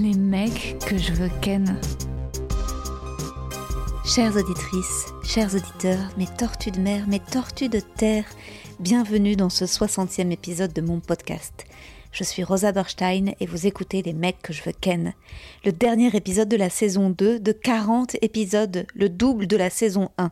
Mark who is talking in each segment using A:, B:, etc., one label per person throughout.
A: les mecs que je veux ken. Chères auditrices, chers auditeurs, mes tortues de mer, mes tortues de terre, bienvenue dans ce 60e épisode de mon podcast. Je suis Rosa Berstein et vous écoutez Les mecs que je veux ken. Le dernier épisode de la saison 2 de 40 épisodes, le double de la saison 1.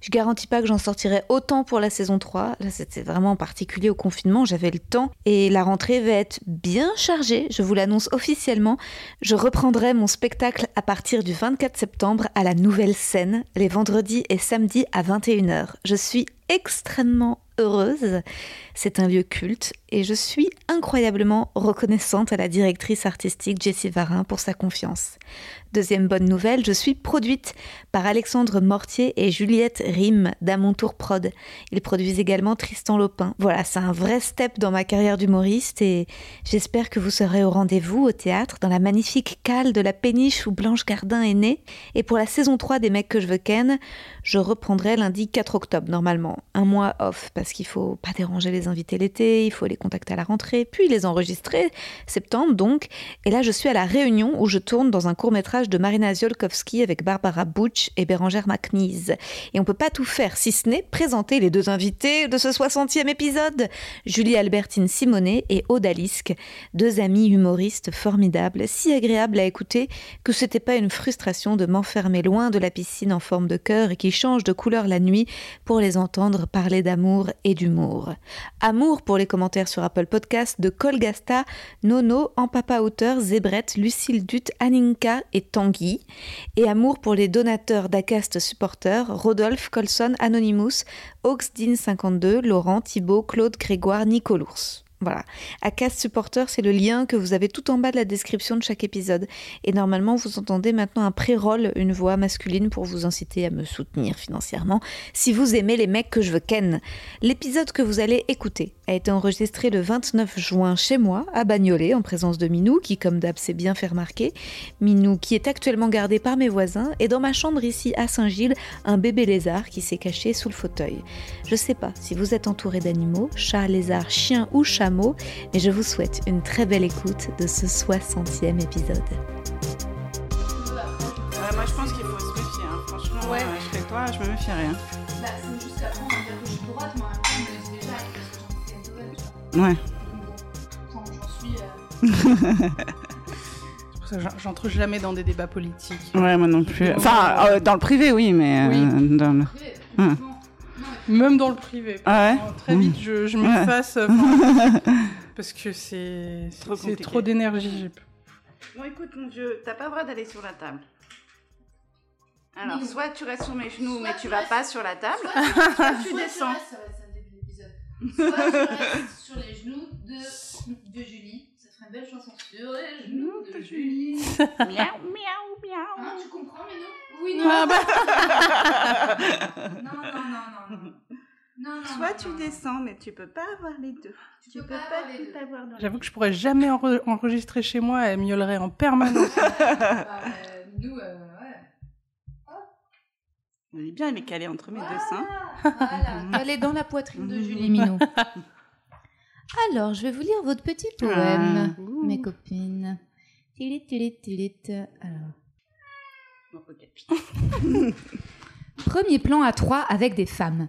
A: Je garantis pas que j'en sortirai autant pour la saison 3. Là, c'était vraiment particulier au confinement, j'avais le temps. Et la rentrée va être bien chargée, je vous l'annonce officiellement. Je reprendrai mon spectacle à partir du 24 septembre à la nouvelle scène, les vendredis et samedis à 21h. Je suis extrêmement heureuse. C'est un lieu culte et je suis incroyablement reconnaissante à la directrice artistique Jessie Varin pour sa confiance. Deuxième bonne nouvelle, je suis produite par Alexandre Mortier et Juliette Rime d'Amontour Prod. Ils produisent également Tristan Lopin. Voilà, c'est un vrai step dans ma carrière d'humoriste et j'espère que vous serez au rendez-vous au théâtre dans la magnifique cale de la péniche où Blanche Gardin est née. Et pour la saison 3 des mecs que je veux ken, je reprendrai lundi 4 octobre normalement. Un mois off parce qu'il faut pas déranger les invités l'été, il faut les contacter à la rentrée, puis les enregistrer, septembre donc. Et là je suis à la Réunion où je tourne dans un court métrage de Marina Ziolkowski avec Barbara Butch et Bérangère McNeese. Et on peut pas tout faire si ce n'est présenter les deux invités de ce 60e épisode, Julie Albertine Simonet et Aude Alisque, deux amis humoristes formidables, si agréables à écouter que c'était pas une frustration de m'enfermer loin de la piscine en forme de cœur et qui change de couleur la nuit pour les entendre parler d'amour et d'humour. Amour pour les commentaires sur Apple Podcast de Colgasta, Nono, Papa Auteur, Zébrette, Lucille Dutte, Aninka et Tanguy, et amour pour les donateurs d'Acast Supporters, Rodolphe, Colson, Anonymous, Oxdine52, Laurent, Thibault, Claude, Grégoire, Nicolours. Voilà. Acast Supporter, c'est le lien que vous avez tout en bas de la description de chaque épisode. Et normalement, vous entendez maintenant un pré-roll, une voix masculine pour vous inciter à me soutenir financièrement si vous aimez les mecs que je veux ken. L'épisode que vous allez écouter a été enregistré le 29 juin chez moi, à Bagnolet, en présence de Minou, qui, comme d'hab, s'est bien fait remarquer. Minou, qui est actuellement gardé par mes voisins, et dans ma chambre ici à Saint-Gilles, un bébé lézard qui s'est caché sous le fauteuil. Je sais pas si vous êtes entouré d'animaux, chats, lézards, chiens ou chats mais je vous souhaite une très belle écoute de ce 60e épisode.
B: moi je pense qu'il faut se méfier, hein. franchement, ouais. je serais toi, je me méfierais. Hein.
C: Bah, c'est juste qu'après on va dire que je suis droite, temps, on me laisse déjà fais
B: vois. Ouais.
C: Quand j'en suis. Euh...
B: J'entre jamais dans des débats politiques.
D: Ouais, moi non plus. Enfin, euh, dans le privé, oui, mais.
B: Oui.
D: Euh, dans le...
C: Privé, ouais.
B: Même dans le privé.
D: Ah ouais
B: Très vite, je, je m'efface. Ouais. Parce que c'est trop, trop d'énergie.
E: Bon, écoute, mon vieux, t'as pas le droit d'aller sur la table. Alors, soit tu restes sur mes genoux, mais tu vas pas sur la table, soit tu, descends.
C: Soit tu restes sur les genoux de, de Julie. Belle chanson. Sur les genoux de Julie.
E: miaou, miaou, miaou.
C: Hein, tu comprends, Minou Oui, non. Ah bah. non, non, non, non, non. Non,
E: Soit
C: non,
E: tu
C: non.
E: descends, mais tu peux pas avoir les deux.
C: Tu,
E: Tu
C: peux
E: peux
C: pas
E: pas
C: avoir les
E: tout
C: deux.
E: avoir dans
B: J'avoue que je pourrais jamais enre- enregistrer chez moi, elle miaulerait en permanence.
C: Bah, euh, nous, euh, ouais.
E: On est bien, elle est calée entre mes deux seins.
C: Voilà, elle est dans la poitrine de Julie Minou. Alors, je vais vous lire votre petit poème,
E: Ah.
C: mes copines. Tilit, tilit, tilit. Alors. Premier plan à trois avec des femmes.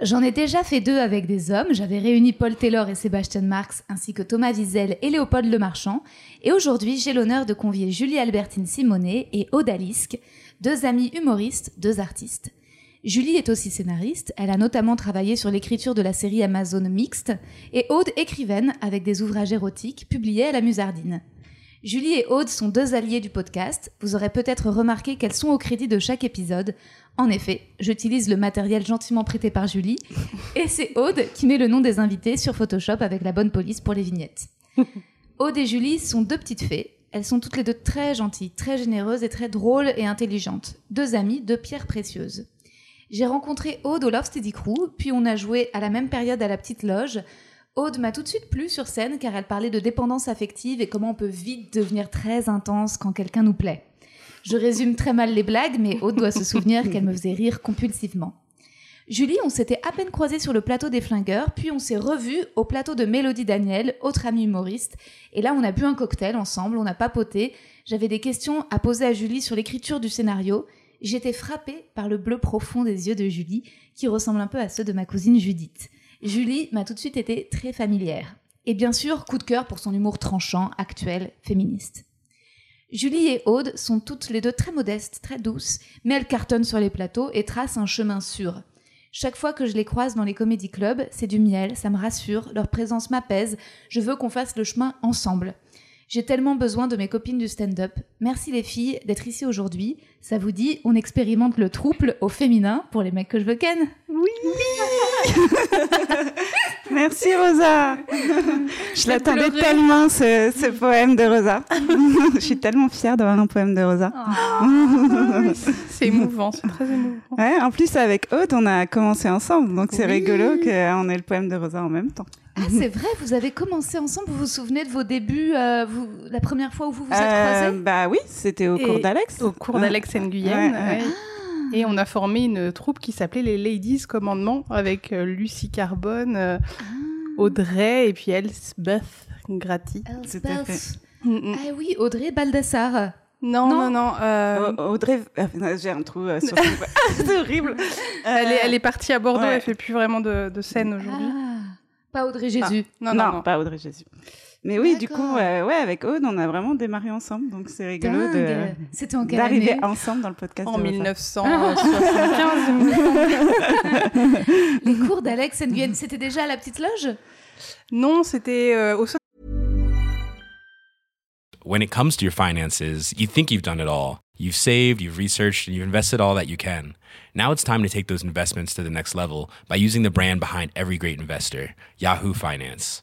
C: J'en ai déjà fait deux avec des hommes. J'avais réuni Paul Taylor et Sébastien Marx, ainsi que Thomas Wiesel et Léopold Lemarchand. Et aujourd'hui, j'ai l'honneur de convier Julie Albertine Simonet et Aude Alisque, deux amis humoristes, deux artistes. Julie est aussi scénariste. Elle a notamment travaillé sur l'écriture de la série Amazon Mixte. Et Aude écrivaine avec des ouvrages érotiques publiés à la Musardine. Julie et Aude sont deux alliés du podcast. Vous aurez peut-être remarqué qu'elles sont au crédit de chaque épisode. En effet, j'utilise le matériel gentiment prêté par Julie. Et c'est Aude qui met le nom des invités sur Photoshop avec la bonne police pour les vignettes. Aude et Julie sont deux petites fées. Elles sont toutes les deux très gentilles, très généreuses et très drôles et intelligentes. Deux amies, deux pierres précieuses. J'ai rencontré Aude au Love Steady Crew, puis on a joué à la même période à la petite loge. Aude m'a tout de suite plu sur scène car elle parlait de dépendance affective et comment on peut vite devenir très intense quand quelqu'un nous plaît. Je résume très mal les blagues, mais Aude doit se souvenir qu'elle me faisait rire compulsivement. Julie, on s'était à peine croisés sur le plateau des Flingueurs, puis on s'est revus au plateau de Mélodie Daniel, autre amie humoriste. Et là, on a bu un cocktail ensemble, on a papoté. J'avais des questions à poser à Julie sur l'écriture du scénario. J'étais frappée par le bleu profond des yeux de Julie, qui ressemble un peu à ceux de ma cousine Judith. Julie m'a tout de suite été très familière. Et bien sûr, coup de cœur pour son humour tranchant, actuel, féministe. Julie et Aude sont toutes les deux très modestes, très douces, mais elles cartonnent sur les plateaux et tracent un chemin sûr. Chaque fois que je les croise dans les comédie clubs, c'est du miel, ça me rassure, leur présence m'apaise, je veux qu'on fasse le chemin ensemble. J'ai tellement besoin de mes copines du stand-up. Merci les filles d'être ici aujourd'hui. Ça vous dit, on expérimente le trouble au féminin pour les mecs que je veux ken
D: Oui, Merci Rosa Je l'attendais tellement ce, ce, poème de Rosa. je suis tellement fière d'avoir un poème de Rosa.
B: Oh. c'est émouvant, c'est très émouvant.
D: Ouais, en plus avec Aude, on a commencé ensemble, donc c'est rigolo qu'on ait le poème de Rosa en même temps.
C: Ah, c'est vrai, vous avez commencé ensemble. Vous vous souvenez de vos débuts, euh, vous, la première fois où vous vous êtes euh, croisés?
D: Bah oui, c'était au cours d'Alex.
B: Au cours d'Alex Nguyen. Ouais, Et on a formé une troupe qui s'appelait les Ladies Commandement avec euh, Lucie Carbone, ah. Audrey et puis Elsbeth Grati.
C: Elsbeth. Mm, mm. Ah oui, Audrey Baldassare.
B: Non, non, non. Euh...
D: Audrey, j'ai un trou sur C'est horrible.
B: Elle, est, elle est partie à Bordeaux, elle fait plus vraiment de, de scène aujourd'hui.
C: Ah. Pas Audrey Jésus.
D: Non, non, non, pas Audrey Jésus. Mais oui, du coup, euh, ouais, avec Aude, on a vraiment démarré ensemble, donc c'est rigolo d'arriver ensemble dans le podcast.
B: En 1975.
C: Les cours d'Alex Nguyen, c'était déjà à la petite loge?
B: Non, c'était euh, au
F: When it comes to your finances, you think you've done it all. You've saved, you've researched, and you've invested all that you can. Now it's time to take those investments to the next level by using the brand behind every great investor, Yahoo Finance.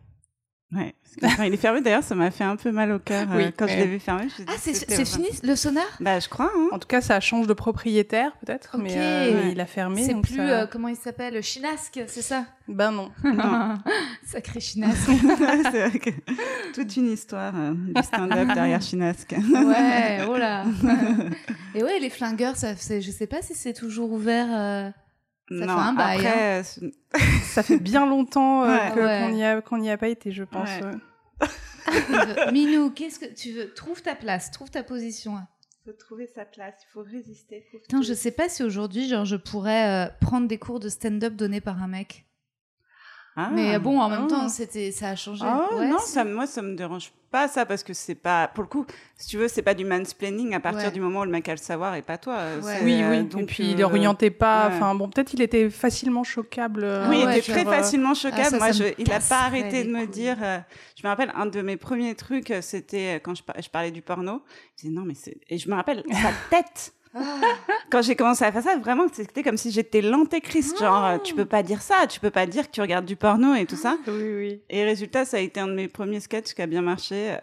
D: Ouais, parce que quand il est fermé, d'ailleurs, ça m'a fait un peu mal au cœur oui, euh, quand je l'ai vu fermé. Je
C: ah, c'est fini le sonar?
D: Bah, je crois. Hein.
B: En tout cas, ça change de propriétaire, peut-être,
C: okay.
B: mais euh, il a fermé.
C: C'est plus,
B: ça...
C: euh, comment il s'appelle? Chinasque, c'est ça?
B: Ben non.
D: non.
C: Sacré Chinasque.
D: c'est vrai que toute une histoire euh, du stand-up derrière Chinasque.
C: ouais, oh là. Et ouais, les flingueurs, ça, je sais pas si c'est toujours ouvert. Ça
D: non,
C: fait un bail,
D: après,
C: hein.
B: ça fait bien longtemps euh,
D: Ouais.
B: que-
C: Ouais.
B: qu'on n'y a, pas été, je pense.
D: Ouais.
C: Minou, qu'est-ce que tu veux? Trouve ta place, trouve ta position.
D: Il faut trouver sa place, il faut résister. faut
C: Putain, je sais pas si aujourd'hui, genre, je pourrais euh, prendre des cours de stand-up donnés par un mec.
D: Ah.
C: Mais bon, en même
D: Ah.
C: temps, c'était, ça a changé.
D: Ah
C: Ouais,
D: non, ça, moi ça me dérange pas ça parce que c'est pas pour le coup, si tu veux, c'est pas du mansplaining à partir
C: Ouais.
D: du moment où le mec a le savoir et pas toi.
C: Ouais.
D: c'est,
B: Oui,
D: euh,
B: oui.
D: donc,
B: et puis, il
D: euh,
B: orientait pas.
D: ouais.
B: Enfin, bon, peut-être il était facilement choquable. euh,
D: Oui, il était très facilement choquable.
C: Ah, ça,
D: Moi,
C: ça
D: je, il a pas arrêté de me
C: couilles.
D: dire. euh, je me rappelle un de mes premiers trucs, c'était quand je, par- je parlais du porno. Je disais non, mais c'est. Et je me rappelle sa tête.
C: Ah.
D: Quand j'ai commencé à faire ça, vraiment, c'était comme si j'étais l'antéchrist. Genre, euh, tu peux pas dire ça, tu peux pas dire que tu regardes du porno et tout ça.
B: Oui, oui.
D: Et résultat, ça a été un de mes premiers sketchs qui a bien marché.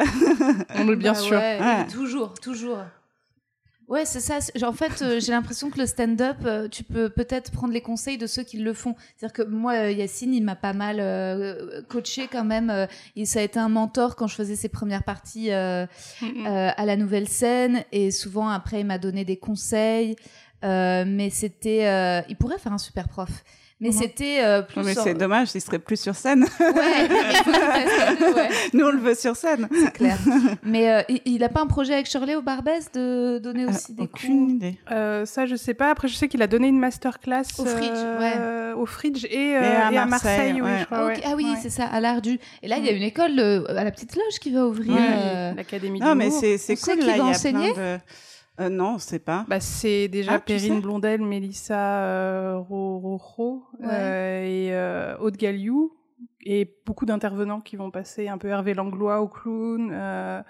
B: On le bien
C: Bah
B: sûr.
C: ouais,
D: Ouais.
C: Toujours, toujours. Ouais, c'est ça. En fait, euh, j'ai l'impression que le stand-up, euh, tu peux peut-être prendre les conseils de ceux qui le font. C'est-à-dire que moi, euh, Yacine, il m'a pas mal euh, coaché quand même. et ça a été un mentor quand je faisais ses premières parties à la nouvelle scène. Et souvent, après, il m'a donné des conseils. Mais c'était. il pourrait faire un super prof. Mais mhm. c'était euh,
D: plus. mais c'est dommage, il serait plus sur scène. Ouais, Nous, on le veut sur scène.
C: C'est clair. Mais euh, il n'a pas un projet avec Shirley au Barbès de donner euh, aussi des
D: aucune idée.
B: ça, je sais pas. Après, je sais qu'il a donné une masterclass
C: au Fridge, ouais.
B: au Fridge et, à, Marseille. oui, je crois,
C: Ah oui, c'est ça, à l'Ardu. Et là, il y a une école à la Petite Loge qui va ouvrir.
B: L'Académie
D: Non, mais c'est cool. Là, il va enseigner. Euh, non, on sait pas.
B: Bah, c'est déjà ah, Perrine Blondel, Mélissa euh, Rojo euh, et euh, Aude Galliou et beaucoup d'intervenants qui vont passer, un peu Hervé Langlois au clown. Euh,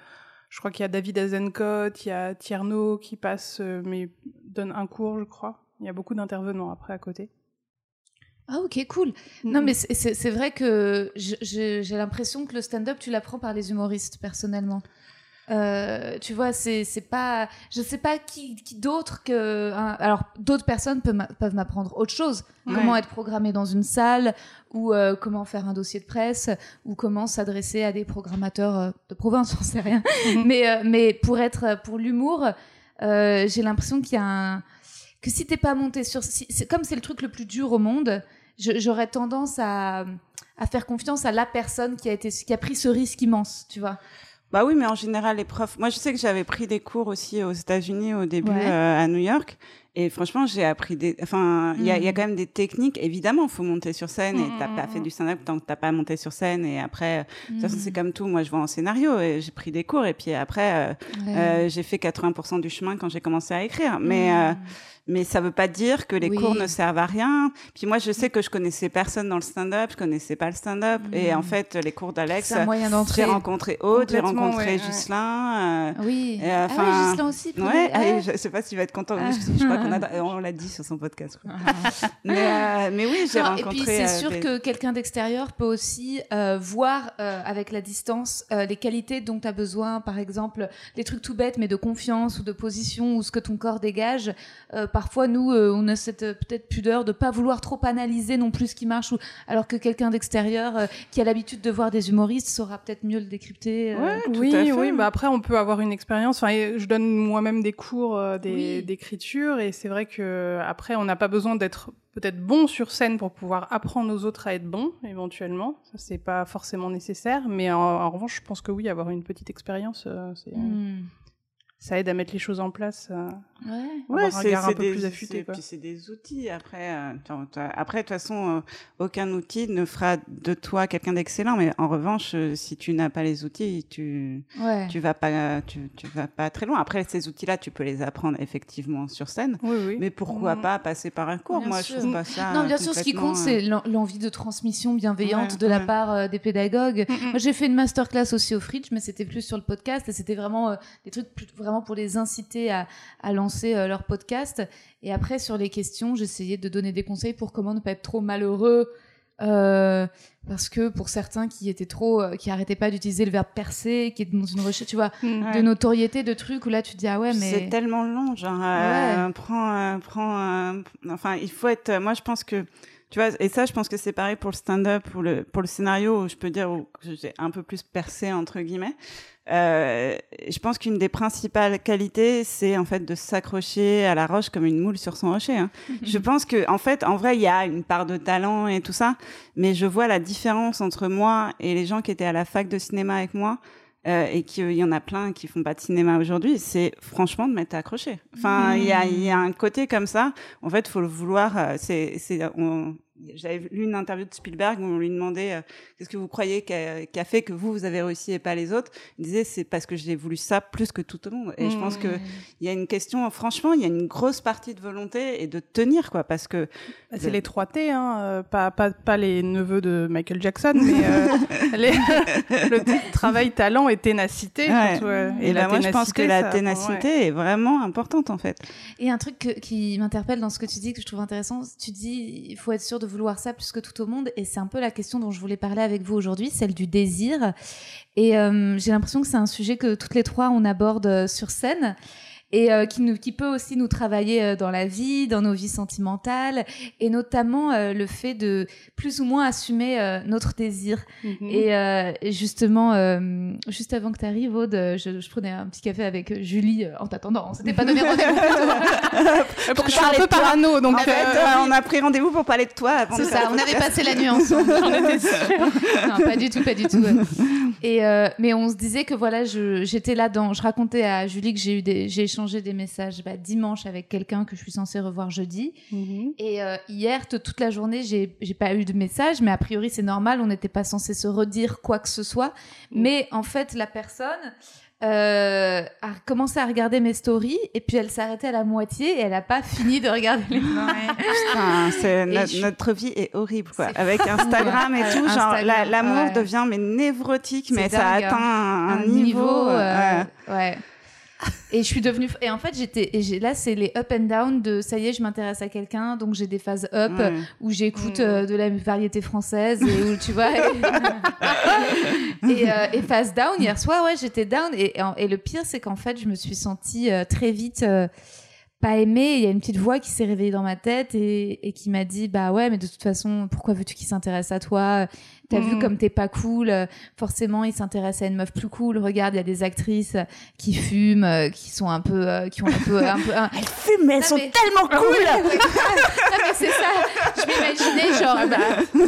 B: je crois qu'il y a David Azencott, il y a Tierno qui passe, mais donne un cours, je crois. Il y a beaucoup d'intervenants après à côté.
C: Ah ok, cool. Non mais c'est vrai que j'ai l'impression que le stand-up, tu l'apprends par les humoristes, personnellement. Euh, tu vois, c'est pas, je sais pas qui, qui d'autre que, alors d'autres personnes peuvent m'apprendre autre chose. Comment être programmé dans une salle, ou euh, comment faire un dossier de presse, ou comment s'adresser à des programmateurs euh, de province, j'en sais rien. Mhm. mais mais pour être, pour l'humour, j'ai l'impression qu'il y a un, que si t'es pas monté sur, c'est comme c'est le truc le plus dur au monde, j'aurais tendance à à faire confiance à la personne qui a été qui a pris ce risque immense, tu vois.
D: Bah oui, mais en général, les profs. Moi, je sais que j'avais pris des cours aussi aux États-Unis au début euh, à New York. Et franchement, j'ai appris des. Enfin, il y, a, y, a, mm. quand même des techniques. Évidemment, il faut monter sur scène et t'as pas fait mm. du stand-up tant que t'as pas monté sur scène. Et après, de toute façon, c'est mm. comme tout. Moi, je vois en scénario et j'ai pris des cours. Et puis après, euh, euh, j'ai fait 80% du chemin quand j'ai commencé à écrire. Mais euh, mais ça veut pas dire que les cours ne servent à rien. Puis moi, je sais que je connaissais personne dans le stand-up, je connaissais pas le stand-up, et en fait, les cours d'Alex, j'ai rencontré Aude, j'ai rencontré ouais, Gislain.
C: Euh, oui. Et, enfin, ah oui, Gislain aussi.
D: Ouais. Ah. je sais pas s'il va être content. Ah. Je, crois qu'on a, on l'a dit sur son podcast. mais, euh, mais oui, j'ai rencontré.
C: Et puis c'est euh, sûr que quelqu'un d'extérieur peut aussi euh, voir euh, avec la distance les qualités dont tu as besoin, par exemple, les trucs tout bêtes, mais de confiance ou de position ou ce que ton corps dégage parfois nous euh, on a cette euh, peut-être pudeur de pas vouloir trop analyser non plus ce qui marche ou alors que quelqu'un d'extérieur euh, qui a l'habitude de voir des humoristes saura peut-être mieux le décrypter
B: oui oui bah après on peut avoir une expérience. Enfin je donne moi-même des cours d'écriture et c'est vrai que après on n'a pas besoin d'être peut-être bon sur scène pour pouvoir apprendre aux autres à être bons éventuellement. Ça c'est pas forcément nécessaire mais en, revanche je pense que oui avoir une petite expérience c'est hmm. Ça aide à mettre les choses en place
D: Ouais, c'est un peu des, plus affûté. Puis c'est des outils. Après, euh, après de toute façon, euh, aucun outil ne fera de toi quelqu'un d'excellent. Mais en revanche, euh, si tu n'as pas les outils, tu tu vas pas tu, tu vas pas très loin. Après, ces outils-là, tu peux les apprendre effectivement sur scène.
B: Oui, oui.
D: Mais pourquoi mm. pas passer par un cours? Moi, je trouve pas ça.
C: Non, bien sûr, ce qui compte, c'est l'envie de transmission bienveillante de la part des pédagogues. Mm, mm. Moi, j'ai fait une masterclass aussi au Fridge, mais c'était plus sur le podcast et c'était vraiment des trucs vraiment pour les inciter à, à lancer euh, leur podcast. Et après, sur les questions, j'essayais de donner des conseils pour comment ne pas être trop malheureux. Euh, parce que pour certains qui étaient trop, euh, qui arrêtaient pas d'utiliser le verbe percer, qui est dans une recherche, tu vois, mm. de notoriété, de trucs où là tu te dis ah ouais mais
D: c'est tellement long, genre ouais. prends, prends, enfin il faut être, moi je pense que tu vois, et ça, je pense que c'est pareil pour le stand-up, pour le, pour le scénario, où je peux dire que j'ai un peu plus percé, entre guillemets. Euh, je pense qu'une des principales qualités, c'est en fait de s'accrocher à la roche comme une moule sur son rocher. Hein. je pense que, en fait, en vrai, il y a une part de talent et tout ça, mais je vois la différence entre moi et les gens qui étaient à la fac de cinéma avec moi. Euh, et qu'il y en a plein qui font pas de cinéma aujourd'hui, c'est franchement de m'être accroché. Enfin, il y, a, y, a, un côté comme ça. En fait, faut le vouloir. Euh, c'est, j'avais lu une interview de Spielberg où on lui demandait euh, qu'est-ce que vous croyez qui a, fait que vous vous avez réussi et pas les autres? Il disait c'est parce que j'ai voulu ça plus que tout le monde. Et je pense que il y a une question, franchement, il y a une grosse partie de volonté et de tenir quoi, parce que
B: bah, c'est les trois T, hein, euh, pas, pas pas les neveux de Michael Jackson, mais euh, les, le travail, talent et ténacité.
D: et là, moi, je pense que la ténacité est vraiment importante en fait.
C: Et un truc qui m'interpelle dans ce que tu dis que je trouve intéressant, tu dis il faut être sûr de vouloir ça plus que tout au monde. Et c'est un peu la question dont je voulais parler avec vous aujourd'hui, celle du désir. Et euh, j'ai l'impression que c'est un sujet que toutes les trois on aborde euh, sur scène. Et euh, qui, nous, qui peut aussi nous travailler euh, dans la vie, dans nos vies sentimentales, et notamment euh, le fait de plus ou moins assumer euh, notre désir.
B: Mhm.
C: Et euh, justement, euh, juste avant que tu arrives, Aude, je, je prenais un petit café avec Julie euh, en t'attendant. On s'était pas donné rendez-vous.
B: Pour- je suis un peu
C: de toi.
B: parano, donc
D: En fait,
B: euh,
D: euh, on a pris rendez-vous pour parler de toi avant
C: C'est ça, on avait passé la nuit ensemble.
B: j'en étais sûre.
C: non, pas du tout, pas du tout. ouais. Et euh, mais on se disait que voilà, je j'étais là dans. Je racontais à Julie que j'ai eu des, j'ai échangé des messages bah, dimanche avec quelqu'un que je suis censée revoir jeudi.
B: Mhm.
C: Et euh, hier, toute la journée, j'ai j'ai pas eu de message, mais a priori c'est normal. On n'était pas censé se redire quoi que ce soit. Mais en fait, la personne. euh, a commencé à regarder mes stories et puis elle s'arrêtait à la moitié et elle a pas fini de regarder les
D: Putain, notre,
C: je-
D: notre vie est horrible, quoi. Avec Instagram et
C: Ouais,
D: tout, genre,
C: Instagram,
D: la- l'amour
C: ouais.
D: devient mais névrotique, mais ça
C: dingue, hein.
D: atteint un, un niveau.
C: euh,
D: ouais.
C: ouais. Et je suis devenue et en fait j'étais et là c'est les up and down de ça y est je m'intéresse à quelqu'un donc j'ai des phases up
D: Ouais.
C: où j'écoute
B: Mm.
C: euh, de la variété française et où tu vois et, euh, et phase down hier soir ouais j'étais down et, et, en- et le pire c'est qu'en fait je me suis sentie euh, très vite euh, pas aimée il y a une petite voix qui s'est réveillée dans ma tête et, et qui m'a dit bah ouais mais de toute façon pourquoi veux-tu qu'il s'intéresse à toi? T'as vu
B: Mm.
C: comme t'es pas cool, euh, forcément il s'intéresse à une meuf plus cool. Regarde, il y a des actrices euh, qui fument, euh, qui sont un peu, euh, qui ont un peu, un peu. un-
D: Elles fument, mais elles
C: Non,
D: sont
C: mais-
D: tellement
C: Ah
D: cool
C: ouais, ouais. non mais c'est ça. Je m'imaginais genre, bah,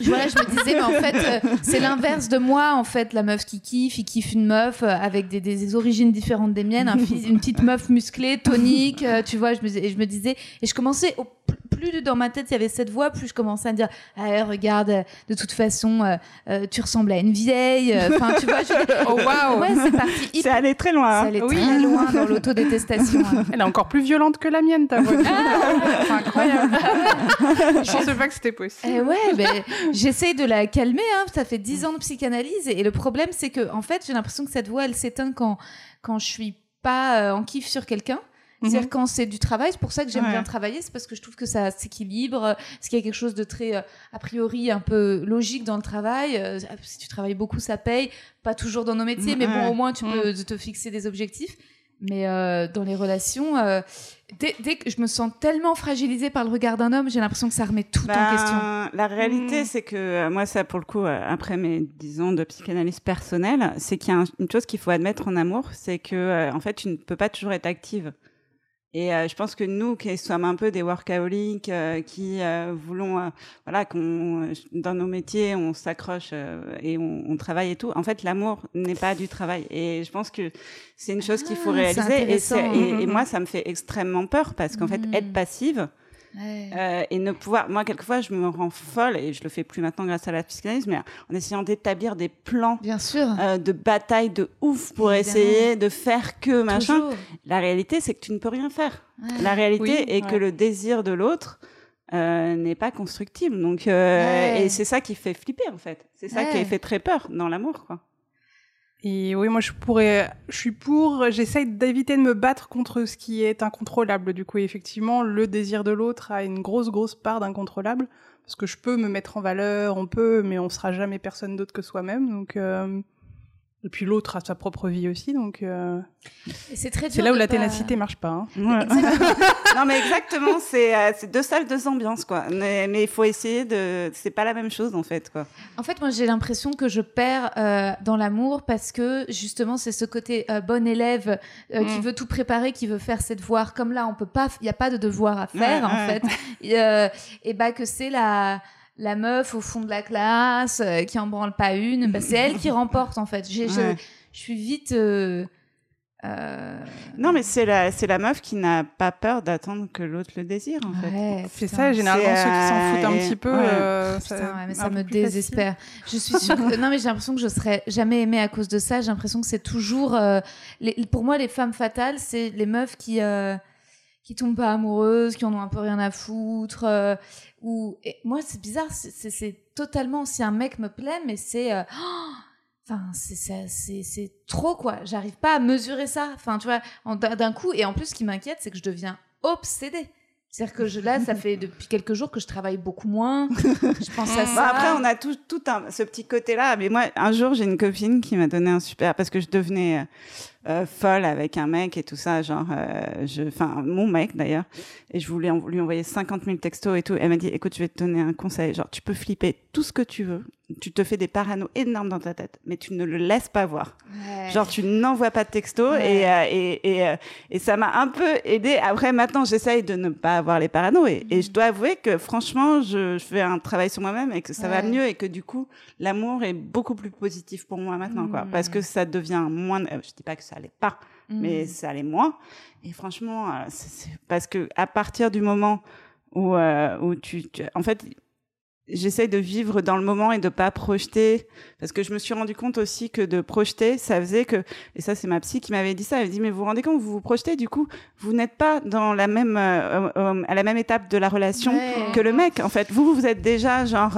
C: je, voilà, je me disais mais en fait c'est l'inverse de moi en fait, la meuf qui kiffe, il kiffe une meuf euh, avec des, des origines différentes des miennes, un fils- une petite meuf musclée, tonique, euh, tu vois. Je me, et je me disais et je commençais au plus dans ma tête il y avait cette voix, plus je commençais à me dire ah, regarde, euh, de toute façon euh, euh, tu ressembles à une vieille. Enfin tu vois, je,
B: Oh waouh
C: ouais c'est parti
D: C'est allé très loin. Hein.
C: allait
B: Oui.
C: très loin dans l'autodétestation. hein.
B: Elle est encore plus violente que la mienne, ta voix. C'est incroyable. Je pensais pas que c'était possible.
C: Eh ouais, ben, j'essaye de la calmer. Hein. Ça fait dix ans de psychanalyse et, et le problème, c'est que en fait, j'ai l'impression que cette voix, elle s'éteint quand quand je suis pas euh, en kiff sur quelqu'un. C'est-à-dire quand c'est du travail, c'est pour ça que j'aime
D: Ouais.
C: bien travailler, c'est parce que je trouve que ça s'équilibre, euh, parce qu'il y a quelque chose de très, euh, a priori, un peu logique dans le travail. Euh, si tu travailles beaucoup, ça paye. Pas toujours dans nos métiers, mais bon, au moins, tu
B: Mm.
C: peux te fixer des objectifs. Mais euh, dans les relations, euh, dès, dès que je me sens tellement fragilisée par le regard d'un homme, j'ai l'impression que ça remet tout en
D: Ben,
C: question.
D: La réalité,
B: Mm.
D: c'est que euh, moi, ça, pour le coup, euh, après mes 10 ans de psychanalyse personnelle, c'est qu'il y a un- une chose qu'il faut admettre en amour, c'est que, euh, en fait, tu ne peux pas toujours être active. Et euh, je pense que nous, qui sommes un peu des workaholics, euh, qui euh, voulons, voilà, qu'on dans nos métiers, on s'accroche et on, on travaille et tout. En fait, l'amour n'est pas du travail. Et je pense que c'est une chose qu'il faut
C: Ah,
D: réaliser. Et, c'est-
C: intéressant.
D: et, et moi, ça me fait extrêmement peur parce qu'en fait,
C: Mm.
D: être passive,
C: Ouais.
D: euh, et ne pouvoir, moi, quelquefois, je me rends folle, et je le fais plus maintenant grâce à la psychanalyse, mais en essayant d'établir des plans
C: Bien sûr.
D: euh, de bataille de ouf pour
C: Évidemment.
D: essayer de faire que machin.
C: Toujours.
D: La réalité, c'est que tu ne peux rien faire.
C: Ouais.
D: La réalité
B: Oui,
D: est que le désir de l'autre euh, n'est pas constructible. Donc, euh,
C: Ouais.
D: et c'est ça qui fait flipper, en fait. C'est ça qui fait très peur dans l'amour, quoi.
B: Et oui, moi je pourrais, je suis pour, j'essaye d'éviter de me battre contre ce qui est incontrôlable. Du coup, effectivement, le désir de l'autre a une grosse, grosse part d'incontrôlable. Parce que je peux me mettre en valeur, on peut, mais on sera jamais personne d'autre que soi-même. Donc, euh, et puis l'autre a sa propre vie aussi, donc euh,
C: c'est très
B: c'est
C: dur
B: là où la
C: pas-
B: ténacité marche pas. hein.
D: non, mais exactement, c'est euh, c'est deux salles, deux ambiances, quoi. Mais il faut essayer de. C'est pas la même chose, en fait, quoi.
C: En fait, moi, j'ai l'impression que je perds euh, dans l'amour parce que justement, c'est ce côté euh, bon élève euh, qui
B: Mm.
C: veut tout préparer, qui veut faire ses devoirs. Comme là, on peut pas, il y a pas de devoir à faire
D: Ouais,
C: en
D: ouais.
C: fait. Et, euh, et bah que c'est la la meuf au fond de la classe euh, qui en branle pas une. Bah, c'est elle qui remporte en fait. J'ai- je-
D: Ouais.
C: Je suis vite. euh, euh,
D: Non, mais c'est la, c'est la meuf qui n'a pas peur d'attendre que l'autre le désire, en fait.
C: ouais,
B: C'est
C: putain.
B: ça, généralement,
D: C'est,
B: ceux qui s'en foutent un
D: euh,
B: petit peu.
D: ouais.
B: euh,
C: Putain,
B: ça-
C: ouais, mais
B: un
C: ça
B: peu
C: me
B: plus facile.
C: désespère. Je suis sûre que... Non, mais j'ai l'impression que je serais jamais aimée à cause de ça. J'ai l'impression que c'est toujours... euh, les... Pour moi, les femmes fatales, c'est les meufs qui... euh, qui tombent pas amoureuses, qui en ont un peu rien à foutre. euh, ou... Moi, c'est bizarre, c'est- totalement... Si un mec me plaît, mais c'est... euh, oh Enfin, c'est ça- c'est c'est trop quoi. J'arrive pas à mesurer ça. Enfin, tu vois, d'un coup. Et en plus, ce qui m'inquiète, c'est que je deviens obsédée. C'est-à-dire que je, là, ça fait depuis quelques jours que je travaille beaucoup moins. Je pense à
B: Bah,
C: ça.
D: Après, on a tout, tout un, ce petit côté-là. Mais moi, un jour, j'ai une copine qui m'a donné un super, parce que je devenais folle avec un mec et tout ça, genre, je, enfin, mon mec d'ailleurs, et je voulais lui envoyer 50 000 textos et tout. Elle m'a dit, écoute, je vais te donner un conseil, genre, tu peux flipper tout ce que tu veux, tu te fais des paranos énormes dans ta tête, mais tu ne le laisses pas voir. Genre, tu n'envoies pas de texto et, et, et, et, ça m'a un peu aidé. Après, maintenant, j'essaye de ne pas avoir les paranos et, et je dois avouer que franchement, je, je fais un travail sur moi-même et que ça va mieux et que du coup, l'amour est beaucoup plus positif pour moi maintenant, quoi. Parce que ça devient moins, je dis pas que ça allait pas, mais mm. ça allait moins. Et franchement, euh, c'est parce que à partir du moment où, euh, où tu, tu, en fait, j'essaie de vivre dans le moment et de pas projeter parce que je me suis rendu compte aussi que de projeter ça faisait que et ça c'est ma psy qui m'avait dit ça elle dit mais vous vous rendez compte vous vous projetez du coup vous n'êtes pas dans la même euh, à la même étape de la relation que le mec en fait vous vous êtes déjà genre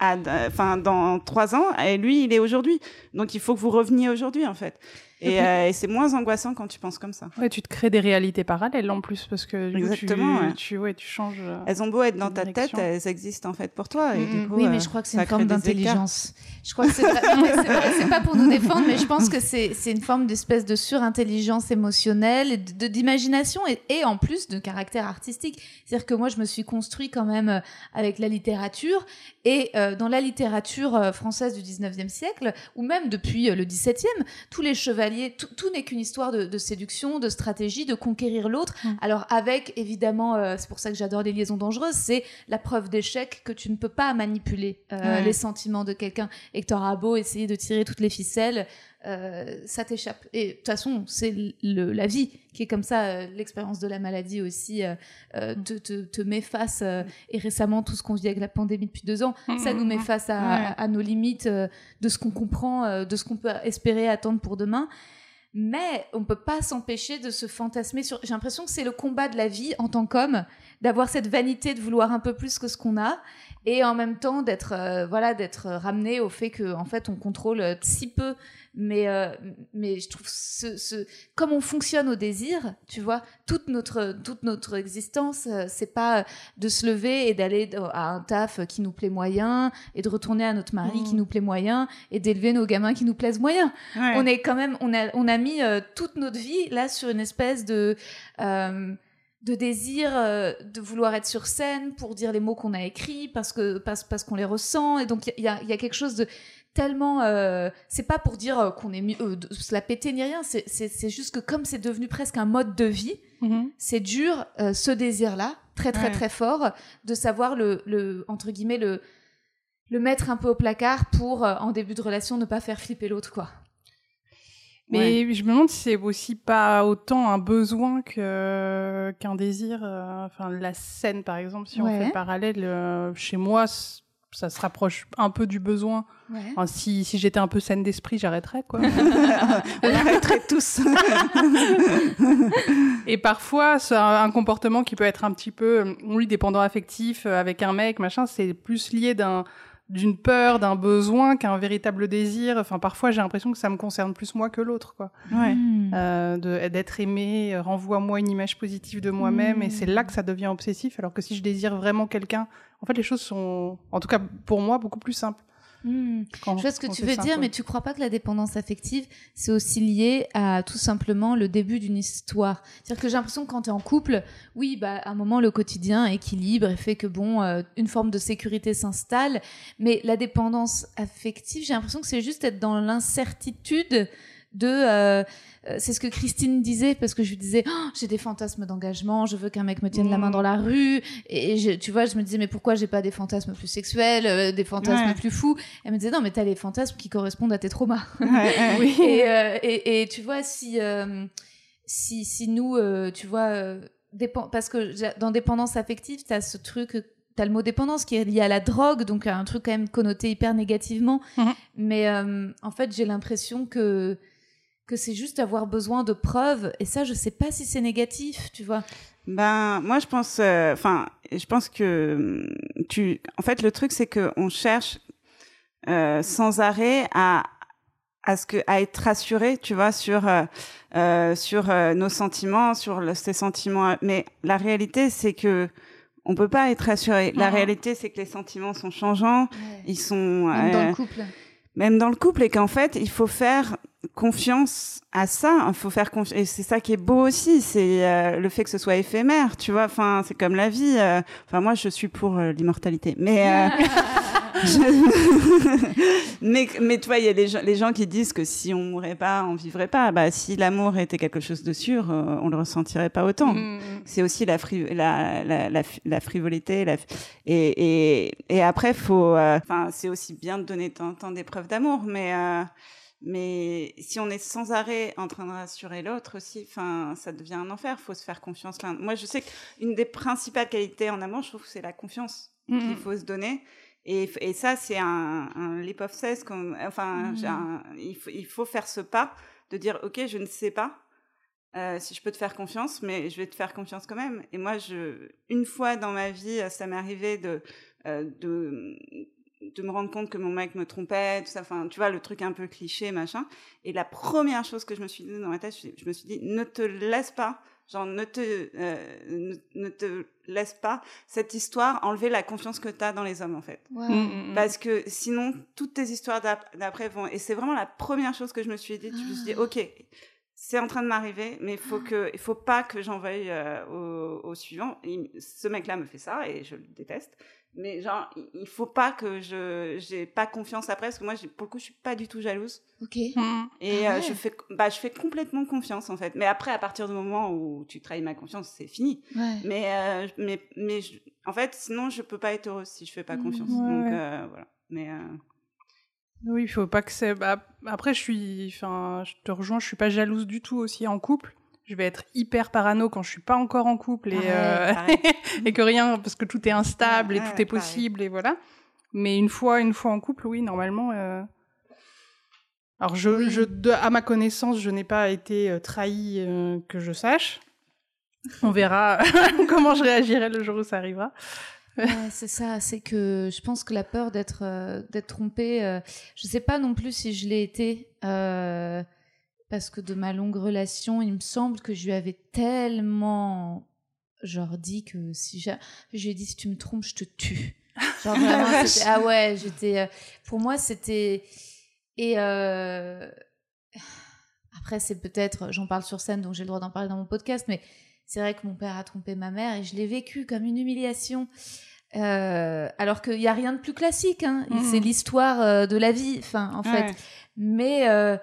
D: enfin dans trois ans et lui il est aujourd'hui donc il faut que vous reveniez aujourd'hui en fait euh, et, c'est moins angoissant quand tu penses comme ça.
B: Ouais, tu te crées des réalités parallèles en plus parce que
D: Exactement,
B: tu, ouais. tu, changes. Euh,
D: elles ont beau être dans ta tête, elles existent en fait pour toi. Et du coup,
C: oui, mais je crois que c'est une forme d'intelligence. Je crois que c'est c'est pas pour nous défendre, mais je pense que c'est une forme d'espèce de surintelligence émotionnelle, de d'imagination et, et, en plus de caractère artistique. C'est-à-dire que moi, je me suis construit quand même euh, avec la littérature et dans la littérature française du 19e siècle, ou même depuis le 17e, tous les chevaliers tout, n'est qu'une histoire de, séduction, de stratégie, de conquérir l'autre. Mm. Alors avec, évidemment, euh, c'est pour ça que j'adore les liaisons dangereuses, c'est la preuve d'échec que tu ne peux pas manipuler euh, les sentiments de quelqu'un et que tu auras beau essayer de tirer toutes les ficelles. Euh, ça t'échappe. Et de toute façon, c'est la vie qui est comme ça. L'expérience de la maladie aussi te, te, met face. et récemment, tout ce qu'on vit avec la pandémie depuis deux ans, ça nous met mm. face à, à nos limites de ce qu'on comprend, de ce qu'on peut espérer attendre pour demain mais on ne peut pas s'empêcher de se fantasmer sur. J'ai l'impression que c'est le combat de la vie en tant qu'homme, d'avoir cette vanité de vouloir un peu plus que ce qu'on a, et en même temps d'être euh, voilà d'être ramené au fait que en fait on contrôle si peu. Mais euh, mais je trouve ce, ce, comme on fonctionne au désir tu vois toute notre toute notre existence euh, c'est pas de se lever et d'aller à un taf qui nous plaît moyen et de retourner à notre mari qui mmh. nous plaît moyen et d'élever nos gamins qui nous plaisent moyen. On est quand même on a on a mis toute notre vie là sur une espèce de de désir euh, de vouloir être sur scène pour dire les mots qu'on a écrits parce que parce, parce qu'on les ressent. Et donc il y a, y a, quelque chose de tellement euh, c'est pas pour dire euh, qu'on est mieux de se la péter ni rien. C'est c'est juste que comme c'est devenu presque un mode de vie mm-hmm. c'est dur ce désir là très très très fort de savoir le, le entre guillemets le le mettre un peu au placard pour en début de relation ne pas faire flipper l'autre quoi
B: mais je me demande si c'est aussi pas autant un besoin que qu'un désir. Euh, enfin, la scène, par exemple, si on fait le parallèle, euh, chez moi, ça se rapproche un peu du besoin. si, si j'étais un peu saine d'esprit, j'arrêterais, quoi.
D: on arrêterait tous.
B: Et parfois, c'est un, comportement qui peut être un petit peu, oui, dépendant affectif euh, avec un mec, machin, c'est plus lié d'un d'une peur, d'un besoin qu'un véritable désir. Enfin, parfois, j'ai l'impression que ça me concerne plus moi que l'autre, quoi.
D: Ouais.
B: Hmm. Euh, d'être aimé, euh, renvoie-moi une image positive de moi-même, et c'est là que ça devient obsessif. Alors que si je désire vraiment quelqu'un, en fait, les choses sont, en tout cas pour moi, beaucoup plus simples.
C: Hmm. je vois ce que tu veux dire, mais tu crois pas que la dépendance affective, c'est aussi lié à tout simplement le début d'une histoire. C'est-à-dire que j'ai l'impression que quand tu es en couple, oui, bah, à un moment, le quotidien équilibre et fait que, bon, euh, une forme de sécurité s'installe. Mais la dépendance affective, j'ai l'impression que c'est juste être dans l'incertitude de euh, euh, c'est ce que Christine disait parce que je lui disais oh, j'ai des fantasmes d'engagement je veux qu'un mec me tienne la main dans la rue et je, tu vois je me disais mais pourquoi j'ai pas des fantasmes plus sexuels euh, des fantasmes plus fous? Elle me disait non mais t'as les fantasmes qui correspondent à tes traumas oui. et, et, et, tu vois si si si nous tu vois parce que dans dépendance affective t'as ce truc T'as le mot dépendance qui est lié à la drogue, donc un truc quand même connoté hyper négativement. Mhm. Mais en fait, j'ai l'impression que que c'est juste avoir besoin de preuves. Et ça, je sais pas si c'est négatif, tu vois.
D: Ben, moi, je pense, euh, enfin, je pense que hum, tu, en fait, le truc, c'est que on cherche euh, sans arrêt à à ce que à être rassuré, tu vois, sur euh, sur nos sentiments, sur le, ces sentiments. Mais la réalité, c'est que on peut pas être rassuré. La réalité, c'est que les sentiments sont changeants. Ils sont
C: même dans le couple.
D: Même dans le couple, et qu'en fait, il faut faire confiance à ça. Il faut faire confiance. Et c'est ça qui est beau aussi, c'est euh, le fait que ce soit éphémère, tu vois. Enfin, c'est comme la vie. euh. Enfin, moi, je suis pour euh, l'immortalité. Mais, euh, je- mais, mais tu vois, il y a les gens, les gens qui disent que si on mourait pas, on vivrait pas. Bah, si l'amour était quelque chose de sûr, euh, on le ressentirait pas autant.
B: Mm.
D: C'est aussi la, fri- la, la, la, la frivolité. La, et, et, et après, faut, euh, enfin, c'est aussi bien de donner en temps des preuves d'amour, mais, euh, mais si on est sans arrêt en train de rassurer l'autre aussi, enfin, ça devient un enfer. Faut se faire confiance. Moi, je sais qu'une des principales qualités en amour, je trouve c'est la confiance qu'il
B: Mm.
D: faut se donner. Et, et ça, c'est un, un leap of faith. Enfin, j'ai un- il, faut, il faut faire ce pas de dire, ok, je ne sais pas euh, si je peux te faire confiance, mais je vais te faire confiance quand même. Et moi, je, une fois dans ma vie, ça m'est arrivé de, euh, de, de me rendre compte que mon mec me trompait, tout ça. Enfin, tu vois, le truc un peu cliché, machin. Et la première chose que je me suis dit dans ma tête, je, je me suis dit, ne te laisse pas, genre, ne te, euh, ne, ne te laisse pas cette histoire enlever la confiance que tu as dans les hommes, en fait.
C: Wow.
B: Mm, mm,
D: Parce que sinon, toutes tes histoires d'ap- d'après vont. Et c'est vraiment la première chose que je me suis dit. Je me suis dit,
C: Ah.
D: ok, c'est en train de m'arriver, mais il faut que, il faut pas que j'en veuille euh, au, au suivant. Il- ce mec-là me fait ça et je le déteste. Mais genre, il- faut pas que je, j'ai pas confiance après, parce que moi, pour le coup, je suis pas du tout jalouse.
C: Ok.
B: mm.
D: Et
C: Ah
D: euh, je fais, bah, je fais complètement confiance en fait. Mais après, à partir du moment où tu trahis ma confiance, c'est fini.
C: Ouais.
D: Mais, euh, mais, mais je- en fait, sinon, je peux pas être heureuse si je fais pas
C: Mhm.
D: confiance.
B: Ouais,
D: Donc euh, voilà. Mais euh,
B: Oui, il faut pas que c'est. bah, après, je suis. Enfin, je te rejoins. Je suis pas jalouse du tout aussi en couple. Je vais être hyper parano quand je suis pas encore en couple et euh,
D: pareil.
B: et que rien parce que tout est instable et tout est
D: pareil.
B: possible et voilà. Mais une fois, une fois en couple, oui, normalement. euh, Alors, je,
C: Oui.
B: je, de- à ma connaissance, je n'ai pas été euh, trahie euh, que je sache. On verra comment je réagirai le jour où ça arrivera.
C: Ouais, c'est ça, c'est que je pense que la peur d'être euh, d'être trompée, euh, je sais pas non plus si je l'ai été, euh, parce que de ma longue relation, il me semble que je lui avais tellement genre dit que si j'ai, je lui ai dit si tu me trompes, je te tue. Genre vraiment, ah ouais, j'étais, euh, pour moi c'était et euh, après c'est peut-être, j'en parle sur scène donc j'ai le droit d'en parler dans mon podcast, mais c'est vrai que mon père a trompé ma mère et je l'ai vécu comme une humiliation. Euh, alors qu'il n'y a rien de plus classique, hein.
B: Mhm.
C: c'est l'histoire de la vie, enfin, en fait.
D: ouais.
C: Mais euh,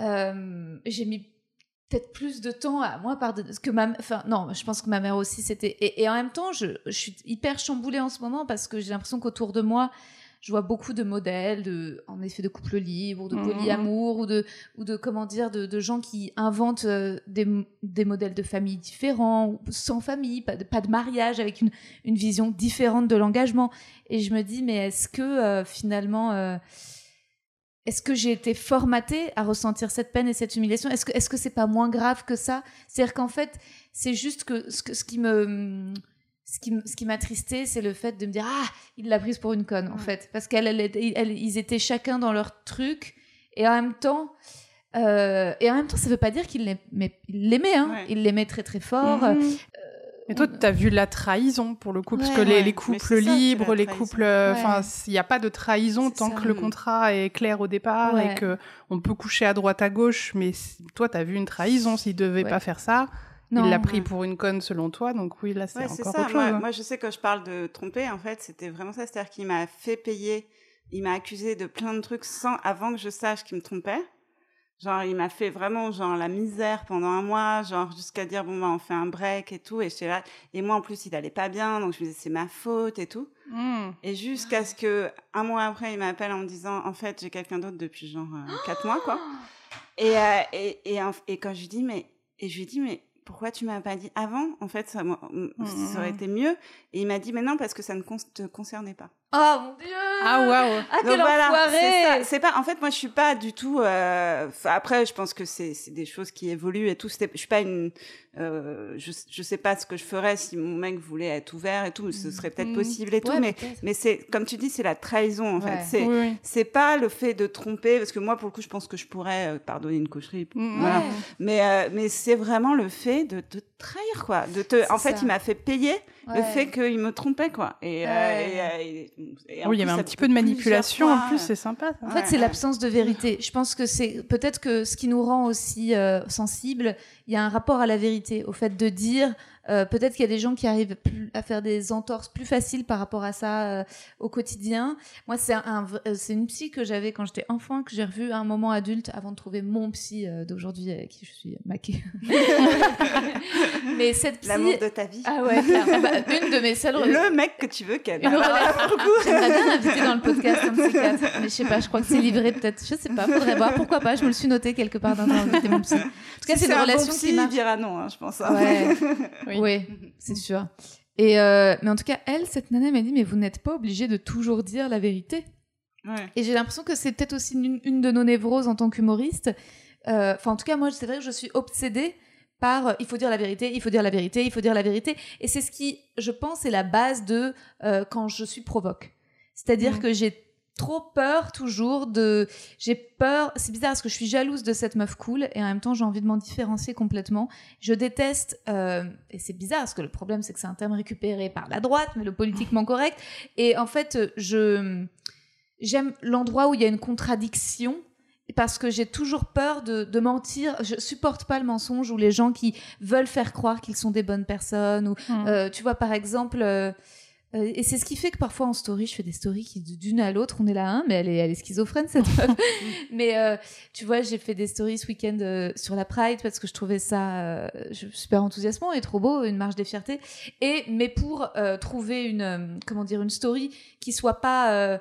C: euh, j'ai mis peut-être plus de temps à moi pardonner que ma enfin non je pense que ma mère aussi c'était et, et en même temps je, je suis hyper chamboulée en ce moment parce que j'ai l'impression qu'autour de moi je vois beaucoup de modèles de en effet de couples libres ou de
B: Mhm.
C: polyamour ou de ou de comment dire de, de gens qui inventent des, des modèles de famille différents ou sans famille pas de, pas de mariage avec une, une vision différente de l'engagement et je me dis mais est-ce que euh, finalement euh, est-ce que j'ai été formatée à ressentir cette peine et cette humiliation? Est-ce que est-ce que c'est pas moins grave que ça? C'est-à-dire qu'en fait, c'est juste que ce, que ce qui me ce qui, ce qui m'a tristé, c'est le fait de me dire ah il l'a prise pour une conne en
D: Ouais.
C: fait parce qu'elle elle, elle- elle- ils étaient chacun dans leur truc et en même temps euh, et en même temps ça veut pas dire qu'il l'aimait il l'aimait hein
D: Ouais.
C: il l'aimait très très fort
B: Mhm. Et toi, tu as vu la trahison pour le coup, parce que les,
D: Ouais,
B: les
D: mais
B: couples
D: ça,
B: libres, les couples, euh,
C: Ouais.
B: enfin, il n'y a pas de trahison tant
C: ça.
B: que le contrat est clair au départ
C: Ouais.
B: et que on peut coucher à droite à gauche. Mais si- toi, tu as vu une trahison. S'il devait
C: Ouais.
B: pas faire ça,
C: non
B: il l'a pris
D: Ouais.
B: pour une conne selon toi. Donc oui, là, c'est encore
D: ça.
B: autre chose.
D: Moi, moi, je sais que je parle de tromper, en fait, c'était vraiment ça. C'est-à-dire qu'il m'a fait payer, il m'a accusé de plein de trucs sans, avant que je sache qu'il me trompait. Genre, il m'a fait vraiment, genre, la misère pendant un mois, genre, jusqu'à dire, bon, bah, on fait un break et tout. Et j'étais là. Et moi, en plus, il allait pas bien, donc je me disais, c'est ma faute et tout.
B: Mm.
D: Et jusqu'à ce que, un mois après, il m'appelle en me disant, en fait, j'ai quelqu'un d'autre depuis, genre, euh, quatre mois, quoi. Et, euh, et, et, et quand je lui dis, mais, et je lui dis, mais pourquoi tu m'as pas dit avant? En fait, ça, moi, ça aurait
B: Mhm.
D: été mieux. Et il m'a dit, mais non, parce que ça ne con- te concernait pas.
C: oh mon dieu
B: Ah waouh.
C: ah
D: Donc
C: quel
D: voilà, c'est
C: enfoiré
D: ça. C'est pas. En fait, moi, je suis pas du tout. euh, après, je pense que c'est des choses qui évoluent et tout. C'était- Je suis pas une. euh, je je sais pas ce que je ferais si mon mec voulait être ouvert et tout. Ce serait peut-être
B: Mhm.
D: possible et tout. Mais mais c'est comme tu dis, c'est la trahison en
C: Ouais.
D: fait. C'est
B: Oui,
D: c'est pas le fait de tromper parce que moi, pour le coup, je pense que je pourrais euh, pardonner une cocherie.
B: Mm,
D: Voilà.
C: Ouais.
D: Mais, euh, mais c'est vraiment le fait de te trahir, quoi. De te... En fait, il m'a fait payer le fait qu'il me trompait, quoi. Et,
B: oui, il y avait un petit peu de manipulation en plus, c'est sympa.
C: En fait, c'est l'absence de vérité. Je pense que c'est peut-être que ce qui nous rend aussi sensibles, il y a un rapport à la vérité, au fait de dire euh, peut-être qu'il y a des gens qui arrivent à faire des entorses plus faciles par rapport à ça euh, au quotidien. Moi, c'est un, euh, c'est une psy que j'avais quand j'étais enfant, que j'ai revue à un moment adulte avant de trouver mon psy d'aujourd'hui avec qui je suis maquée.
E: Mais cette psy... L'amour de ta vie.
C: Ah ouais, ah bah, une de mes seules...
E: Le mec que tu veux qu'elle
C: J'aimerais bien l'inviter dans le podcast, un de ces quatre. Mais je sais pas, je crois que c'est livré peut-être. Je sais pas, faudrait voir. Pourquoi pas Je me le suis noté quelque part d'inviter mon psy. En
E: tout cas, c'est une relation qui marche. dira non, hein, je pense. Hein.
C: Ouais. Oui, c'est sûr. Et euh, mais en tout cas, elle, cette nana m'a dit, mais vous n'êtes pas obligé de toujours dire la vérité. Et j'ai l'impression que c'est peut-être aussi une, de nos névroses en tant qu'humoriste. Euh, enfin, en tout cas, moi, c'est vrai que je suis obsédée par euh, il faut dire la vérité, il faut dire la vérité, il faut dire la vérité. Et c'est ce qui, je pense, est la base de quand je suis provoque. C'est-à-dire mmh. que j'ai trop peur toujours de j'ai peur c'est bizarre parce que je suis jalouse de cette meuf cool et en même temps j'ai envie de m'en différencier complètement je déteste euh, et c'est bizarre parce que le problème c'est que c'est un terme récupéré par la droite mais le politiquement correct et en fait je j'aime l'endroit où il y a une contradiction parce que j'ai toujours peur de, de, mentir. Je supporte pas le mensonge ou les gens qui veulent faire croire qu'ils sont des bonnes personnes. Ou, mmh. euh, tu vois, par exemple, euh, euh, et c'est ce qui fait que parfois en story, je fais des stories qui d'une à l'autre, on est là, hein, mais elle est, elle est schizophrène cette meuf. mais euh, tu vois, j'ai fait des stories ce week-end euh, sur la Pride parce que je trouvais ça super enthousiasmant et trop beau, une marche des fiertés. Et mais pour trouver une comment dire une story qui soit pas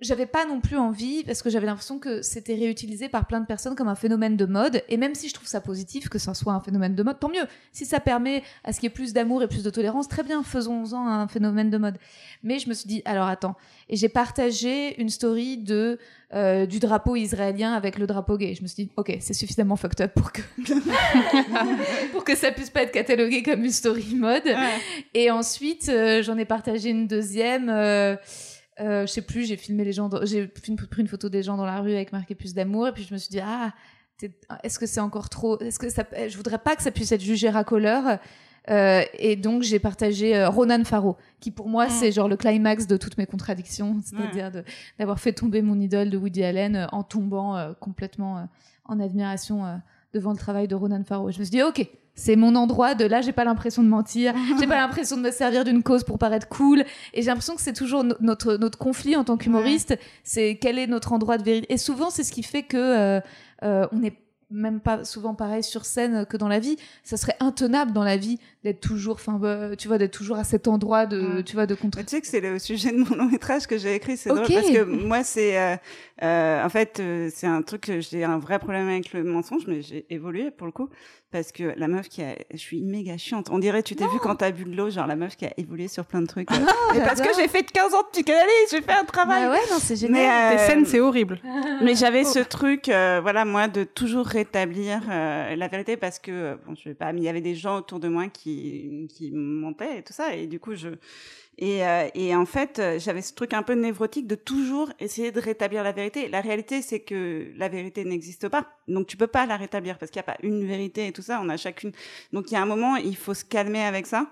C: j'avais pas non plus envie parce que j'avais l'impression que c'était réutilisé par plein de personnes comme un phénomène de mode. Et même si je trouve ça positif que ça soit un phénomène de mode tant mieux. Si ça permet à ce qu'il y ait plus d'amour et plus de tolérance très bien faisons-en un phénomène de mode. Mais je me suis dit alors attends. Et j'ai partagé une story de euh, du drapeau israélien avec le drapeau gay. Je me suis dit ok c'est suffisamment fucked up pour que pour que ça puisse pas être catalogué comme une story mode. Et ensuite euh, j'en ai partagé une deuxième euh, euh, je sais plus, j'ai filmé les gens, j'ai pris une photo des gens dans la rue avec marqué plus d'amour, et puis je me suis dit ah, est-ce que c'est encore trop, est-ce que ça, je voudrais pas que ça puisse être jugé racoleur. Euh, et donc j'ai partagé euh, Ronan Farrow, qui pour moi mm. c'est genre le climax de toutes mes contradictions, c'est-à-dire d'avoir fait tomber mon idole de Woody Allen euh, en tombant euh, complètement en admiration devant le travail de Ronan Farrow. Je me suis dit ok, c'est mon endroit de là j'ai pas l'impression de mentir j'ai pas l'impression de me servir d'une cause pour paraître cool. Et j'ai l'impression que c'est toujours notre notre conflit en tant qu'humoriste c'est quel est notre endroit de vérité. Et souvent c'est ce qui fait que euh, euh, on est même pas souvent pareil sur scène que dans la vie. Ça serait intenable dans la vie d'être toujours enfin bah, tu vois d'être toujours à cet endroit de tu vois de contre
D: tu sais que c'est le sujet de mon long métrage que j'ai écrit c'est drôle parce que moi c'est euh, euh en fait euh, c'est un truc que j'ai un vrai problème avec le mensonge mais j'ai évolué pour le coup parce que la meuf qui a je suis méga chiante. On dirait tu t'es vu quand t'as bu de l'eau genre la meuf qui a évolué sur plein de trucs. Ah, et parce que j'ai fait 15 ans de psychanalyse j'ai fait un travail.
C: Bah ouais non c'est génial.
B: Tes scènes c'est horrible.
D: mais j'avais ce truc euh, voilà moi de toujours rétablir euh, la vérité parce que bon je vais pas mais il y avait des gens autour de moi qui qui mentaient et tout ça et du coup je et, euh, et en fait, j'avais ce truc un peu névrotique de toujours essayer de rétablir la vérité. La réalité, c'est que la vérité n'existe pas. Donc tu peux pas la rétablir parce qu'il n'y a pas une vérité et tout ça. On a chacune. Donc il y a un moment, il faut se calmer avec ça.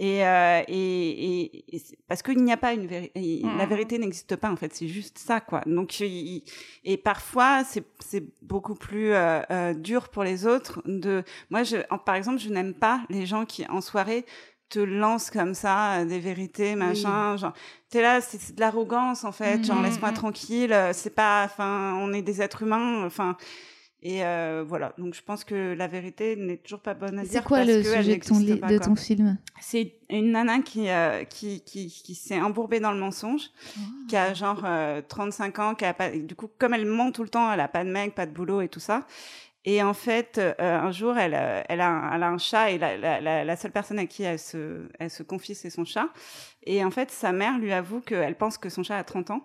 D: Et, euh, et, et, parce qu'il n'y a pas une vérité, la mmh. vérité n'existe pas en fait, c'est juste ça quoi. Donc et parfois c'est c'est beaucoup plus euh, euh, dur pour les autres de. Moi je, par exemple, je n'aime pas les gens qui en soirée te lancent comme ça des vérités machin genre t'es là c'est de l'arrogance en fait genre mmh, laisse-moi mmh. tranquille c'est pas enfin on est des êtres humains enfin et euh, voilà, donc je pense que la vérité n'est toujours pas bonne à dire.
C: C'est quoi le sujet de ton, de ton film?
D: C'est une nana qui, euh, qui, qui, qui s'est embourbée dans le mensonge, oh. qui a genre euh, 35 ans, qui a pas, du coup, comme elle ment tout le temps, elle a pas de mec, pas de boulot et tout ça. Et en fait, euh, un jour, elle, euh, elle, a un, elle a un chat et la, la, la, seule personne à qui elle se, elle se confie, c'est son chat. Et en fait, sa mère lui avoue qu'elle pense que son chat a 30 ans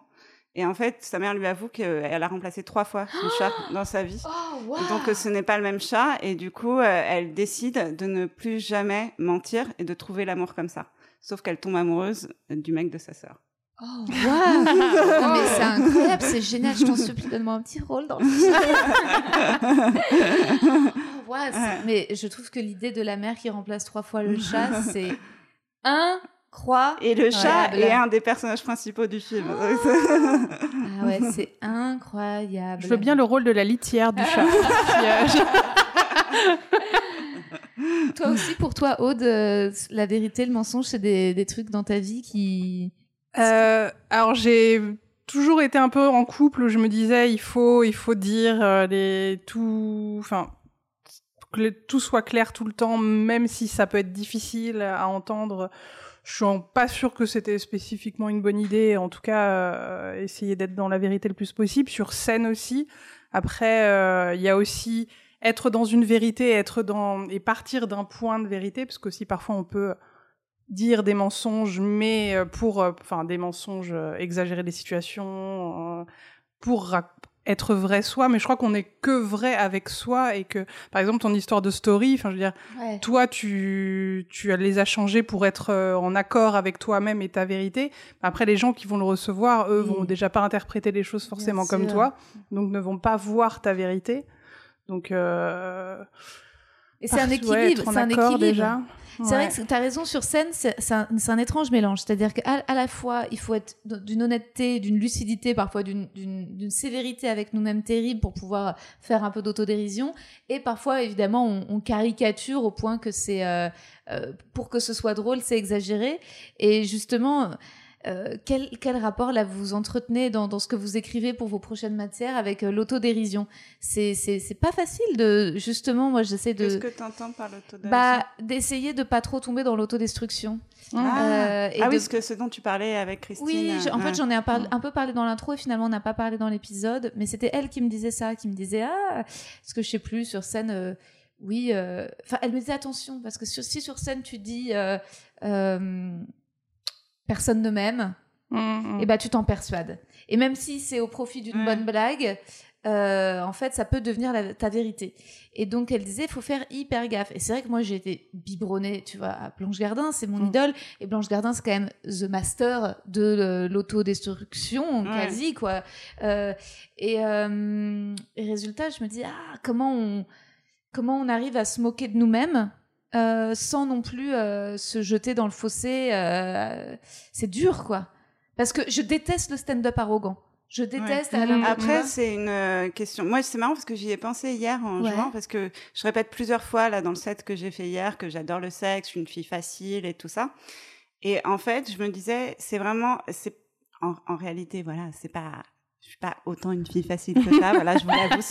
D: et en fait, sa mère lui avoue qu'elle a remplacé trois fois son chat dans sa vie. Oh, Donc ce n'est pas le même chat. Et du coup, euh, elle décide de ne plus jamais mentir et de trouver l'amour comme ça. Sauf qu'elle tombe amoureuse du mec de sa sœur.
C: Oh, wow. mais c'est incroyable, c'est génial. Je t'en supplie, donne-moi un petit rôle dans le oh, Mais je trouve que l'idée de la mère qui remplace trois fois le chat, c'est un Croix.
D: Et le chat est un des personnages principaux du film.
C: ah ouais, c'est incroyable.
B: Je veux bien le rôle de la litière du chat.
C: toi aussi, pour toi, Aude, euh, la vérité, le mensonge, c'est des, des, trucs dans ta vie qui.
B: Euh, alors, j'ai toujours été un peu en couple où je me disais, il faut, il faut dire euh, les tout, enfin, que tout soit clair tout le temps, même si ça peut être difficile à entendre. Je suis pas sûre que c'était spécifiquement une bonne idée. En tout cas, euh, essayer d'être dans la vérité le plus possible sur scène aussi. Après, il y a aussi être dans une vérité, être dans et partir d'un point de vérité, parce qu'aussi parfois on peut dire des mensonges, mais euh, pour, euh, enfin des mensonges, euh, exagérer des situations, pour être vrai soi, mais je crois qu'on n'est que vrai avec soi et que, par exemple, ton histoire de story, enfin, je veux dire, toi, tu, tu les as changés pour être en accord avec toi-même et ta vérité. Après, les gens qui vont le recevoir, eux, vont déjà pas interpréter les choses forcément comme toi, donc ne vont pas voir ta vérité. Donc, euh...
C: et c'est un équilibre, c'est un équilibre. Déjà. C'est vrai que tu as raison, sur scène, c'est un, un, étrange mélange. C'est-à-dire qu'à à la fois, il faut être d'une honnêteté, d'une lucidité, parfois d'une sévérité avec nous-mêmes terrible pour pouvoir faire un peu d'autodérision. Et parfois, évidemment, on, on, caricature au point que c'est. Euh, euh, pour que ce soit drôle, c'est exagéré. Et justement euh, quel, quel, rapport là vous entretenez dans, dans, ce que vous écrivez pour vos prochaines matières avec euh, l'autodérision? C'est c'est pas facile de justement moi j'essaie de.
D: Qu'est-ce que tu entends par l'autodérision?
C: Bah d'essayer de pas trop tomber dans l'autodestruction.
D: Ah, euh, et ah oui, ce que ce dont tu parlais avec Christine.
C: Oui, en fait j'en ai un, un, peu parlé dans l'intro et finalement on n'a pas parlé dans l'épisode, mais c'était elle qui me disait ça, qui me disait ah ce que je sais plus sur scène. oui, enfin elle me disait attention parce que si sur scène tu dis personne ne m'aime, mmh, mmh. et bah tu t'en persuades. Et même si c'est au profit d'une bonne blague, euh, en fait, ça peut devenir ta vérité. Et donc, elle disait, il faut faire hyper gaffe. Et c'est vrai que moi, j'ai été biberonnée, tu vois, à Blanche Gardin, c'est mon mmh. idole. Et Blanche Gardin, c'est quand même the master de l'autodestruction, quasi, quoi. Euh, et, euh, et, résultat, je me dis, ah, comment on, comment on arrive à se moquer de nous-mêmes euh, sans non plus euh, se jeter dans le fossé. Euh, c'est dur, quoi. Parce que je déteste le stand-up arrogant. Je déteste.
D: Mhm. Après, c'est une question. Moi, c'est marrant parce que j'y ai pensé hier en jouant, parce que je répète plusieurs fois là dans le set que j'ai fait hier que j'adore le sexe, je suis une fille facile et tout ça. Et en fait, je me disais, c'est vraiment, c'est en, en, réalité, voilà, c'est pas je suis pas autant une fille facile que ça, voilà, je vous l'avoue.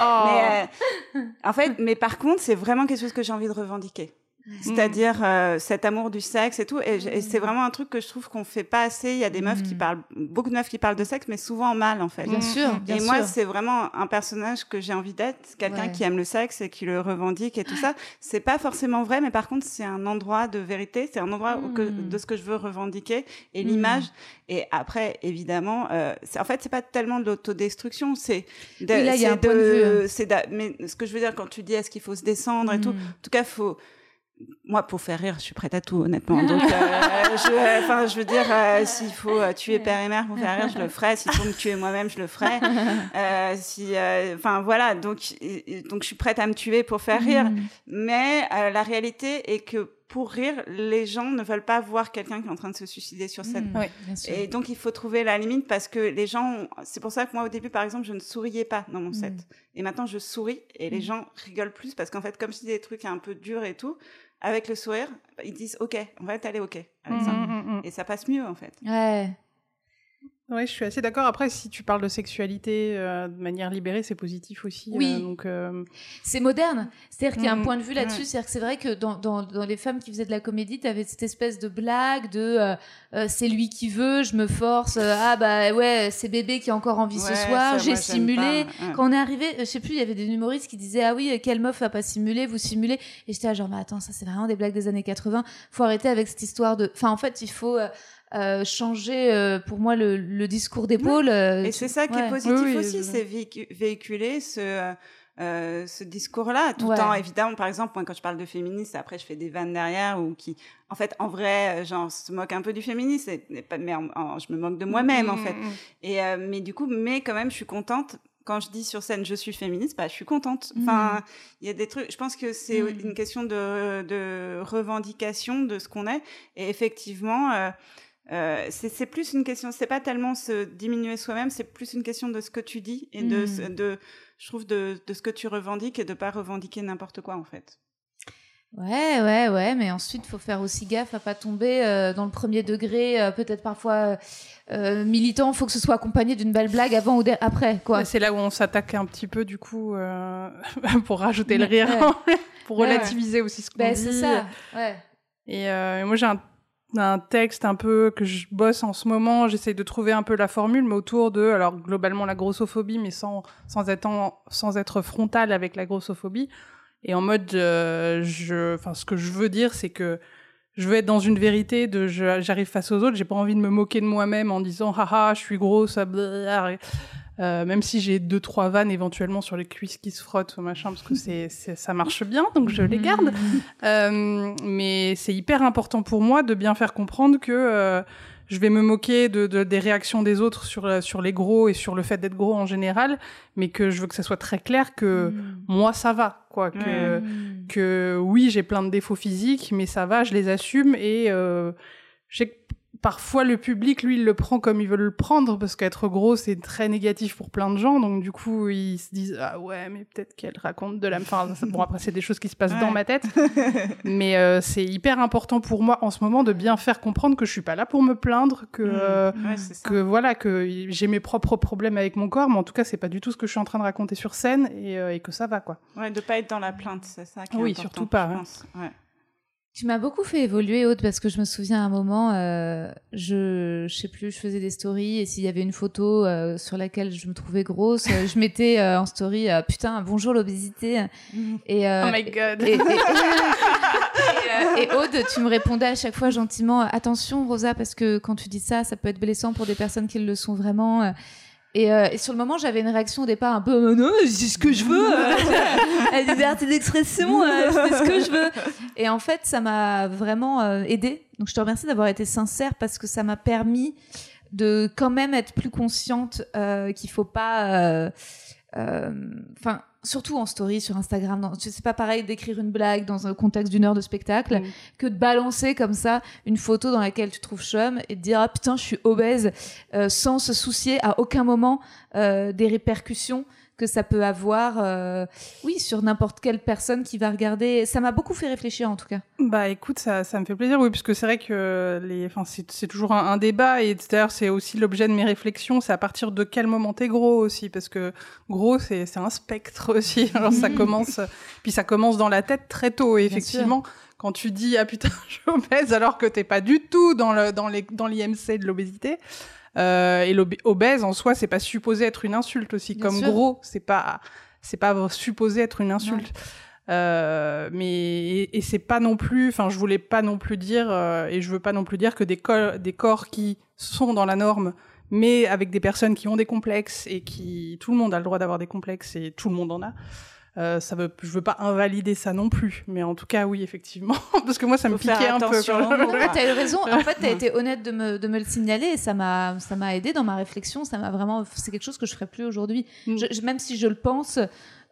D: Oh. Mais euh, en fait, mais par contre, c'est vraiment quelque chose que j'ai envie de revendiquer. C'est-à-dire euh, cet amour du sexe et tout. Et, c'est vraiment un truc que je trouve qu'on fait pas assez. Il y a des meufs qui mm. parlent, beaucoup de meufs qui parlent de sexe, mais souvent mal en fait.
C: Bien sûr.
D: et moi, c'est vraiment un personnage que j'ai envie d'être, quelqu'un qui aime le sexe et qui le revendique et tout ça. C'est pas forcément vrai, mais par contre, c'est un endroit de vérité. C'est un endroit que, mm. de ce que je veux revendiquer et mm. l'image. Et après, évidemment, euh, en fait, c'est pas tellement de l'autodestruction. C'est
C: de, oui, là, il y a un point de vue.
D: Hein. mais ce que je veux dire quand tu dis est-ce qu'il faut se descendre et tout. En tout cas, faut moi, pour faire rire, je suis prête à tout, honnêtement. Donc, euh, je, enfin, je veux dire, euh, s'il faut euh, tuer père et mère pour faire rire, je le ferai. S'il faut me tuer moi-même, je le ferai. Si, enfin, voilà. Donc, donc, je suis prête à me tuer pour faire rire. Mm. Mais la réalité est que pour rire, les gens ne veulent pas voir quelqu'un qui est en train de se suicider sur scène.
C: Mm.
D: Et donc, il faut trouver la limite parce que les gens, c'est pour ça que moi, au début, par exemple, je ne souriais pas dans mon set. Mm. Et maintenant, je souris et les gens rigolent plus parce qu'en fait, comme je dis des trucs un peu durs et tout, avec le sourire, ils disent OK, on va aller OK avec ça. Mmh, mmh, mmh. Et ça passe mieux en fait.
C: Ouais.
B: Oui, je suis assez d'accord. Après, si tu parles de sexualité euh, de manière libérée, c'est positif aussi.
C: Oui.
B: Euh, donc, euh,
C: c'est moderne. C'est-à-dire qu'il y a un point de vue là-dessus. C'est-à-dire que c'est vrai que dans, dans, dans, les femmes qui faisaient de la comédie, tu avais cette espèce de blague de c'est lui qui veut, je me force. ah bah ouais, c'est bébé qui a encore envie ce soir, j'ai simulé. Quand on est arrivé, je sais plus, il y avait des humoristes qui disaient ah oui, quelle meuf a pas simulé, vous simulez. Et j'étais genre mais attends, ça c'est vraiment des blagues des années 80. Faut arrêter avec cette histoire de. Enfin en fait, il faut euh, changer euh, pour moi le, le discours d'épaule. Euh,
D: et c'est ça qui est positif aussi, c'est véhiculer ce euh, ce discours-là, tout le temps, évidemment, par exemple, moi, quand je parle de féministe, après, je fais des vannes derrière, ou qui, en fait, en vrai, genre, se moque un peu du féminisme, mais, mais je me moque de moi-même, en fait. Mm, mm, mm. Et, euh, mais du coup, mais quand même, je suis contente quand je dis sur scène je suis féministe, bah, je suis contente. Enfin, mm. il y a des trucs. Je pense que c'est mm. une question de, de, revendication de ce qu'on est. Et effectivement, euh, euh, c'est plus une question. C'est pas tellement se diminuer soi-même, c'est plus une question de ce que tu dis et de, mm. de, je trouve, de, de ce que tu revendiques et de pas revendiquer n'importe quoi en fait.
C: Ouais, ouais, ouais, mais ensuite, il faut faire aussi gaffe à pas tomber euh, dans le premier degré, euh, peut-être parfois euh, militant, il faut que ce soit accompagné d'une belle blague avant ou après, quoi.
B: C'est là où on s'attaque un petit peu, du coup, pour rajouter le rire, pour relativiser aussi ce qu'on ben, dit.
C: C'est ça, ouais.
B: Et moi, j'ai un, un, texte un peu que je bosse en ce moment, j'essaie de trouver un peu la formule, mais autour de, alors globalement la grossophobie, mais sans, sans, être, sans être frontal avec la grossophobie. Et en mode euh, je enfin ce que je veux dire c'est que je veux être dans une vérité de j'arrive face aux autres. J'ai pas envie de me moquer de moi-même en disant haha je suis grosse euh, même si j'ai deux trois vannes éventuellement sur les cuisses qui se frottent ou machin parce que c'est ça marche bien donc je les garde euh, mais c'est hyper important pour moi de bien faire comprendre que euh, je vais me moquer de, de, des réactions des autres sur, euh, sur les gros et sur le fait d'être gros en général, mais que je veux que ça soit très clair que mm. moi ça va, quoi. Que, que oui, j'ai plein de défauts physiques, mais ça va, je les assume et euh, j'ai parfois le public, lui, il le prend comme il veut le prendre, parce qu'être gros, c'est très négatif pour plein de gens. Donc, du coup, ils se disent, ah ouais, mais peut-être qu'elle raconte de la... Enfin, bon, après, c'est des choses qui se passent dans ma tête. mais euh, c'est hyper important pour moi, en ce moment, de bien faire comprendre que je suis pas là pour me plaindre, que, mmh. euh, que voilà, que j'ai mes propres problèmes avec mon corps, mais en tout cas, c'est pas du tout ce que je suis en train de raconter sur scène, et, euh, et que ça va, quoi.
D: Ouais, de pas être dans la plainte, c'est ça qui est
B: Oui,
D: important,
B: surtout pas.
D: Je pense. Ouais.
C: Tu m'as beaucoup fait évoluer, Aude, parce que je me souviens à un moment, euh, je, je sais plus, je faisais des stories et s'il y avait une photo euh, sur laquelle je me trouvais grosse, euh, je mettais euh, en story euh, putain bonjour l'obésité
B: et oh my god
C: et, et, et, Aude, tu me répondais à chaque fois gentiment attention Rosa parce que quand tu dis ça, ça peut être blessant pour des personnes qui le sont vraiment. Et, euh, et, sur le moment, j'avais une réaction au départ un peu non, c'est ce que je veux, la liberté d'expression, c'est ce que je veux. Et en fait, ça m'a vraiment euh, aidé. Donc, je te remercie d'avoir été sincère parce que ça m'a permis de quand même être plus consciente euh, qu'il faut pas, enfin surtout en story sur Instagram. C'est pas pareil d'écrire une blague dans un contexte d'une heure de spectacle mm. que de balancer comme ça une photo dans laquelle tu trouves chum et de dire ah putain je suis obèse euh, sans se soucier à aucun moment euh, des répercussions que ça peut avoir, euh, oui, sur n'importe quelle personne qui va regarder. Ça m'a beaucoup fait réfléchir, en tout cas.
B: Bah, écoute, ça, ça me fait plaisir, oui, puisque c'est vrai que les, enfin, c'est toujours un, débat, et d'ailleurs, c'est aussi l'objet de mes réflexions. C'est à partir de quel moment t'es gros aussi, parce que gros, c'est un spectre aussi. Alors, ça commence, puis ça commence dans la tête très tôt, et effectivement. Quand tu dis ah putain je suis obèse alors que t'es pas du tout dans le dans les dans l'IMC de l'obésité, euh, et l'obèse en soi, c'est pas supposé être une insulte aussi. Comme gros, c'est pas c'est pas supposé être une insulte. Euh, mais et, c'est pas non plus, enfin je voulais pas non plus dire euh, et je veux pas non plus dire que des, des corps qui sont dans la norme, mais avec des personnes qui ont des complexes et qui tout le monde a le droit d'avoir des complexes et tout le monde en a. Euh, ça veut, je veux pas invalider ça non plus, mais en tout cas, oui, effectivement, parce que moi, ça me piquait un peu. Tu
C: as eu raison. En fait, tu as été honnête de me, de me le signaler et ça m'a, ça m'a aidé dans ma réflexion. Ça m'a vraiment, c'est quelque chose que je ferais plus aujourd'hui. Mm. Même si je le pense.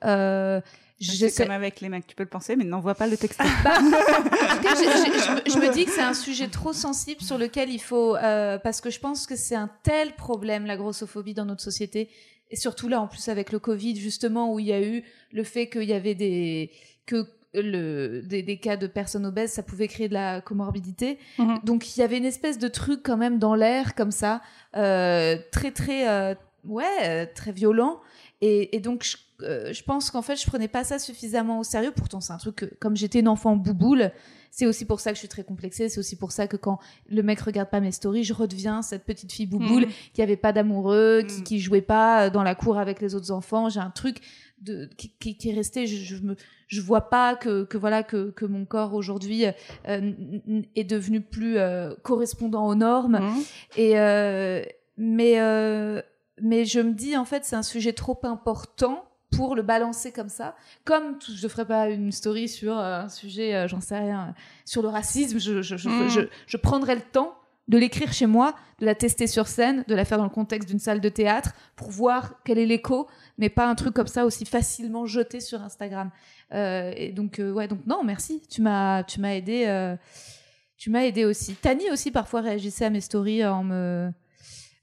C: Euh,
D: c'est comme avec les mecs, tu peux le penser, mais n'envoie pas le texte.
C: Bah, en tout cas, je, je, me dis que c'est un sujet trop sensible sur lequel il faut, euh, parce que je pense que c'est un tel problème la grossophobie dans notre société et surtout là en plus avec le Covid justement où il y a eu le fait qu'il y avait des que le, des, des, cas de personnes obèses, ça pouvait créer de la comorbidité. Mhm. Donc il y avait une espèce de truc quand même dans l'air comme ça, euh, très très euh, ouais euh, très violent. Et, et donc je, euh, je pense qu'en fait je prenais pas ça suffisamment au sérieux. Pourtant c'est un truc que, comme j'étais une enfant bouboule, c'est aussi pour ça que je suis très complexée. C'est aussi pour ça que quand le mec regarde pas mes stories, je redeviens cette petite fille bouboule mm. qui avait pas d'amoureux, qui, mm. qui jouait pas dans la cour avec les autres enfants. J'ai un truc de, qui, qui, est resté. Je, je, me, je vois pas que, que voilà que, que mon corps aujourd'hui euh, est devenu plus euh, correspondant aux normes. Mm. Et euh, mais euh, mais je me dis en fait c'est un sujet trop important pour le balancer comme ça. Comme je ne ferai pas une story sur euh, un sujet, euh, j'en sais rien, sur le racisme, je, je, je, mm. je, prendrai le temps de l'écrire chez moi, de la tester sur scène, de la faire dans le contexte d'une salle de théâtre pour voir quel est l'écho, mais pas un truc comme ça aussi facilement jeté sur Instagram. Euh, et donc euh, ouais, donc non, merci, tu m'as tu m'as aidé, euh, tu m'as aidé aussi. Tani aussi parfois réagissait à mes stories en me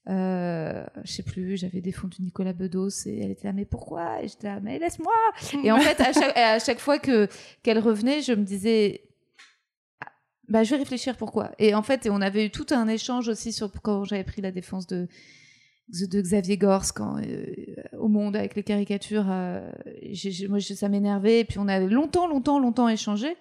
C: euh, je sais plus, j'avais défendu Nicolas Bedos et elle était là, mais pourquoi? Et j'étais là, mais laisse-moi Et en fait, à chaque, fois que qu'elle revenait, je me disais, bah, je vais réfléchir pourquoi. Et en fait, on avait eu tout un échange aussi sur quand j'avais pris la défense de, Xavier Gors euh, au Monde avec les caricatures. Euh, moi, ça m'énervait. Et puis, on avait longtemps, longtemps, longtemps échangé.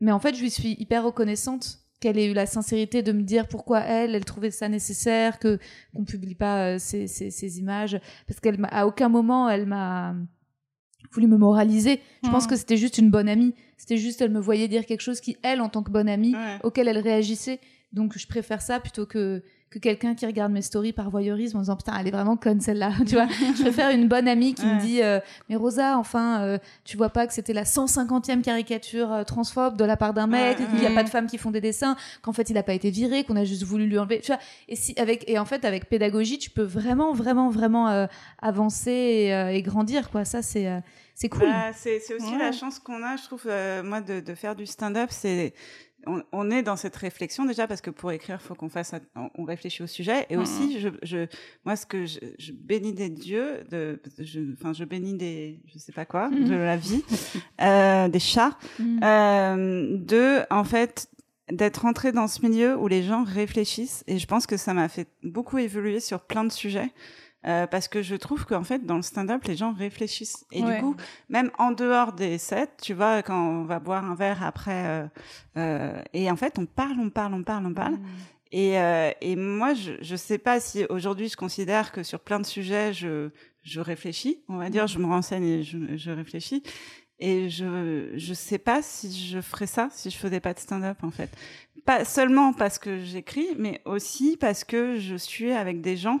C: Mais en fait, je lui suis hyper reconnaissante qu'elle ait eu la sincérité de me dire pourquoi elle, elle trouvait ça nécessaire, que qu'on publie pas euh, ces, ces, ces, images, parce qu'elle à aucun moment elle m'a voulu me moraliser. Je pense mmh. que c'était juste une bonne amie. C'était juste, elle me voyait dire quelque chose qui, elle, en tant que bonne amie, auquel elle réagissait. Donc, je préfère ça plutôt que que quelqu'un qui regarde mes stories par voyeurisme en disant putain elle est vraiment conne celle-là. Tu vois je préfère une bonne amie qui me dit euh, mais Rosa enfin euh, tu vois pas que c'était la 150e caricature euh, transphobe de la part d'un mec qu'il n'y a pas de femmes qui font des dessins qu'en fait il a pas été viré qu'on a juste voulu lui enlever. Tu vois et si avec et en fait avec pédagogie tu peux vraiment vraiment vraiment avancer et, et, grandir quoi. Ça c'est c'est cool.
D: Bah, c'est aussi la chance qu'on a, je trouve, moi, de, de, faire du stand-up. C'est on, est dans cette réflexion déjà parce que pour écrire, il faut qu'on fasse, on réfléchit au sujet. Et aussi, je, moi, ce que je, bénis des dieux, de, enfin, je bénis des, je sais pas quoi, mm. de la vie, euh, des chats, mm. euh, de, en fait, d'être entré dans ce milieu où les gens réfléchissent. Et je pense que ça m'a fait beaucoup évoluer sur plein de sujets. Euh, parce que je trouve qu'en fait dans le stand-up les gens réfléchissent. Et du coup même en dehors des sets tu vois quand on va boire un verre après euh, euh, et en fait on parle on parle on parle on parle. Mm. et, euh, et moi je je sais pas si aujourd'hui je considère que sur plein de sujets je je réfléchis on va dire. Mm. je me renseigne et je, je réfléchis. Et je je sais pas si je ferais ça si je faisais pas de stand-up en fait. Pas seulement parce que j'écris mais aussi parce que je suis avec des gens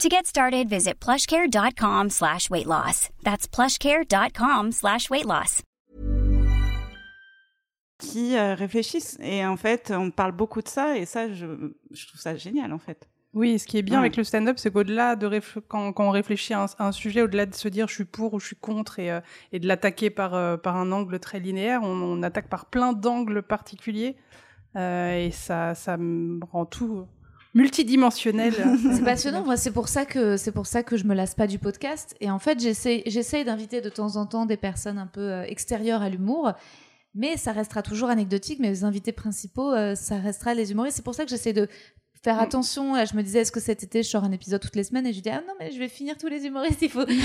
G: To get started, visit plushcare.com slash weight loss. That's plushcare.com slash weight loss.
D: Qui euh, réfléchissent. Et en fait, on parle beaucoup de ça et ça, je, je trouve ça génial en fait.
B: Oui, ce qui est bien avec le stand-up, c'est qu'au-delà de quand, quand, on réfléchit à un, sujet, au-delà de se dire je suis pour ou je suis contre et, euh, et de l'attaquer par, euh, par un angle très linéaire, on, on attaque par plein d'angles particuliers et ça, ça me rend tout multidimensionnel.
C: c'est passionnant. Moi, c'est pour ça que c'est pour ça que je me lasse pas du podcast. Et en fait, j'essaie d'inviter de temps en temps des personnes un peu euh, extérieures à l'humour. Mais ça restera toujours anecdotique. Mes invités principaux, euh, ça restera les humoristes. C'est pour ça que j'essaie de faire mm. attention. je me disais, est-ce que cet été, je sors un épisode toutes les semaines? Et je dis, ah non, mais je vais finir tous les humoristes. Il faut, il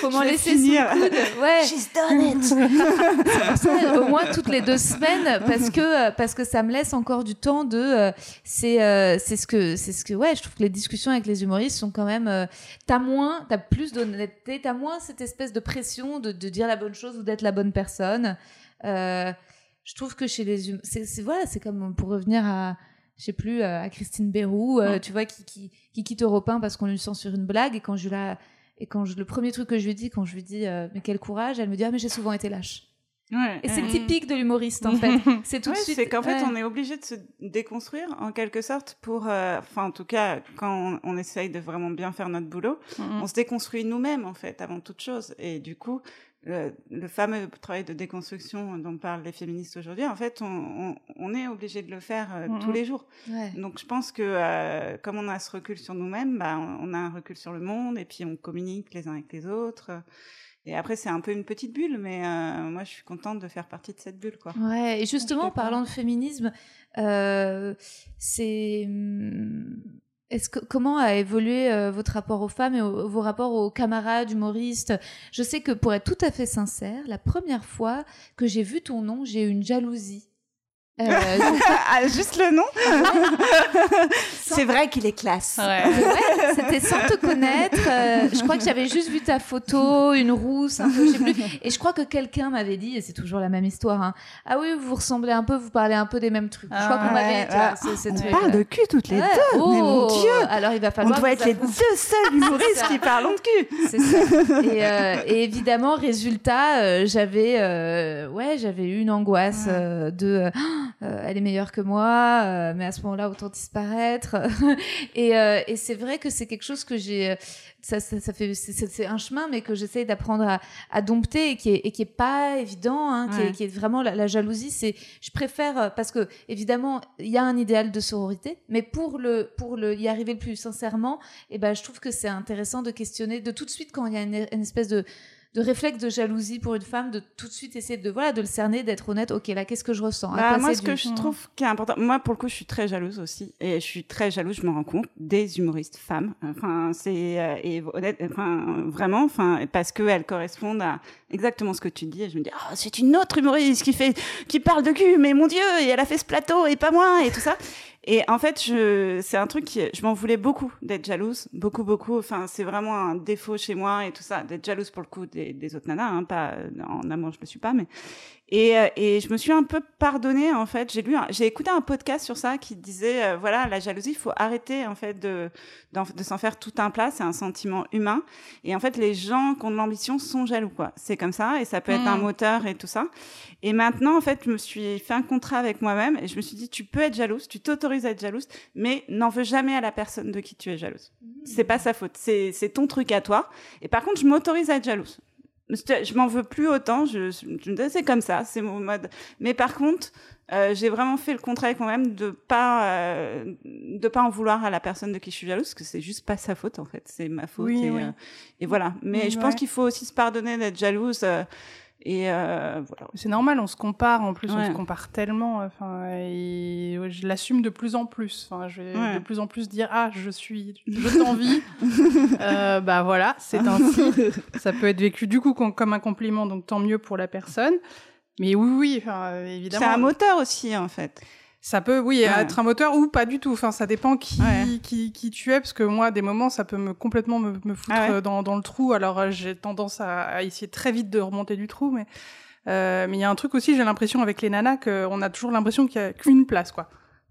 C: faut, m'en laisser finir. sous le coude. Ouais. She's done it. au moins toutes les deux semaines, parce que parce que ça me laisse encore du temps de. Euh, c'est euh, c'est ce que c'est ce que ouais. Je trouve que les discussions avec les humoristes sont quand même. Euh, t'as moins, t'as plus d'honnêteté, t'as moins cette espèce de pression de, de dire la bonne chose ou d'être la bonne personne. je trouve que chez les humoristes, c'est voilà, c'est comme pour revenir à je sais plus, euh, à Christine Bérou, euh, tu vois, qui, qui, qui quitte Europe 1 parce qu'on lui censure une blague. Et quand je la, et quand je, le premier truc que je lui dis, quand je lui dis, euh, mais quel courage, elle me dit, ah, mais j'ai souvent été lâche. Ouais, et c'est typique de l'humoriste en fait. C'est tout de suite.
D: C'est qu'en fait on est obligé de se déconstruire en quelque sorte pour, enfin en tout cas quand on, essaye de vraiment bien faire notre boulot, on se déconstruit nous-mêmes en fait avant toute chose. Et du coup le, fameux travail de déconstruction dont parlent les féministes aujourd'hui, en fait, on, on, est obligé de le faire euh, tous les jours. Donc, je pense que euh, comme on a ce recul sur nous-mêmes, bah, on a un recul sur le monde et puis on communique les uns avec les autres. Et après, c'est un peu une petite bulle, mais euh, moi, je suis contente de faire partie de cette bulle, quoi.
C: Ouais. Et justement, parlant de féminisme, c'est hum, comment a évolué euh, votre rapport aux femmes et vos rapports aux camarades humoristes? Je sais que pour être tout à fait sincère, la première fois que j'ai vu ton nom, j'ai eu une jalousie.
D: Euh, ah, juste le nom C'est vrai qu'il est classe.
C: Ouais, c'était sans te connaître. Euh, je crois que j'avais juste vu ta photo, une rousse, un peu, je sais plus. Et je crois que quelqu'un m'avait dit, et c'est toujours la même histoire, hein, ah oui, vous ressemblez un peu, vous parlez un peu des mêmes trucs. Je crois qu'on m'avait
D: dit, on parle de cul toutes les deux. Oh, mais mon Dieu.
C: Alors il va falloir.
D: On doit être les deux seuls humoristes qui parlent de cul.
C: C'est ça. Et, euh, et, évidemment, résultat, euh, j'avais, ouais, j'avais eu une angoisse de, elle est meilleure que moi, mais à ce moment-là, autant disparaître. et, euh, et c'est vrai que c'est quelque chose que j'ai, ça, ça, ça, fait, c'est un chemin, mais que j'essaye d'apprendre à, à, dompter et qui est, et qui est pas évident, hein, qui, est, qui, est, vraiment la, jalousie. C'est, je préfère euh, parce que évidemment il y a un idéal de sororité, mais pour le, pour le y arriver le plus sincèrement, et eh ben je trouve que c'est intéressant de questionner de tout de suite quand il y a une, une espèce de de réflexe de jalousie pour une femme, de tout de suite essayer de voilà de le cerner, d'être honnête. Ok, là, qu'est-ce que je ressens?
D: Bah, Moi, ce que je trouve qui est important, moi pour le coup, je suis très jalouse aussi, et je suis très jalouse. Je me rends compte des humoristes femmes. Enfin, c'est euh, et honnête, enfin vraiment, enfin parce que elles correspondent à exactement ce que tu dis. Et je me dis, oh, c'est une autre humoriste qui fait, qui parle de cul, mais mon Dieu, et elle a fait ce plateau et pas moi et tout ça. Et en fait, je, c'est un truc qui, je m'en voulais beaucoup d'être jalouse, beaucoup, beaucoup. Enfin, c'est vraiment un défaut chez moi et tout ça, d'être jalouse pour le coup des, autres nanas, hein, pas en amour, je le suis pas, mais et, euh, et, je me suis un peu pardonnée en fait. J'ai lu, j'ai écouté un podcast sur ça qui disait euh, voilà la jalousie, il faut arrêter en fait de de s'en faire tout un plat. C'est un sentiment humain. Et en fait, les gens qui ont de l'ambition sont jaloux quoi. C'est comme ça et ça peut être un mm. moteur et tout ça. Et maintenant en fait, je me suis fait un contrat avec moi-même et je me suis dit tu peux être jalouse, tu t'autorises à être jalouse, mais n'en veux jamais à la personne de qui tu es jalouse. Mm. C'est pas sa faute. C'est ton truc à toi. Et par contre, je m'autorise à être jalouse je m'en veux plus autant. Je, je, c'est comme ça, c'est mon mode. Mais par contre, euh, j'ai vraiment fait le contraire quand même de pas euh, de pas en vouloir à la personne de qui je suis jalouse, parce que c'est juste pas sa faute en fait, c'est ma faute. et, euh, et, voilà. Mais je pense qu'il faut aussi se pardonner d'être jalouse. Et euh, voilà.
B: C'est normal, on se compare en plus, on se compare tellement. Enfin, et je l'assume de plus en plus. Enfin, je vais de plus en plus dire ah je suis, je t'envie. euh, bah voilà, c'est ainsi. Ça peut être vécu du coup comme un compliment, donc tant mieux pour la personne. Mais oui, oui, enfin, évidemment.
D: C'est un moteur aussi en fait.
B: Ça peut, oui, être un moteur ou pas du tout. Enfin, ça dépend qui, qui, qui, tu es, parce que moi, des moments, ça peut me complètement me, me foutre ah dans, dans le trou. Alors, euh, j'ai tendance à, à, essayer très vite de remonter du trou, mais euh, mais il y a un truc aussi, j'ai l'impression avec les nanas qu'on a toujours l'impression qu'il y a qu'une place, quoi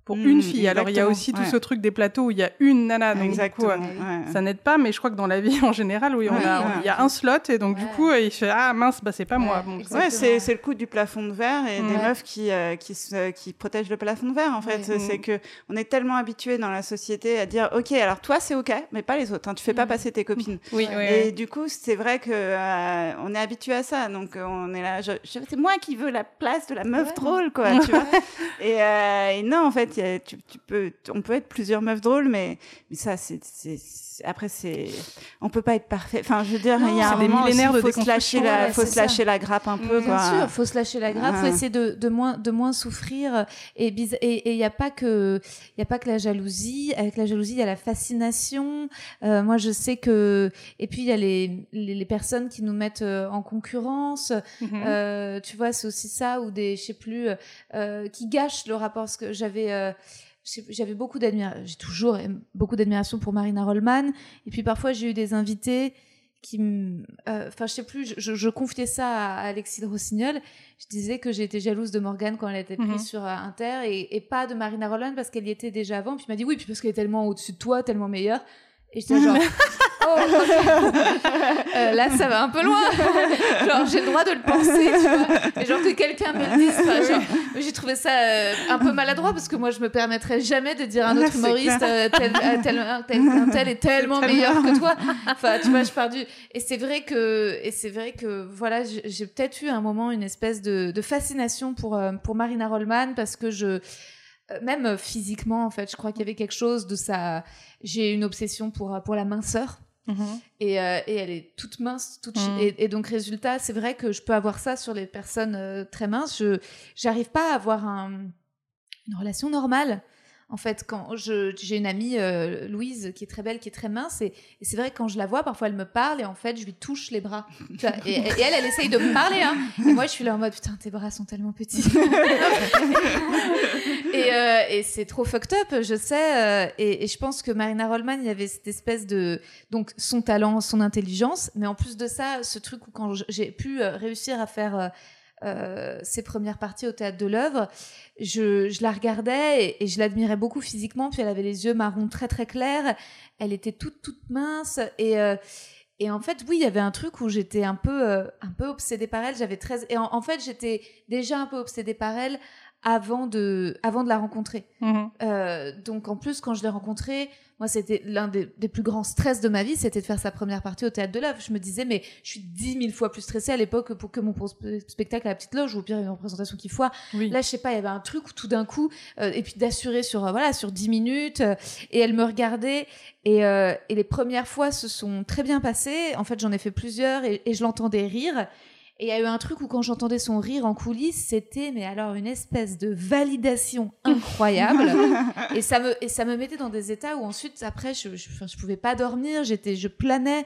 B: pour mmh, une fille. Alors il y a aussi tout ce truc des plateaux où il y a une nana, donc du coup, ça n'aide pas. Mais je crois que dans la vie en général, oui, on a, il y a un slot et donc du coup, il fait ah mince, bah c'est pas moi.
D: Bon, ouais, c'est c'est le coup du plafond de verre et des meufs qui euh, qui qui protègent le plafond de verre. En fait, c'est que on est tellement habitué dans la société à dire ok, alors toi c'est ok, mais pas les autres. Hein, tu fais pas mm. passer tes copines.
B: Oui.
D: Et du coup, c'est vrai que euh, on est habitué à ça. Donc on est là, c'est moi qui veux la place de la meuf drôle, quoi. tu vois et, euh, et non, en fait tu, peux, on peut être plusieurs meufs drôles, mais, mais ça, c'est, après, c'est, on peut pas être parfait. Enfin, je veux dire, il y a un moment, il faut se lâcher la, faut se lâcher la grappe un peu,
C: Bien sûr, faut se lâcher la grappe, faut essayer de, de moins, de moins souffrir. Et et il y a pas que, il y a pas que la jalousie. Avec la jalousie, il y a la fascination. Euh, moi, je sais que, et puis il y a les, les, personnes qui nous mettent euh, en concurrence. Mhm. euh, tu vois, c'est aussi ça ou des, je sais plus, euh, qui gâchent le rapport. Parce que j'avais euh, j'avais beaucoup d'admiration, j'ai toujours beaucoup d'admiration pour Marina Rollman. Et puis parfois, j'ai eu des invités qui, euh, enfin, je sais plus, je, je, confiais ça à Alexis de Rossignol. Je disais que j'étais jalouse de Morgane quand elle était prise mhm. sur Inter et, et, pas de Marina Rollman parce qu'elle y était déjà avant. Puis il m'a dit oui, puis parce qu'elle est tellement au-dessus de toi, tellement meilleure. Et j'étais genre, oh, euh, là, ça va un peu loin. genre, j'ai le droit de le penser, tu vois. Mais genre que quelqu'un me le dise. J'ai trouvé ça euh, un peu maladroit parce que moi, je me permettrais jamais de dire à un autre humoriste euh, tel, tel, tel, tel, est tellement meilleur que toi. Enfin, tu vois, je pars du. Et c'est vrai que, et c'est vrai que, voilà, j'ai peut-être eu un moment une espèce de, de fascination pour, pour Marina Rollman parce que je euh, même euh, physiquement en fait je crois qu'il y avait quelque chose de ça j'ai une obsession pour euh, pour la minceur mm-hmm. et, et, elle est toute mince toute mm. et, donc résultat c'est vrai que je peux avoir ça sur les personnes très minces je j'arrive pas à avoir un, une relation normale En fait, quand j'ai une amie, euh, Louise, qui est très belle, qui est très mince, et, c'est vrai quand je la vois, parfois elle me parle et en fait, je lui touche les bras. et, elle, elle essaye de me parler. Hein. Et moi, je suis là en mode putain, tes bras sont tellement petits. Euh, et, c'est trop fucked up, je sais. Euh, et, je pense que Marina Rollman, il y avait cette espèce de. Donc, son talent, son intelligence, mais en plus de ça, ce truc où quand j'ai pu réussir à faire euh, ses premières parties au théâtre de l'œuvre, je, je, la regardais et, je l'admirais beaucoup physiquement. Puis elle avait les yeux marrons très très clairs. Elle était toute toute mince et euh, et en fait, oui, il y avait un truc où j'étais un peu, euh, un peu obsédée par elle. J'avais 13... Et en, fait, j'étais déjà un peu obsédée par elle avant de, avant de la rencontrer. Mhm. Euh, donc, en plus, quand je l'ai rencontrée, moi, c'était l'un des, plus grands stress de ma vie, c'était de faire sa première partie au Théâtre de l'œuvre. Je me disais, mais je suis dix mille fois plus stressée à l'époque pour que mon spectacle à la petite loge ou au pire une représentation qui foire. Là, je sais pas, il y avait un truc où tout d'un coup, euh, et puis d'assurer sur, euh, voilà, sur dix minutes, euh, et elle me regardait, et, et, les premières fois se sont très bien passées. En fait, j'en ai fait plusieurs, et, et je l'entendais rire. Et il y a eu un truc où quand j'entendais son rire en coulisses, c'était mais alors une espèce de validation incroyable. et ça me et ça me mettait dans des états où ensuite après je je, je pouvais pas dormir, j'étais je planais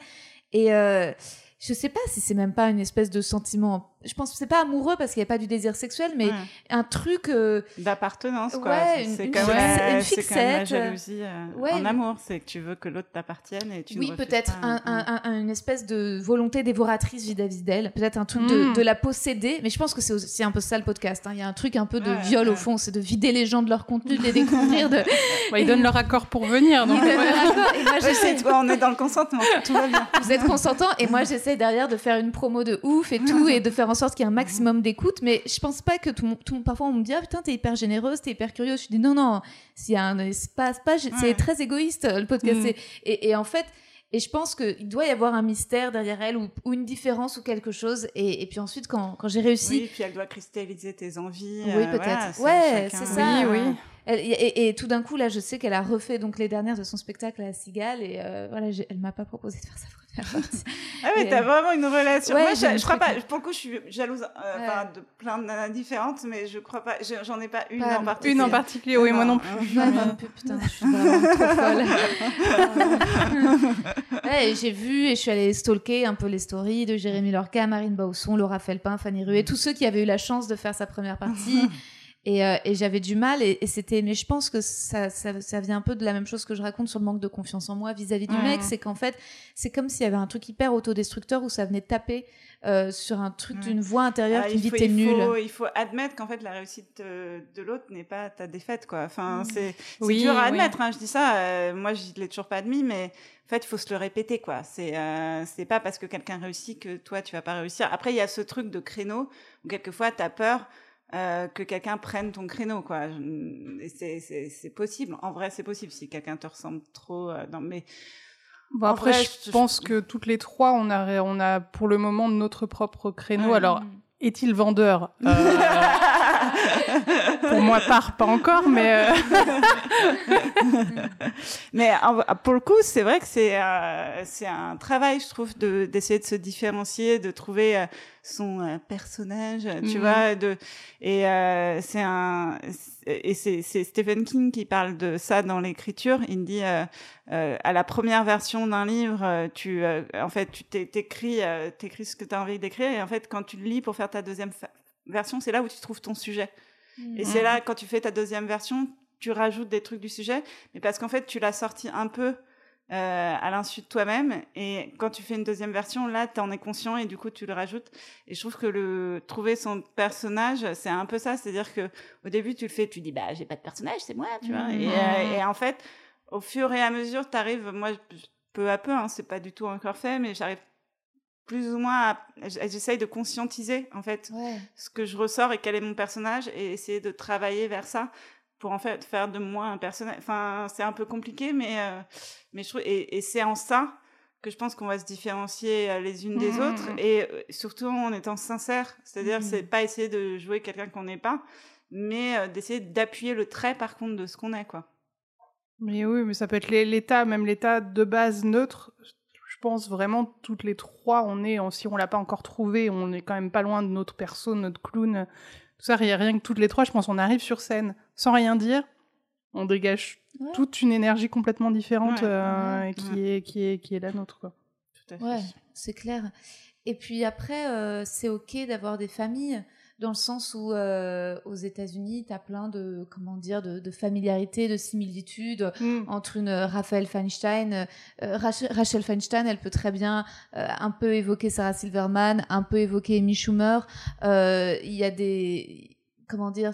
C: et euh, je sais pas si c'est même pas une espèce de sentiment je pense que c'est pas amoureux parce qu'il n'y a pas du désir sexuel, mais un truc euh,
D: d'appartenance quoi. c'est comme,
C: la,
D: la jalousie euh, en amour, c'est que tu veux que l'autre t'appartienne et tu
C: oui peut-être un, une espèce de volonté dévoratrice vis-à-vis d'elle, peut-être un truc de, mm. de, la posséder, mais je pense que c'est aussi un peu ça le podcast. Hein. Il y a un truc un peu de viol au fond, c'est de vider les gens de leur contenu, de les découvrir. De...
B: ils donnent leur accord pour venir. Donc...
D: On est dans le consentement, tout va bien.
C: Vous êtes consentant et moi j'essaie derrière de faire une promo de ouf et tout et de faire en sorte qu'il y ait un maximum d'écoute, mais je pense pas que tout, tout parfois on me dit ah putain t'es hyper généreuse, t'es hyper curieuse. Je dis non non, s'il y a un espace, pas, c'est très égoïste le podcast. Mm. Et, et, en fait, et je pense qu'il doit y avoir un mystère derrière elle ou, une différence ou quelque chose. Et, et puis ensuite, quand, quand j'ai réussi.
D: Oui, puis elle doit cristalliser tes envies.
C: Oui, euh, peut-être. ouais, c'est ça. Oui, oui. Et, et, tout d'un coup, là, je sais qu'elle a refait donc les dernières de son spectacle à Cigale. Et euh, voilà, elle m'a pas proposé de faire ça
D: ah oui, t'as vraiment une relation. Moi, je, crois pas. Pour le coup, je suis jalouse euh, de plein de différentes, mais je crois pas. J'en ai pas une en particulier.
B: Une en particulier, oui, moi non plus.
C: putain, je suis vraiment trop folle. ouais, j'ai vu et je suis allée stalker un peu les stories de Jérémy Lorca, Marine Bausson, Laura Felpin, Fanny Ruet, tous ceux qui avaient eu la chance de faire sa première partie. Et, euh, et j'avais du mal, et, c'était. Mais je pense que ça, ça, ça, vient un peu de la même chose que je raconte sur le manque de confiance en moi vis-à-vis du mec. C'est qu'en fait, c'est comme s'il y avait un truc hyper autodestructeur où ça venait taper euh, sur un truc d'une voix intérieure ah, qui dit t'es nul.
D: Il faut admettre qu'en fait, la réussite de, l'autre n'est pas ta défaite, quoi. Enfin, mmh. c'est oui, dur à admettre. Hein, je dis ça. Euh, moi, je l'ai toujours pas admis, mais en fait, il faut se le répéter, quoi. C'est euh, c'est pas parce que quelqu'un réussit que toi, tu vas pas réussir. Après, il y a ce truc de créneau où quelquefois, tu as peur euh, que quelqu'un prenne ton créneau, quoi. C'est possible. En vrai, c'est possible si quelqu'un te ressemble trop. Euh, dans, mais
B: bon, après, je, pense que toutes les trois, on a, on a pour le moment notre propre créneau. Alors, est-il vendeur? Euh, Pour moi, part pas encore, mais. Euh,
D: mais pour le coup, c'est vrai que c'est euh, c'est un travail, je trouve, de d'essayer de se différencier, de trouver son personnage, tu mhm. vois, de et c'est un et c'est Stephen King qui parle de ça dans l'écriture. Il dit euh, à la première version d'un livre, tu en fait tu t'écris t'écris ce que tu as envie d'écrire et en fait quand tu le lis pour faire ta deuxième version, c'est là où tu trouves ton sujet. Et c'est là, quand tu fais ta deuxième version, tu rajoutes des trucs du sujet, mais parce qu'en fait, tu l'as sorti un peu euh, à l'insu de toi-même. Et quand tu fais une deuxième version, là, tu en es conscient et du coup, tu le rajoutes. Et je trouve que le trouver son personnage, c'est un peu ça. C'est-à-dire que au début, tu le fais, tu dis, bah, j'ai pas de personnage, c'est moi, tu vois. Et, euh, et, en fait, au fur et à mesure, tu arrives, moi, peu à peu, hein, c'est pas du tout encore fait, mais j'arrive plus ou moins j'essaye de conscientiser en fait ce que je ressors et quel est mon personnage et essayer de travailler vers ça pour en fait faire de moi un personnage enfin c'est un peu compliqué mais euh, mais je trouve et, c'est en ça que je pense qu'on va se différencier euh, les unes des mmh, autres mmh, mmh. et euh, surtout en étant sincère. C'est-à-dire c'est pas essayer de jouer quelqu'un qu'on n'est pas mais d'essayer d'appuyer le trait par contre de ce qu'on est quoi.
B: Mais oui mais ça peut être l'état même l'état de base neutre pense vraiment toutes les trois, on est, si on l'a pas encore trouvé, on est quand même pas loin de notre perso, notre clown, tout ça, rien que toutes les trois, je pense, on arrive sur scène sans rien dire, on dégage toute une énergie complètement différente qui, Est, qui, est, qui est la nôtre. Quoi.
C: Tout à fait. Ouais, c'est clair. Et puis après, c'est OK d'avoir des familles dans le sens où euh, aux États-Unis, tu as plein de comment dire de, familiarité, de similitudes mm. entre une euh, Raphaël Feinstein, euh, Rachel, Feinstein, elle peut très bien un peu évoquer Sarah Silverman, un peu évoquer Amy Schumer. Il y a des comment dire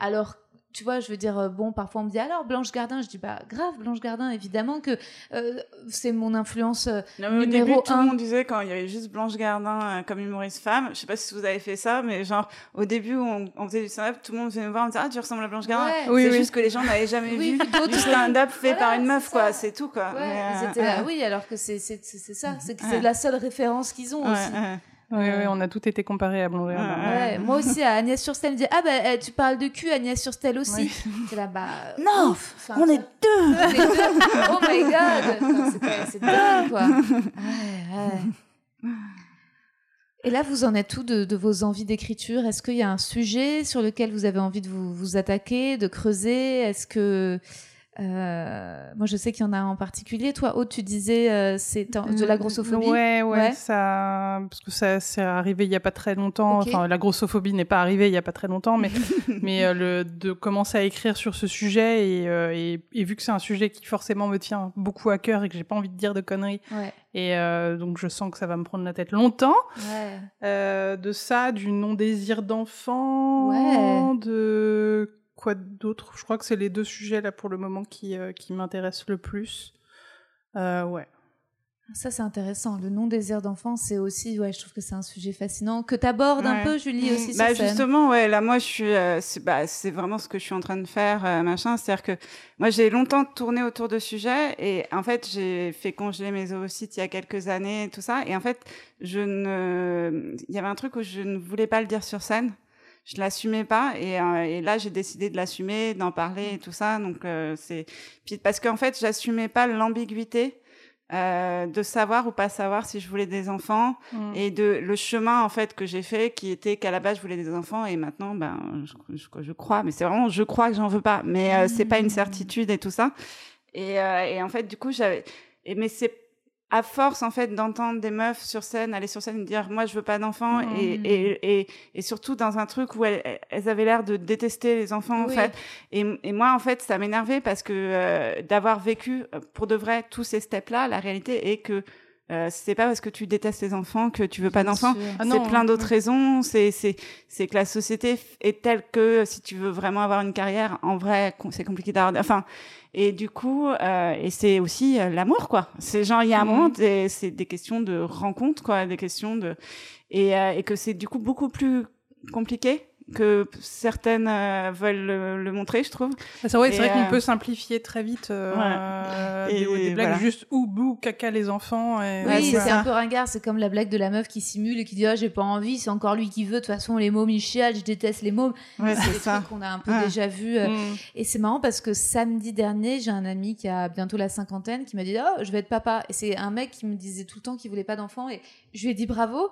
C: alors tu vois, je veux dire, euh, bon, parfois on me dit alors Blanche Gardin, je dis bah grave Blanche Gardin, évidemment que euh, c'est mon influence euh,
D: non, au début, tout le monde disait quand il y avait juste Blanche Gardin comme humoriste femme, je sais pas si vous avez fait ça, mais genre au début on, on faisait du stand-up, tout le monde venait me voir, on me disait ah tu ressembles à Blanche Gardin, c'est juste que les gens n'avaient jamais vu du stand-up fait par une meuf quoi, c'est tout quoi.
C: oui, alors que c'est c'est ça, c'est c'est la seule référence qu'ils ont aussi.
B: Oui, oui, on a tout été comparé à.
C: Ouais, moi aussi, à Agnès Surstel me dit Ah, bah, eh, tu parles de cul, Agnès Surstel aussi. C'est là, bah.
D: Non On est deux
C: Oh my god C'est dingue, quoi. Ouais, ouais. Et là, vous en êtes tout de, de vos envies d'écriture? Est-ce qu'il y a un sujet sur lequel vous avez envie de vous, vous attaquer, de creuser? Est-ce que euh, moi, je sais qu'il y en a en particulier. Toi, Aude, tu disais euh, c'est de la grossophobie.
B: Ouais, ouais, ça, parce que ça c'est arrivé il y a pas très longtemps. Enfin, la grossophobie n'est pas arrivée il y a pas très longtemps, mais mais euh, le de commencer à écrire sur ce sujet et, euh, et, et vu que c'est un sujet qui forcément me tient beaucoup à cœur et que j'ai pas envie de dire de conneries. Ouais. Et donc je sens que ça va me prendre la tête longtemps. Ouais. de ça, du non désir d'enfant, de quoi d'autre? Je crois que c'est les deux sujets là pour le moment qui, euh, qui m'intéressent le plus. Euh, ouais.
C: Ça, c'est intéressant. Le non-désir d'enfant, c'est aussi, ouais, je trouve que c'est un sujet fascinant que tu abordes un peu, Julie, aussi.
D: Bah, justement, ouais, là, moi, je suis, euh, bah, c'est vraiment ce que je suis en train de faire, machin. C'est-à-dire que moi, j'ai longtemps tourné autour de sujets et en fait, j'ai fait congeler mes ovocytes il y a quelques années et tout ça. Et en fait, je ne, il y avait un truc où je ne voulais pas le dire sur scène je l'assumais pas et, euh, et là j'ai décidé de l'assumer d'en parler et tout ça donc euh, c'est parce qu'en fait j'assumais pas l'ambiguïté euh, de savoir ou pas savoir si je voulais des enfants mmh. et de le chemin en fait que j'ai fait qui était qu'à la base je voulais des enfants et maintenant ben je, je, crois mais c'est vraiment je crois que j'en veux pas mais euh, c'est pas une mmh. certitude et tout ça et, et en fait du coup j'avais mais c'est à force en fait d'entendre des meufs sur scène aller sur scène dire moi je veux pas d'enfants mmh. et, et, et, et, surtout dans un truc où elles, elles avaient l'air de détester les enfants en fait et, et, moi en fait ça m'énervait parce que euh, d'avoir vécu pour de vrai tous ces steps là la réalité est que euh, c'est pas parce que tu détestes les enfants que tu veux pas d'enfants. Ah c'est plein d'autres raisons. C'est c'est c'est que la société est telle que si tu veux vraiment avoir une carrière, en vrai, c'est compliqué d'avoir. Enfin, et du coup, euh, et c'est aussi euh, l'amour, quoi. C'est genre, il y a un mmh. moment, c'est des questions de rencontre, quoi, des questions de. Et, euh, et que c'est du coup beaucoup plus compliqué que certaines euh, veulent le, montrer, je trouve.
B: C'est vrai, c'est vrai qu'on peut simplifier très vite euh, et, des, blagues juste ou bou caca les enfants. Et...
C: Oui, c'est un peu ringard. C'est comme la blague de la meuf qui simule et qui dit ah j'ai pas envie, c'est encore lui qui veut. De toute façon les mômes ils chialent, je déteste les mômes. c'est ça qu'on a un peu déjà vu. Mm. Et c'est marrant parce que samedi dernier j'ai un ami qui a bientôt la cinquantaine qui m'a dit oh je vais être papa. Et c'est un mec qui me disait tout le temps qu'il voulait pas d'enfant et je lui ai dit bravo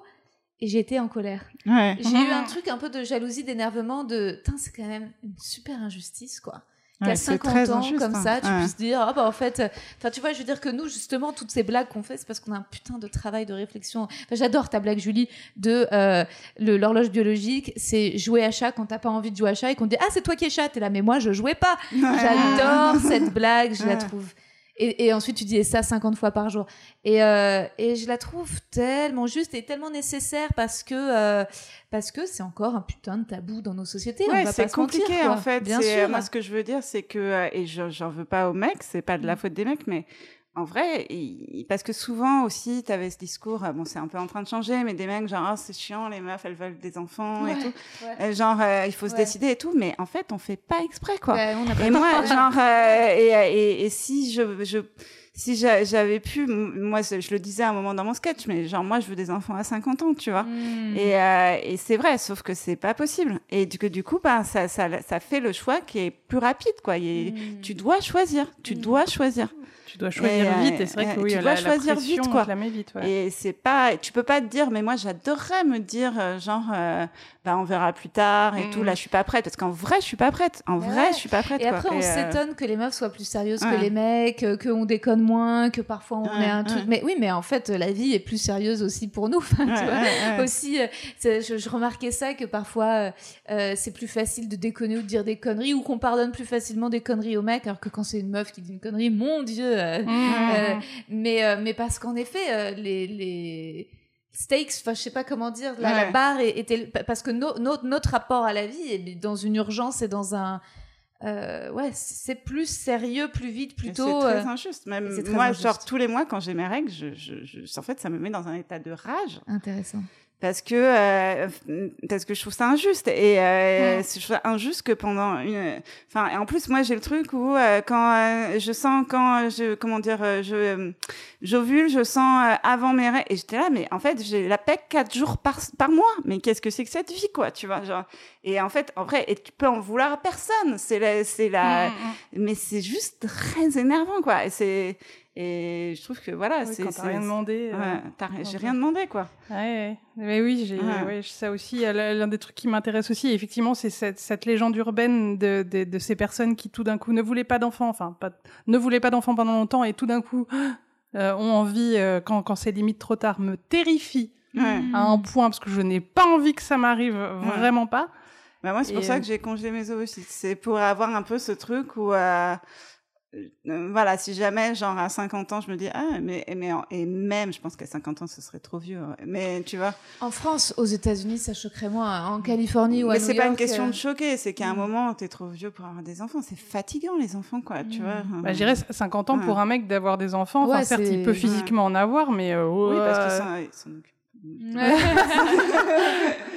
C: et été en colère. Ouais. J'ai eu un truc un peu de jalousie, d'énervement, de c'est quand même une super injustice, quoi. Qu'à 50 ans, comme hein. ça, tu puisses dire, ah bah en fait, enfin tu vois, je veux dire que nous, justement, toutes ces blagues qu'on fait, c'est parce qu'on a un putain de travail de réflexion. Enfin, J'adore ta blague, Julie, de euh, l'horloge biologique, c'est jouer à chat quand t'as pas envie de jouer à chat et qu'on dit, ah c'est toi qui es chat, et là, mais moi je jouais pas. J'adore cette blague, je la trouve et, et, ensuite, tu dis ça 50 fois par jour. Et, euh, et je la trouve tellement juste et tellement nécessaire parce que euh, parce que c'est encore un putain de tabou dans nos sociétés.
D: Ouais, c'est compliqué en fait. Bien sûr. Moi, ce que je veux dire, c'est que euh, et j'en veux pas aux mecs, c'est pas de la mm. faute des mecs, mais en vrai, parce que souvent aussi, tu avais ce discours, euh, bon, c'est un peu en train de changer, mais des mecs genre, oh, c'est chiant, les meufs, elles veulent des enfants et tout. Euh, genre, euh, il faut se décider et tout, mais en fait, on fait pas exprès, quoi. et moi, genre, et, et, et, si je, je si j'avais pu, moi, je le disais à un moment dans mon sketch, mais genre, moi, je veux des enfants à 50 ans, tu vois. Hmm. Et, et c'est vrai, sauf que c'est pas possible. Et du, du coup, bah, ça, ça, ça fait le choix qui est plus rapide, quoi. Hmm. Tu dois choisir, tu hmm. dois choisir.
B: Tu dois choisir vite, et c'est vrai que oui,
D: tu dois
B: la
D: choisir
B: pression,
D: vite, quoi.
B: vite, ouais.
D: Et c'est pas, tu peux pas te dire, mais moi j'adorerais me dire, euh, genre, euh, bah on verra plus tard et
B: Mm.
D: tout. Là, je suis pas prête, parce qu'en vrai, je suis pas prête. En
C: Ouais.
D: vrai, je suis pas prête.
C: Et
D: quoi.
C: après, on
D: euh,
C: s'étonne que les meufs soient plus sérieuses que les mecs, euh, qu'on déconne moins, que parfois on
D: Ouais,
C: met un truc.
D: ouais.
C: Mais oui, mais en fait, la vie est plus sérieuse aussi pour nous. Enfin, tu
D: ouais,
C: vois.
D: ouais, ouais.
C: Aussi, euh, je, je remarquais ça que parfois euh, euh, c'est plus facile de déconner ou de dire des conneries ou qu'on pardonne plus facilement des conneries aux mecs, alors que quand c'est une meuf qui dit une connerie, mon dieu. Euh,
B: Mm.
C: euh, mais euh, mais parce qu'en effet, les les stakes, enfin je sais pas comment dire, la, la
D: Ouais.
C: barre était parce que no- no- notre rapport à la vie est dans une urgence et dans un euh, ouais c'est plus sérieux, plus vite, plutôt.
D: C'est très injuste. Même
C: très
D: moi,
C: injuste.
D: genre tous les mois quand j'ai mes règles, je, je, je- en fait, ça me met dans un état de rage
C: Intéressant.
D: Parce que euh, parce que je trouve ça injuste et euh, je trouve ça injuste que pendant une. Enfin, et en plus, moi, j'ai le truc où euh, quand euh, je sens quand je comment dire, euh, je euh, j'ovule, je sens euh, avant mes règles et j'étais là, mais en fait, j'ai la PEC quatre jours par par mois. Mais qu'est-ce que c'est que cette vie, quoi, tu vois, genre. Et en fait, en vrai, et tu peux en vouloir à personne. C'est la, c'est la,
B: Mm, mm.
D: mais c'est juste très énervant quoi et c'est et je trouve que voilà
B: Oui,
D: c'est
B: quand t'as rien demandé. euh,
D: ouais, j'ai rien demandé quoi
B: Ouais, mais oui, j'ai
D: Ouais.
B: ça aussi. L'un des trucs qui m'intéresse aussi, effectivement, c'est cette, cette légende urbaine de, de, de ces personnes qui tout d'un coup ne voulaient pas d'enfants, enfin, pas, ne voulaient pas d'enfants pendant longtemps et tout d'un coup euh, ont envie, euh, quand, quand c'est limite trop tard, me terrifie à un point parce que je n'ai pas envie que ça m'arrive, vraiment pas.
D: bah moi c'est pour
B: Et,
D: ça
B: euh,
D: que j'ai congelé mes ovocytes c'est pour avoir un peu ce truc où euh, voilà si jamais genre à 50 ans je me dis ah mais mais et même je pense qu'à 50 ans ce serait trop vieux ouais. mais tu vois
C: En France, aux États-Unis, ça choquerait moins. En Californie ou à
D: mais c'est pas une question
C: euh,
D: de choquer c'est qu'à un
C: mm.
D: moment t'es trop vieux pour avoir des enfants c'est fatigant les enfants quoi tu
C: Mm.
D: vois
B: Bah, je dirais 50 ans
D: Ouais.
B: pour un mec d'avoir des enfants. Enfin, certes, il peut physiquement en avoir, mais euh,
D: oui parce qu'ils s'en- occupent.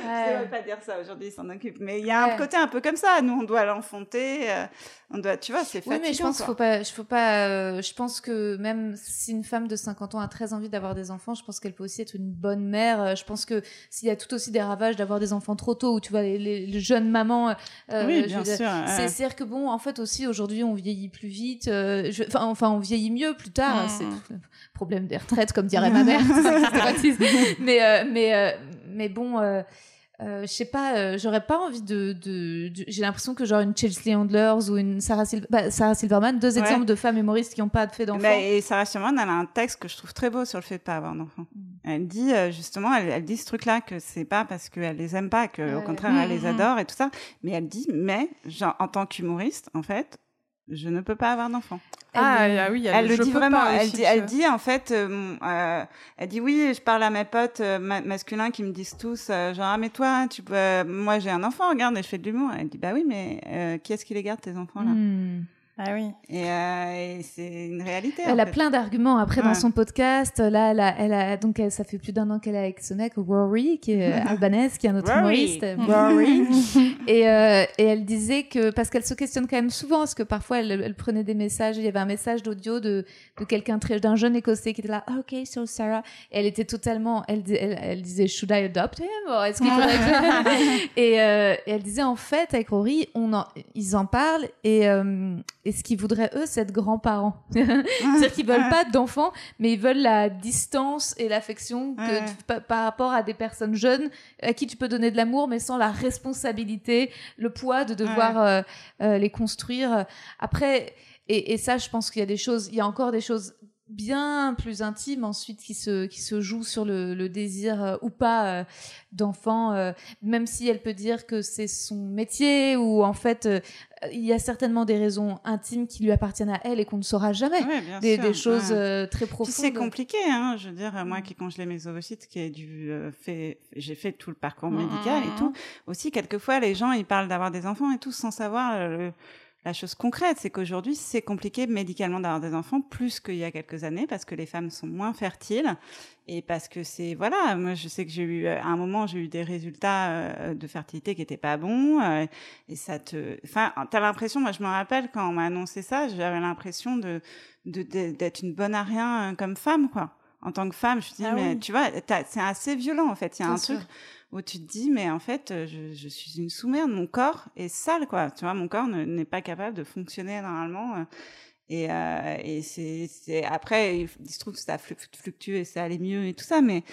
D: Je ne pas dire ça aujourd'hui, il s'en occupe. Mais il y a
C: Ouais.
D: un côté un peu comme ça. Nous, on doit l'enfanter. euh, on doit, tu vois, c'est
C: Oui,
D: fatigant.
C: mais je pense qu'il faut pas, je faut pas, euh, je pense que même si une femme de 50 ans a très envie d'avoir des enfants, je pense qu'elle peut aussi être une bonne mère. Euh, Je pense que s'il y a tout aussi des ravages d'avoir des enfants trop tôt, ou tu vois, les, les- les jeunes mamans, euh,
D: Oui, bien
C: veux dire,
D: sûr.
C: C'est c'est-à-dire que bon, en fait aussi aujourd'hui on vieillit plus vite, je- enfin on vieillit mieux plus tard.
B: Mhm.
C: Problème des retraites comme dirait ma mère. mais euh, mais euh, mais bon. euh, je sais pas, j'aurais pas envie de. de, de- J'ai l'impression que genre une Chelsea Handlers ou une Sarah, Sil- bah, Sarah Silverman, deux
D: Ouais.
C: exemples de femmes humoristes qui n'ont pas fait d'enfants.
D: Mais, et Sarah Sherman, elle a un texte que je trouve très beau sur le fait de pas avoir d'enfants.
C: Mm.
D: Elle dit justement, elle, elle dit ce truc-là que c'est pas parce qu'elle les aime pas, que au
C: Ouais.
D: contraire elle les
B: Mhm.
D: adore et tout ça. Mais elle dit, mais genre en tant qu'humoriste, en fait, je ne peux pas avoir d'enfants.
B: Ah,
C: Elle,
B: ah oui,
D: Elle le dit vraiment.
B: pas
D: Elle dit, elle dit en fait, euh, euh, elle dit oui. Je parle à mes potes euh, ma- masculins qui me disent tous genre ah mais toi tu peux, moi j'ai un enfant regarde et je fais de l'humour. Elle dit bah oui mais qui est-ce qui les garde tes enfants là?
C: Hmm.
B: Ah oui.
D: Et, euh, et c'est une réalité.
C: Elle
D: en
C: a
D: fait.
C: plein d'arguments après dans son podcast. Là, elle a, elle a- donc elle- ça fait plus d'un an qu'elle est avec son mec Rory, qui est albanaise, qui est un autre
D: Rory.
C: humoriste, Rory. et, euh, et elle disait que parce qu'elle se questionne quand même souvent, parce que parfois elle, elle prenait des messages. Il y avait un message d'audio de, de quelqu'un très d'un jeune écossais qui était là. Ok, so Sarah. Et elle était totalement. Elle, di- elle, elle disait Should I adopt him? Or Est-ce qu'il faudrait que... et, euh, et elle disait en fait avec Rory, on en, ils en parlent et, euh, et ce qu'ils voudraient eux, c'est être grands-parents. C'est-à-dire qu'ils veulent pas d'enfants, mais ils veulent la distance et l'affection par rapport à des personnes jeunes à qui tu peux donner de l'amour, mais sans la responsabilité, le poids de devoir euh, euh, les construire. Après, et, et ça, je pense qu'il y a des choses, il y a encore des choses bien plus intimes ensuite qui se qui se jouent sur le, le désir euh, ou pas euh, d'enfant euh, même si elle peut dire que c'est son métier ou en fait il y a certainement des raisons intimes qui lui appartiennent à elle et qu'on ne saura jamais
D: Ouais,
C: des,
D: sûr,
C: des choses
D: ouais.
C: très profondes
D: c'est compliqué, hein. Je veux dire,
C: Mm.
D: moi qui congelais mes ovocytes, qui ai dû fait, j'ai fait tout le parcours
B: Mm,
D: médical
B: mm,
D: et tout. Aussi, quelquefois, les gens ils parlent d'avoir des enfants et tout sans savoir le- la chose concrète, c'est qu'aujourd'hui c'est compliqué médicalement d'avoir des enfants plus qu'il y a quelques années parce que les femmes sont moins fertiles et parce que c'est voilà. Moi, je sais que j'ai eu à un moment j'ai eu des résultats euh, de fertilité qui étaient pas bons euh, et ça te, enfin, t'as l'impression. Moi, je me rappelle quand on m'a annoncé ça, j'avais l'impression de d'être une bonne à rien euh, comme femme, quoi. En tant que femme, je me dis,
B: Ah
D: mais
B: oui.
D: tu vois, c'est assez violent, en fait. Il y a
C: Bien
D: un
C: sûr.
D: truc où tu te dis, mais en fait, euh, je, suis une sous-merde, mon corps est sale, quoi. Tu vois, mon corps ne- n'est pas capable de fonctionner normalement. Euh, Et, euh, et c'est après, il se trouve que ça fluctue et ça allait mieux et tout ça, mais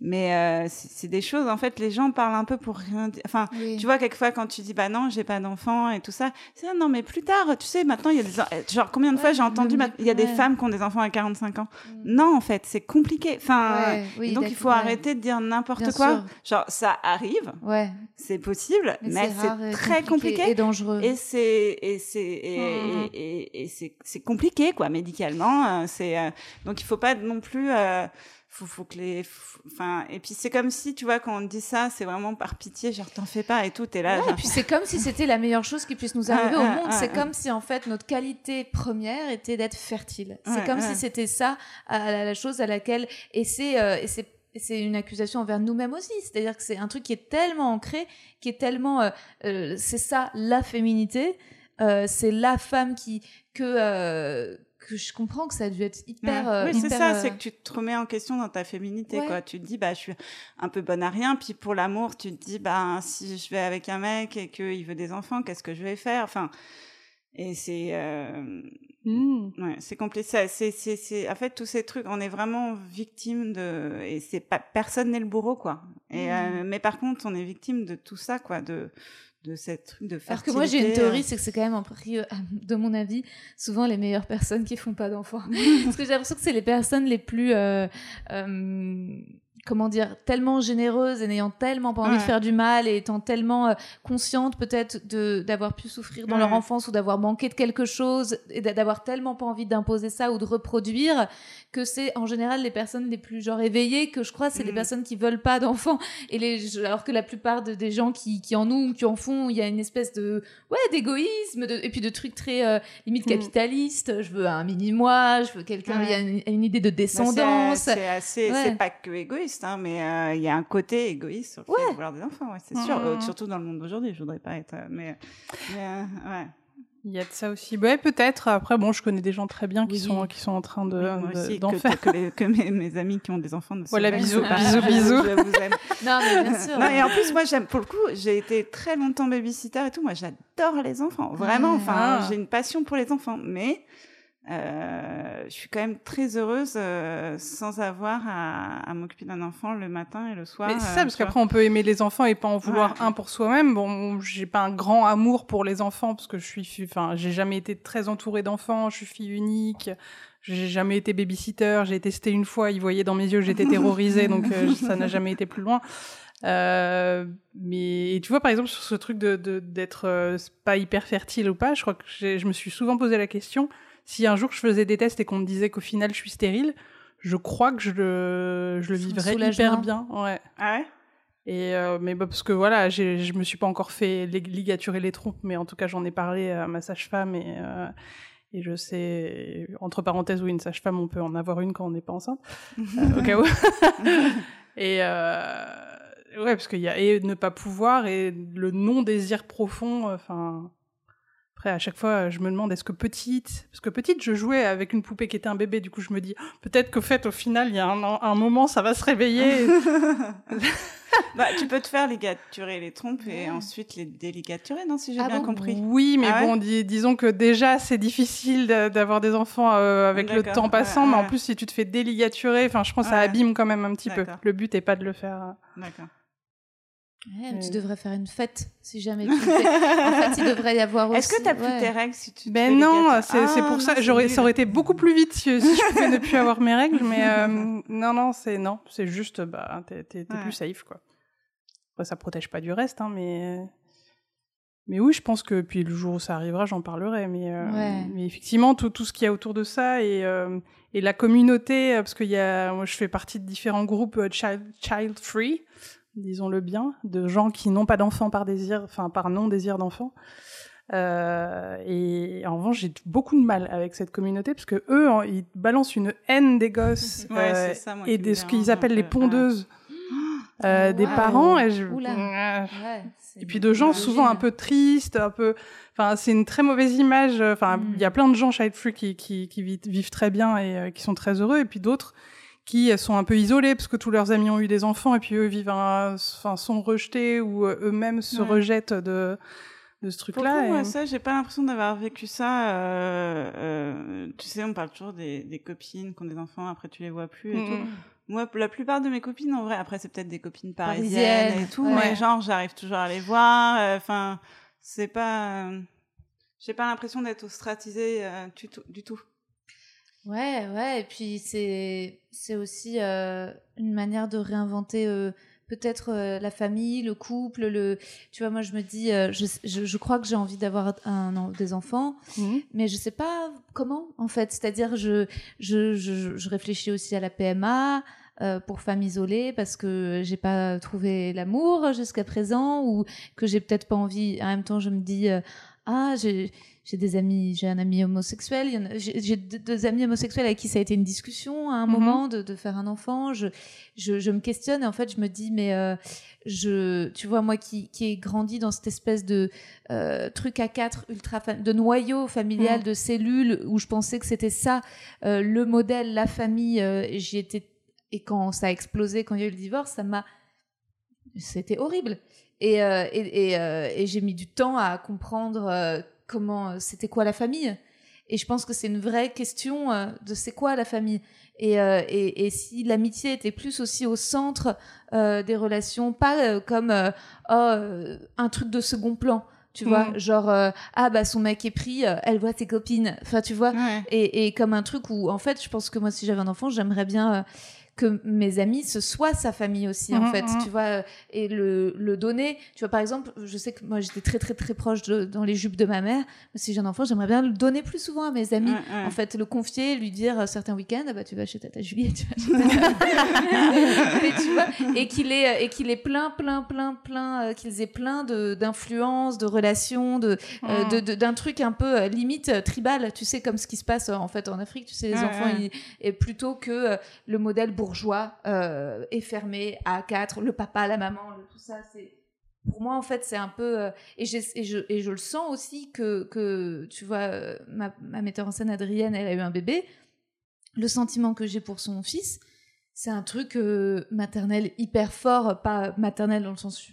D: mais euh, c'est des choses. En fait, les gens parlent un peu pour rien dire. Enfin, tu vois, quelquefois quand tu dis bah non, j'ai pas d'enfant et tout ça, c'est ah, non, mais plus tard, tu sais, maintenant il y a des genre combien de fois j'ai entendu il y a des femmes qui ont des enfants à 45 ans. Mm. Non, en fait, c'est compliqué. Enfin, donc il faut arrêter de dire n'importe quoi. Genre ça arrive, ouais. c'est possible, mais, c'est très compliqué,
C: et dangereux.
D: Et c'est et c'est et, mm, mm. et, et c'est compliqué quoi médicalement. Euh, c'est euh, donc il faut pas non plus euh, faut, faut que les enfin et puis c'est comme si tu vois quand on dit ça c'est vraiment par pitié genre t'en fais pas et tout t'es là
C: et puis c'est comme si c'était la meilleure chose qui puisse nous arriver au monde c'est comme si en fait notre qualité première était d'être fertile c'est comme si c'était ça la, chose à laquelle et c'est et c'est c'est une accusation envers nous-mêmes aussi. C'est-à-dire que c'est un truc qui est tellement ancré, qui est tellement, c'est ça la féminité, c'est la femme qui que que je comprends que ça a dû être hyper.
D: Euh,
C: oui,
D: c'est ça, c'est euh, que tu te remets en question dans ta féminité, quoi. Tu te dis, bah, je suis un peu bonne à rien. Puis pour l'amour, tu te dis, bah, si je vais avec un mec et qu'il veut des enfants, qu'est-ce que je vais faire? Enfin, et c'est. Euh... Mmh. Ouais, c'est compliqué. C'est, c'est, c'est, en fait, tous ces trucs, on est vraiment victime de. Et c'est pas. Personne n'est le bourreau, quoi. Et, mmh. euh, mais par contre, on est victime de tout ça, quoi. De de cette de
C: faire. Alors que moi j'ai une théorie, c'est que c'est quand même, euh, de mon avis, souvent les meilleures personnes qui font pas d'enfants. Parce que j'ai l'impression que c'est les personnes les plus euh, euh, comment dire, tellement généreuse et n'ayant tellement pas envie de faire du mal et étant tellement euh, consciente peut-être de d'avoir pu souffrir dans leur enfance ou d'avoir manqué de quelque chose et d'avoir tellement pas envie d'imposer ça ou de reproduire que c'est en général les personnes les plus genre éveillées que je crois c'est les mm. personnes qui veulent pas d'enfants. Et les alors que la plupart de, des gens qui, qui en ont ou qui en font il y a une espèce de ouais d'égoïsme et puis de trucs très euh, limite mm. capitalistes je veux un mini moi je veux quelqu'un il y a une, idée de bah, descendance.
D: c'est assez c'est pas que égoïste Hein, mais euh, il y a un côté égoïste sur le fait de vouloir des enfants, c'est sûr. Euh, surtout dans le monde d'aujourd'hui, je voudrais pas être. Euh, mais, ouais.
B: Il y a de ça aussi. Ouais, peut-être. Après, bon, je connais des gens très bien qui sont qui sont en train de d'en faire.
D: Que, que mes, mes, amis qui ont des enfants ne
B: Voilà, bisous, bisous, bisous. Je vous aime.
C: non, mais bien sûr.
D: Non, et en plus, moi, j'aime. Pour le coup, j'ai été très longtemps babysitter et tout. Moi, j'adore les enfants. Vraiment. Enfin, ah. j'ai une passion pour les enfants. Mais je suis quand même très heureuse euh, sans avoir à, à m'occuper d'un enfant le matin et le soir.
B: Mais c'est ça, euh, parce qu'après on peut aimer les enfants et pas en vouloir un pour soi-même. Bon, j'ai pas un grand amour pour les enfants parce que je suis, enfin, j'ai jamais été très entourée d'enfants. Je suis fille unique. J'ai jamais été babysitter. J'ai testé une fois. Ils voyaient dans mes yeux que j'étais terrorisée, donc euh, ça n'a jamais été plus loin. Euh, mais tu vois, par exemple, sur ce truc de d'être pas hyper fertile ou pas, je crois que je me suis souvent posé la question si un jour je faisais des tests et qu'on me disait qu'au final je suis stérile, je crois que je le, je le vivrais hyper bien. Ouais.
D: Ah ouais?
B: Et euh, mais bah, parce que voilà, je me suis pas encore fait ligaturer les trompes, mais en tout cas j'en ai parlé à ma sage-femme et euh, et je sais entre parenthèses oui une sage-femme on peut en avoir une quand on n'est pas enceinte euh, au cas où. et ouais parce qu'il y a et ne pas pouvoir et le non désir profond, enfin après, à chaque fois, je me demande est-ce que petite, parce que petite, je jouais avec une poupée qui était un bébé, du coup, je me dis peut-être qu'au fait, au final, il y a un, moment, ça va se réveiller.
D: bah, tu peux te faire ligaturer les trompes et ensuite les déligaturer, non, si j'ai ah bien compris?
B: Oui, mais ah bon, disons que déjà, c'est difficile d'avoir des enfants euh, avec le temps passant, mais en plus, si tu te fais déligaturer, enfin, je pense que ça abîme quand même un petit peu. Le but est pas de le faire. Euh,
D: D'accord.
C: Tu devrais faire une fête si jamais tu fais. En fait, il devrait y avoir aussi.
D: Est-ce que tu as plus tes règles si tu
B: Ben non, c'est pour ça. J'aurais, ça aurait été beaucoup plus vite si, je pouvais ne plus avoir mes règles, mais euh, non, non, c'est non, c'est juste, bah, t'es plus safe quoi. Après, ça protège pas du reste, hein, mais mais oui, je pense que puis le jour où ça arrivera, j'en parlerai. Mais, euh, mais effectivement, tout, tout ce qu'il y a autour de ça et, euh, et la communauté, parce qu'il y a, moi, je fais partie de différents groupes child, child free disons-le bien, de gens qui n'ont pas d'enfants par désir, enfin par non-désir d'enfants. Euh, et en revanche, j'ai beaucoup de mal avec cette communauté parce que eux, ils balancent une haine des gosses euh, et de ce qu'ils appellent les pondeuses. Euh, des parents et, je... et puis de gens souvent un peu tristes, un peu. Enfin, c'est une très mauvaise image. Enfin, il y a mm. plein de gens child free qui, qui, qui vivent très bien et qui sont très heureux, et puis d'autres qui sont un peu isolés parce que tous leurs amis ont eu des enfants et puis eux vivent un, enfin sont rejetés ou euh, eux-mêmes se rejettent de de ce truc-là.
D: Moi, ça, j'ai pas l'impression d'avoir vécu ça. Euh, euh, tu sais, on parle toujours des, des, copines qui ont des enfants, après tu les vois plus et tout. Moi, la plupart de mes copines, en vrai, après c'est peut-être des copines parisiennes, et tout, mais genre j'arrive toujours à les voir. Euh, enfin, c'est pas, j'ai pas l'impression d'être ostratisée du tout. Du tout.
C: Ouais, ouais, et puis c'est c'est aussi une manière de réinventer peut-être euh, la famille, le couple, le. Tu vois, moi je me dis, euh, je, je, crois que j'ai envie d'avoir un, des enfants, mhm. mais je sais pas comment en fait. C'est-à-dire, je, je, je, réfléchis aussi à la PMA. Euh, pour femme isolée parce que j'ai pas trouvé l'amour jusqu'à présent ou que j'ai peut-être pas envie en même temps je me dis ah j'ai j'ai des amis, j'ai un ami homosexuel, j'ai deux amis homosexuels avec qui ça a été une discussion à un mhm. moment de, de, faire un enfant. Je, je, je, me questionne et en fait je me dis mais euh, je, tu vois moi qui, qui ai grandi dans cette espèce de euh, truc à quatre ultra de noyau familial, mhm. de cellules où je pensais que c'était ça euh, le modèle, la famille. J'y étais et quand ça a explosé, quand il y a eu le divorce, ça m'a c'était horrible. Et, euh, et, et, euh, et j'ai mis du temps à comprendre comment euh, c'était quoi la famille. Et je pense que c'est une vraie question euh, de c'est quoi la famille. Et, euh, et, et, si l'amitié était plus aussi au centre des relations pas comme oh, un truc de second plan tu vois. Mm. genre ah bah son mec est pris elle voit ses copines. Enfin tu vois. Et, et, comme un truc où en fait je pense que moi si j'avais un enfant j'aimerais bien que mes amis ce soit sa famille aussi en mhm, fait mhm. tu vois et le, le donner. Tu vois par exemple je sais que moi j'étais très très très proche de, dans les jupes de ma mère. Si j'ai un enfant j'aimerais bien le donner plus souvent à mes amis. En fait le confier lui dire euh, certains week-ends ah bah tu vas chez tata Julie tu vas chez tu vois et qu'il ait et qu'il ait plein plein plein plein euh, qu'ils aient plein de d'influences de relations de euh, de d'un truc un peu limite tribal. Tu sais comme ce qui se passe en fait en Afrique. Tu sais les enfants et plutôt que le modèle bourgeois euh, et fermé à quatre, le papa, la maman, tout ça, c'est pour moi en fait c'est un peu euh, et, je, et je le sens aussi que que tu vois euh, ma, ma metteur en scène Adrienne elle a eu un bébé. Le sentiment que j'ai pour son fils c'est un truc maternel hyper fort pas maternel dans le sens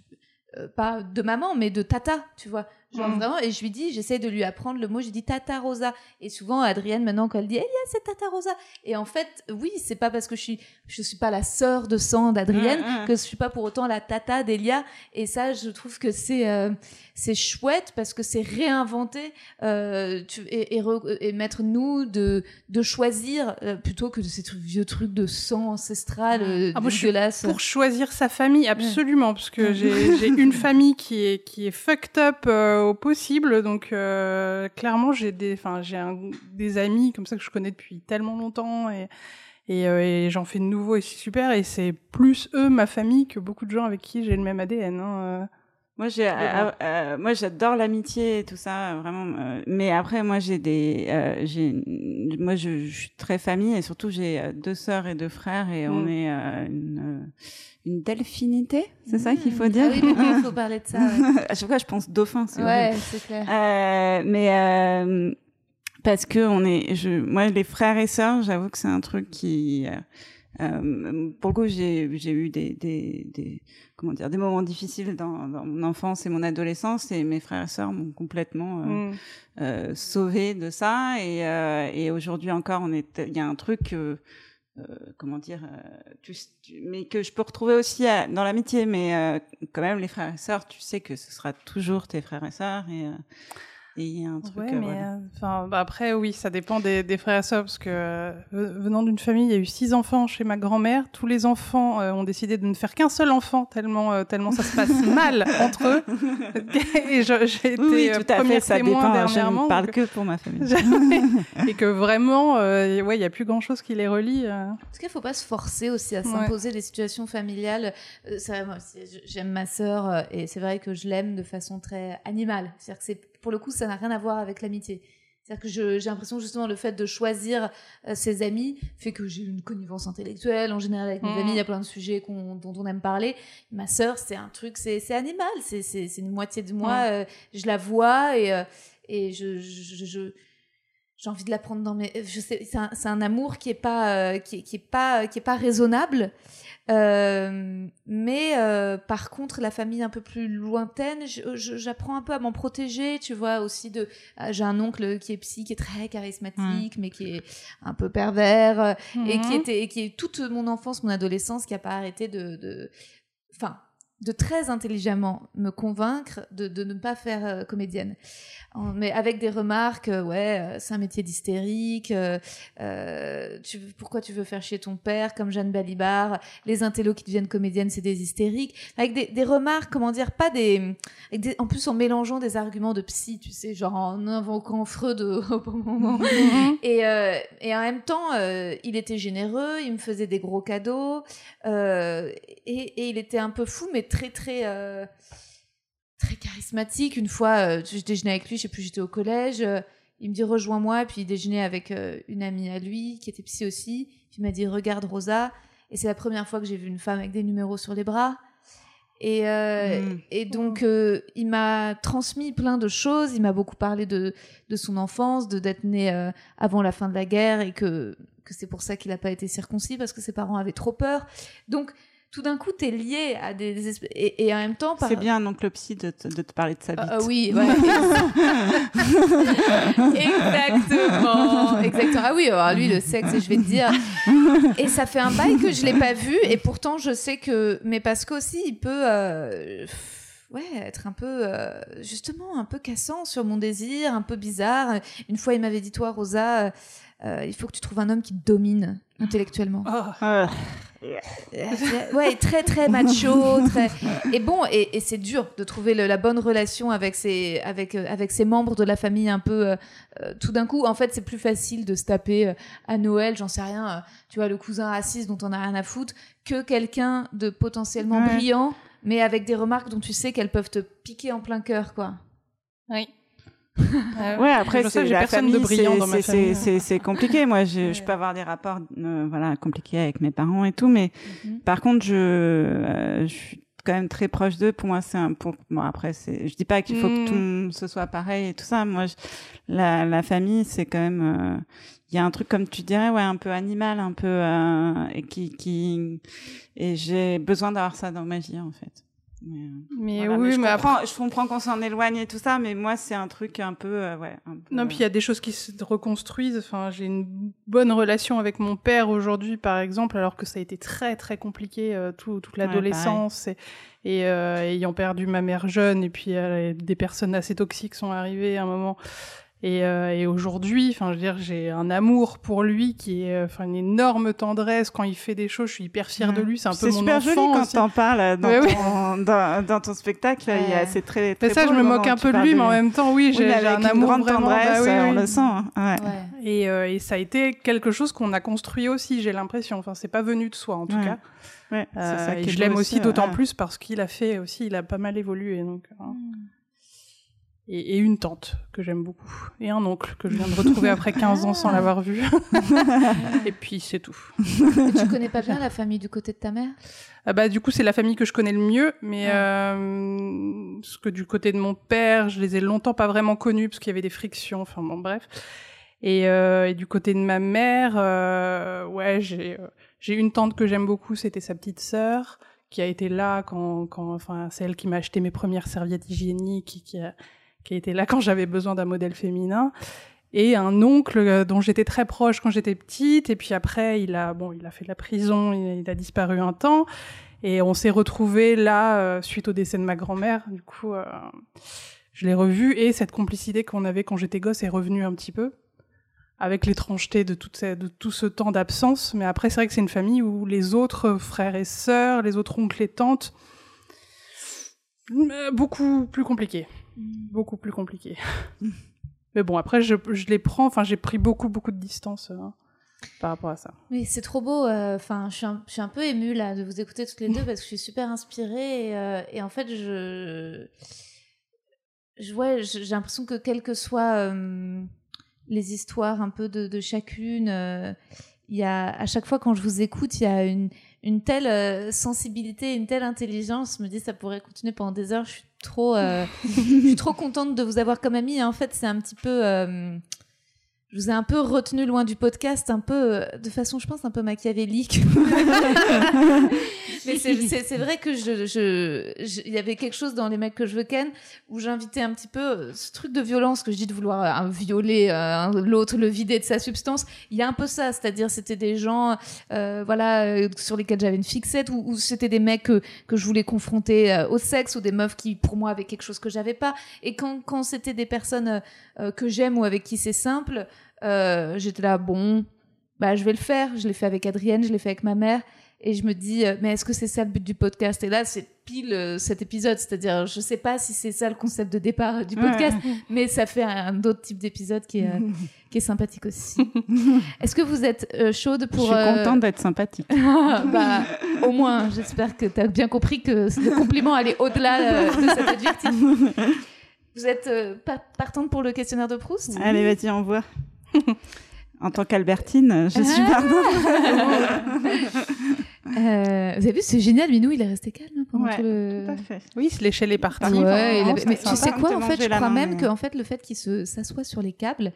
C: pas de maman mais de tata tu vois Genre mm. vraiment, et je lui dis, j'essaie de lui apprendre le mot, je dis Tata Rosa. Et souvent, Adrienne, maintenant, quand elle dit, Elia, c'est Tata Rosa. Et en fait, oui, c'est pas parce que je suis, je suis pas la sœur de sang d'Adrienne mm, mm. que je suis pas pour autant la Tata d'Elia. Et ça, je trouve que c'est, euh, c'est chouette parce que c'est réinventer euh, tu, et, et, et, mettre nous de, de choisir euh, plutôt que de ces trucs, vieux trucs de sang ancestral euh, ah, dégueulasse.
B: Pour choisir sa famille, absolument, parce que j'ai une famille qui est, qui est fucked up au possible. Donc euh, clairement, j'ai des, enfin j'ai des amis comme ça que je connais depuis tellement longtemps et et, euh, j'en fais de nouveaux et c'est super. Et c'est plus eux ma famille que beaucoup de gens avec qui j'ai le même ADN. Hein, euh.
D: Moi, j'ai, moi, j'adore l'amitié et tout ça, vraiment. mais après, moi, j'ai des, j'ai, moi, je, je, suis très famille et surtout, j'ai deux sœurs et deux frères et on mm. est une, une delphinité, c'est ça qu'il faut
C: mmh.
D: dire?
C: Ah Oui, il faut parler de ça.
D: à chaque fois, je pense dauphin.
C: C'est ouais, c'est clair.
D: Euh, mais euh, parce que on est, je, moi, les frères et sœurs, j'avoue que c'est un truc qui, euh, euh pour le coup, j'ai, eu des, des, des, comment dire, des moments difficiles dans, dans, mon enfance et mon adolescence, et mes frères et sœurs m'ont complètement euh, mmh. euh, sauvé de ça. Et, et aujourd'hui encore, on est, il y a un truc. Euh, comment dire, euh, mais que je peux retrouver aussi dans l'amitié, mais euh, quand même les frères et sœurs, tu sais que ce sera toujours tes frères et sœurs et un truc.
B: Ouais, mais enfin, bah après, oui, ça dépend des, des frères et sœurs, parce que venant d'une famille, il y a eu six enfants chez ma grand-mère. Tous les enfants ont décidé de ne faire qu'un seul enfant, tellement, tellement ça se passe mal entre eux. et j'ai été
D: oui, tout à
B: fait,
D: ça
B: dépend,
D: dernièrement. Je ne parle que pour ma famille.
B: et que vraiment, ouais, il n'y a plus grand-chose qui les relie.
C: En tout cas, il ne faut pas se forcer aussi à s'imposer des situations familiales. J'aime ma sœur, et c'est vrai que je l'aime de façon très animale. C'est-à-dire que c'est pour le coup, ça n'a rien à voir avec l'amitié. C'est-à-dire que j'ai l'impression justement le fait de choisir euh, ses amis fait que j'ai une connivence intellectuelle. En général, avec mes mmh. amis, il y a plein de sujets dont on aime parler. Ma sœur, c'est un truc, c'est animal. C'est une moitié de moi. Mmh. Euh, je la vois et, euh, et je, je, je, j'ai envie de la prendre dans mes je sais c'est un, un, amour qui est pas euh, qui, qui, est pas qui est pas raisonnable euh, mais euh, par contre la famille un peu plus lointaine j'apprends un peu à m'en protéger tu vois aussi de ah, j'ai un oncle qui est psy qui est très charismatique mais qui est un peu pervers et qui mhm. était qui est toute mon enfance mon adolescence qui a pas arrêté de enfin de très intelligemment me convaincre de, de ne pas faire euh, comédienne. Mais avec des remarques, euh, ouais, euh, c'est un métier d'hystérique, tu, pourquoi tu veux faire chier ton père, comme Jeanne Balibar, les intellos qui deviennent comédiennes, c'est des hystériques. Avec des, des, remarques, comment dire, pas des, En plus, en mélangeant des arguments de psy, tu sais, genre en invoquant Freud au bon moment. Mhm. et, et en même temps, il était généreux, il me faisait des gros cadeaux, et, et il était un peu fou, mais très très euh, très charismatique. Une fois, euh, je déjeunais avec lui, je sais plus, j'étais au collège. Euh, il me dit rejoins-moi, puis il déjeunait avec une amie à lui qui était psy aussi. il m'a dit regarde Rosa. Et c'est la première fois que j'ai vu une femme avec des numéros sur les bras. Et, mmh. et donc, il m'a transmis plein de choses. Il m'a beaucoup parlé de, de son enfance, de d'être né avant la fin de la guerre et que, que c'est pour ça qu'il n'a pas été circoncis parce que ses parents avaient trop peur. Donc, tout d'un coup, tu es lié à des, et, et, en même temps.
D: C'est bien donc le psy de, de, te parler de sa
C: vie. oui, ouais. exactement, exactement. Ah oui, alors lui le sexe, je vais te dire. Et ça fait un bail que je l'ai pas vu, et pourtant je sais que, mais parce qu'aussi il peut. Euh, ouais, être un peu, euh, justement, un peu cassant sur mon désir, un peu bizarre. Une fois, il m'avait dit, toi, Rosa, euh, il faut que tu trouves un homme qui te domine intellectuellement. Oh. ouais, très très macho, très et bon et, et c'est dur de trouver le, la bonne relation avec ses avec euh, avec ses membres de la famille un peu. Euh, tout d'un coup, en fait, c'est plus facile de se taper à Noël, j'en sais rien, tu vois, le cousin raciste dont on a rien à foutre, que quelqu'un de potentiellement brillant, mais avec des remarques dont tu sais qu'elles peuvent te piquer en plein cœur, quoi.
B: Oui.
D: ouais, après, c'est la famille, de brillant dans ma famille. C'est compliqué. Moi, je, je, peux avoir des rapports, euh, voilà, compliqués avec mes parents et tout, mais mhm. par contre, je, euh, je suis quand même très proche d'eux. Pour moi, c'est un. Pour, bon, après, c'est. Je dis pas qu'il faut que tout mhm. ce soit pareil et tout ça. Moi, la, la famille, c'est quand même. Euh, il y a un truc comme tu dirais, ouais, un peu animal, un peu et qui, qui. Et j'ai besoin d'avoir ça dans ma vie, en fait.
B: Mais, euh, oui,
D: je,
B: mais
D: comprends, je comprends qu'on s'en éloigne et tout ça, mais moi, c'est un truc un peu, euh, ouais.
B: non, puis il y a des choses qui se reconstruisent. Enfin, j'ai une bonne relation avec mon père aujourd'hui, par exemple, alors que ça a été très, très compliqué euh, tout, toute l'adolescence. et, et ayant perdu ma mère jeune, et puis des personnes assez toxiques sont arrivées à un moment. Et, euh, et aujourd'hui, enfin, je veux dire, j'ai un amour pour lui qui est, enfin, une énorme tendresse quand il fait des choses. Je suis hyper fière de lui. C'est un peu mon enfant.
D: C'est super joli quand t'en parles dans, ton, dans, dans, ton spectacle. Ouais. C'est très, très.
B: Mais ça, je me moque un peu de lui, mais en même temps, oui, j'ai un amour
D: grande
B: vraiment.
D: Tendresse,
B: bah,
D: oui, on le sent. Hein. Ouais.
B: Et, euh, et ça a été quelque chose qu'on a construit aussi. J'ai l'impression. Enfin, c'est pas venu de soi, en tout cas.
D: Ouais, euh, ça
B: et je l'aime aussi, d'autant plus parce qu'il a fait aussi, il a pas mal évolué. Donc. Hein. Mm et, une tante que j'aime beaucoup, et un oncle que je viens de retrouver après 15 ans sans l'avoir vu. et puis c'est tout.
C: Et tu connais pas bien la famille du côté de ta mère?
B: Ah bah du coup c'est la famille que je connais le mieux, mais euh, ce que du côté de mon père, je les ai longtemps pas vraiment connus parce qu'il y avait des frictions. Enfin bon bref. Et, euh, et du côté de ma mère, euh, ouais j'ai euh, j'ai une tante que j'aime beaucoup, c'était sa petite sœur qui a été là quand, quand enfin c'est elle qui m'a acheté mes premières serviettes hygiéniques, qui, qui a qui était là quand j'avais besoin d'un modèle féminin et un oncle euh, dont j'étais très proche quand j'étais petite et puis après il a bon il a fait la prison il, a disparu un temps et on s'est retrouvés là euh, suite au décès de ma grand-mère. Du coup euh, je l'ai revu et cette complicité qu'on avait quand j'étais gosse est revenue un petit peu avec l'étrangeté de, de tout ce temps d'absence. Mais après c'est vrai que c'est une famille où les autres frères et sœurs les autres oncles et tantes beaucoup plus compliqué beaucoup plus compliqué. Mais bon, après, je, je, les prends. Enfin, j'ai pris beaucoup, beaucoup de distance euh, par rapport à ça.
C: Oui, c'est trop beau. Euh, enfin, je, suis un, je suis un peu émue là de vous écouter toutes les deux parce que je suis super inspirée et, euh, et en fait, je, je ouais, j'ai l'impression que quelles que soient les histoires un peu de, de chacune, il y a à chaque fois quand je vous écoute, il y a une une telle sensibilité, une telle intelligence. Je me dis, ça pourrait continuer pendant des heures. Je suis trop, euh, je suis trop contente de vous avoir comme amie. En fait, c'est un petit peu. Euh, je vous ai un peu retenu loin du podcast, un peu euh, de façon, je pense, un peu machiavélique. Mais c'est vrai que je, je, il y avait quelque chose dans les mecs que je veux ken où j'invitais un petit peu euh, ce truc de violence que je dis de vouloir euh, violer l'autre, le vider de sa substance. Il y a un peu ça, c'est-à-dire c'était des gens, voilà, sur lesquels j'avais une fixette ou, c'était des mecs que, que je voulais confronter au sexe ou des meufs qui, pour moi, avaient quelque chose que j'avais pas. Et quand, quand c'était des personnes que j'aime ou avec qui c'est simple, euh, j'étais là, bon, bah, je vais le faire. Je l'ai fait avec Adrienne, je l'ai fait avec ma mère. Et je me dis, euh, mais est-ce que c'est ça le but du podcast? Et là, c'est pile euh, cet épisode. C'est-à-dire, je sais pas si c'est ça le concept de départ du podcast, mais ça fait un, autre type d'épisode qui, est, qui est sympathique aussi. est-ce que vous êtes chaude pour.
D: Je suis contente d'être sympathique.
C: bah, au moins, j'espère que tu as bien compris que le compliment allait au-delà de cet adjectif. Vous êtes partante pour le questionnaire de Proust?
D: Allez, vas-y, envoie. En tant qu'Albertine, je suis ah.
C: euh, vous avez vu, c'est génial, Minou, il est resté calme pendant tout le.
B: Tout à fait. Oui, l'échelle est partie.
C: Ouais, mais tu sais quoi, en fait, je crois même que en fait, le fait qu'il s'assoie sur les câbles,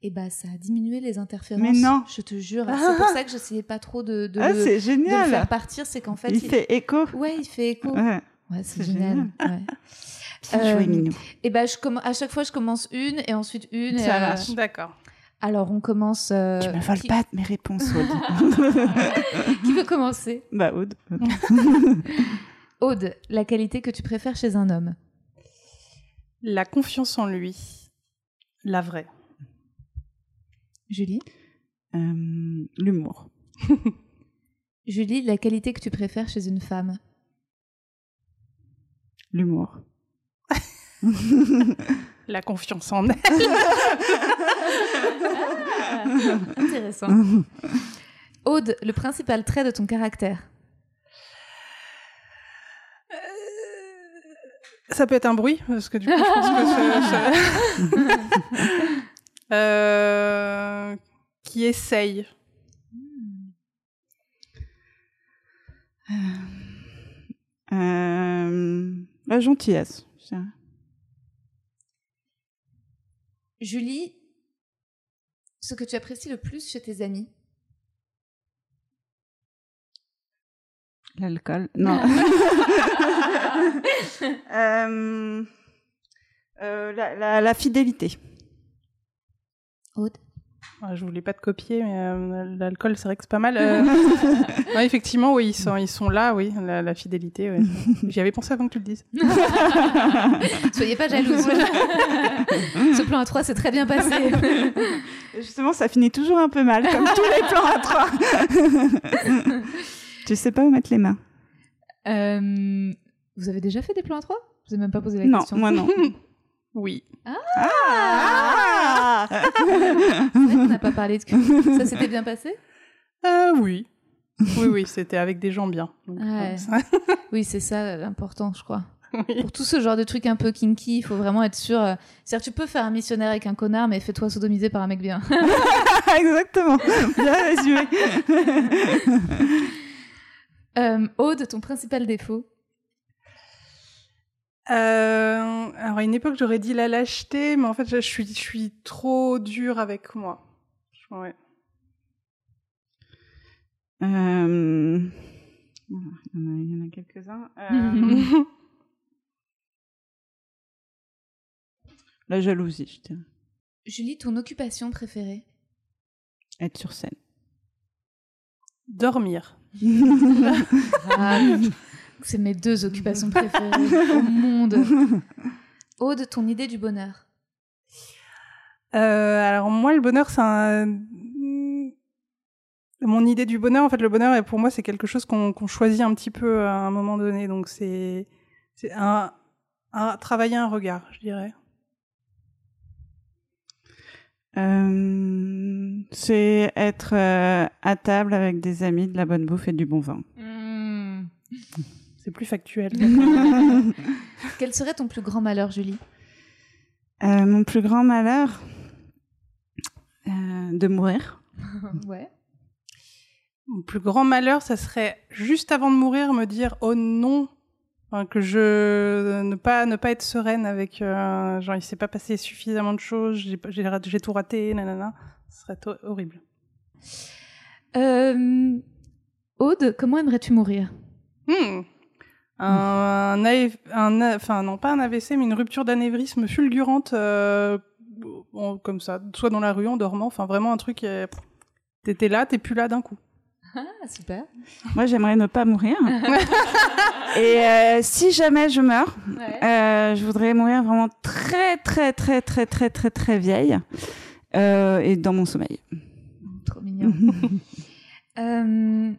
C: et eh ben, ça a diminué les interférences.
D: Mais non.
C: Je te jure. C'est pour ça que j'essayais pas trop de, de,
D: ah, le,
C: génial. de faire partir. C'est qu'en fait.
D: Il, fait écho.
C: Ouais, il fait écho. Ouais, c'est génial. génial.
D: Euh, et
C: eh ben, je à chaque fois, je commence une et ensuite une.
B: Ça euh, D'accord.
C: Alors, on commence. Euh,
D: tu me voles pas mes réponses, Aude.
C: qui veut commencer?
D: Bah, Aude.
C: Aude, la qualité que tu préfères chez un homme?
B: La confiance en lui. La vraie.
C: Julie?
D: Euh, L'humour.
C: Julie, la qualité que tu préfères chez une femme?
D: L'humour.
B: la confiance en elle.
C: intéressant. Aude, le principal trait de ton caractère
B: euh, Ça peut être un bruit, parce que du coup, je pense que euh, qui essaye.
D: Euh, la gentillesse.
C: Julie, ce que tu apprécies le plus chez tes amis?
D: L'alcool Non. Euh, euh, la, fidélité.
C: Aude?
B: ah, je voulais pas te copier, mais euh, l'alcool, c'est vrai que c'est pas mal. effectivement, oui, ils sont, ils sont là, oui, la, fidélité. J'y avais pensé avant que tu le dises.
C: Soyez pas jalouse. Ce plan à 3 s'est très bien passé.
D: Justement, ça finit toujours un peu mal, comme tous les plans à 3. tu sais pas où mettre les mains?
C: Euh, vous avez déjà fait des plans à 3 Je vous ai même pas posé la question.
D: Non, moi non.
B: Oui.
C: Ah, ah On n'a pas parlé de ça s'était bien passé
B: euh, Oui. Oui, oui, c'était avec des gens bien.
C: oui, c'est ça l'important, je crois. Pour tout ce genre de trucs un peu kinky, il faut vraiment être sûr. Euh, c'est-à-dire, tu peux faire un missionnaire avec un connard, mais fais-toi sodomiser par un mec bien.
D: Exactement. Bien résumé.
C: euh, Aude, ton principal défaut
B: euh, alors à une époque j'aurais dit la lâcheté, mais en fait je suis, je suis trop dure avec moi. Ouais.
D: Euh... Il y en a, quelques-uns. Euh... La jalousie, je dirais.
C: Julie, ton occupation préférée?
D: Être sur scène.
B: Dormir.
C: ah, c'est mes deux occupations préférées au monde. Aude, ton idée du bonheur
B: euh, Alors moi, le bonheur, c'est un... Mon idée du bonheur, en fait, le bonheur, pour moi, c'est quelque chose qu'on choisit un petit peu à un moment donné. Donc c'est un, un, travailler un regard, je dirais.
D: Euh, c'est être euh, à table avec des amis, de la bonne bouffe et du bon vin.
B: Hmm. C'est plus factuel.
C: Quel serait ton plus grand malheur, Julie?
D: Euh, Mon plus grand malheur De mourir.
C: ouais.
B: Mon plus grand malheur, ça serait juste avant de mourir me dire oh non, que je ne pas ne pas être sereine avec euh, genre il s'est pas passé suffisamment de choses j'ai j'ai tout raté nanana Ce serait horrible.
C: Euh, Aude, comment aimerais-tu mourir?
B: Hmm. Un, un, enfin non pas un AVC, mais une rupture d'anévrisme fulgurante, euh, comme ça, soit dans la rue en dormant, enfin vraiment un truc. T'étais là, t'es plus là d'un coup.
C: Ah, super.
D: Moi, j'aimerais ne pas mourir. et euh, si jamais je meurs, euh, je voudrais mourir vraiment très, très, très, très, très, très, très vieille euh, et dans mon sommeil.
C: Trop mignon.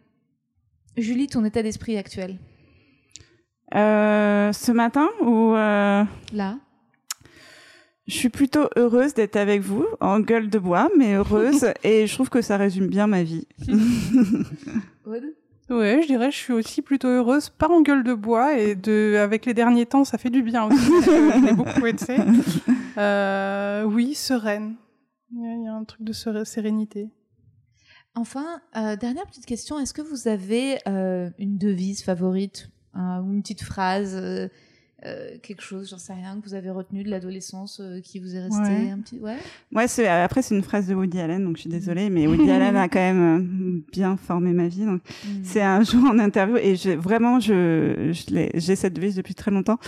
C: Julie, ton état d'esprit actuel?
D: Ce matin ou
C: Là
D: je suis plutôt heureuse d'être avec vous, en gueule de bois, mais heureuse, et je trouve que ça résume bien ma vie.
B: Ouais, je dirais, je suis aussi plutôt heureuse, pas en gueule de bois, et de, avec les derniers temps, ça fait du bien aussi. je l'ai beaucoup été. Euh, oui, sereine. Il y, a un truc de sérénité.
C: Enfin, euh, dernière petite question, est-ce que vous avez euh, une devise favorite? Ou une petite phrase euh, quelque chose, j'en sais rien, que vous avez retenu de l'adolescence euh, qui vous est resté
D: ouais.
C: un petit. Ouais.
D: ouais c'est après c'est une phrase de Woody Allen, donc je suis désolée, mais Woody Allen a quand même euh, bien formé ma vie. Donc mm. c'est un jour en interview et je, vraiment je j'ai cette devise depuis très longtemps.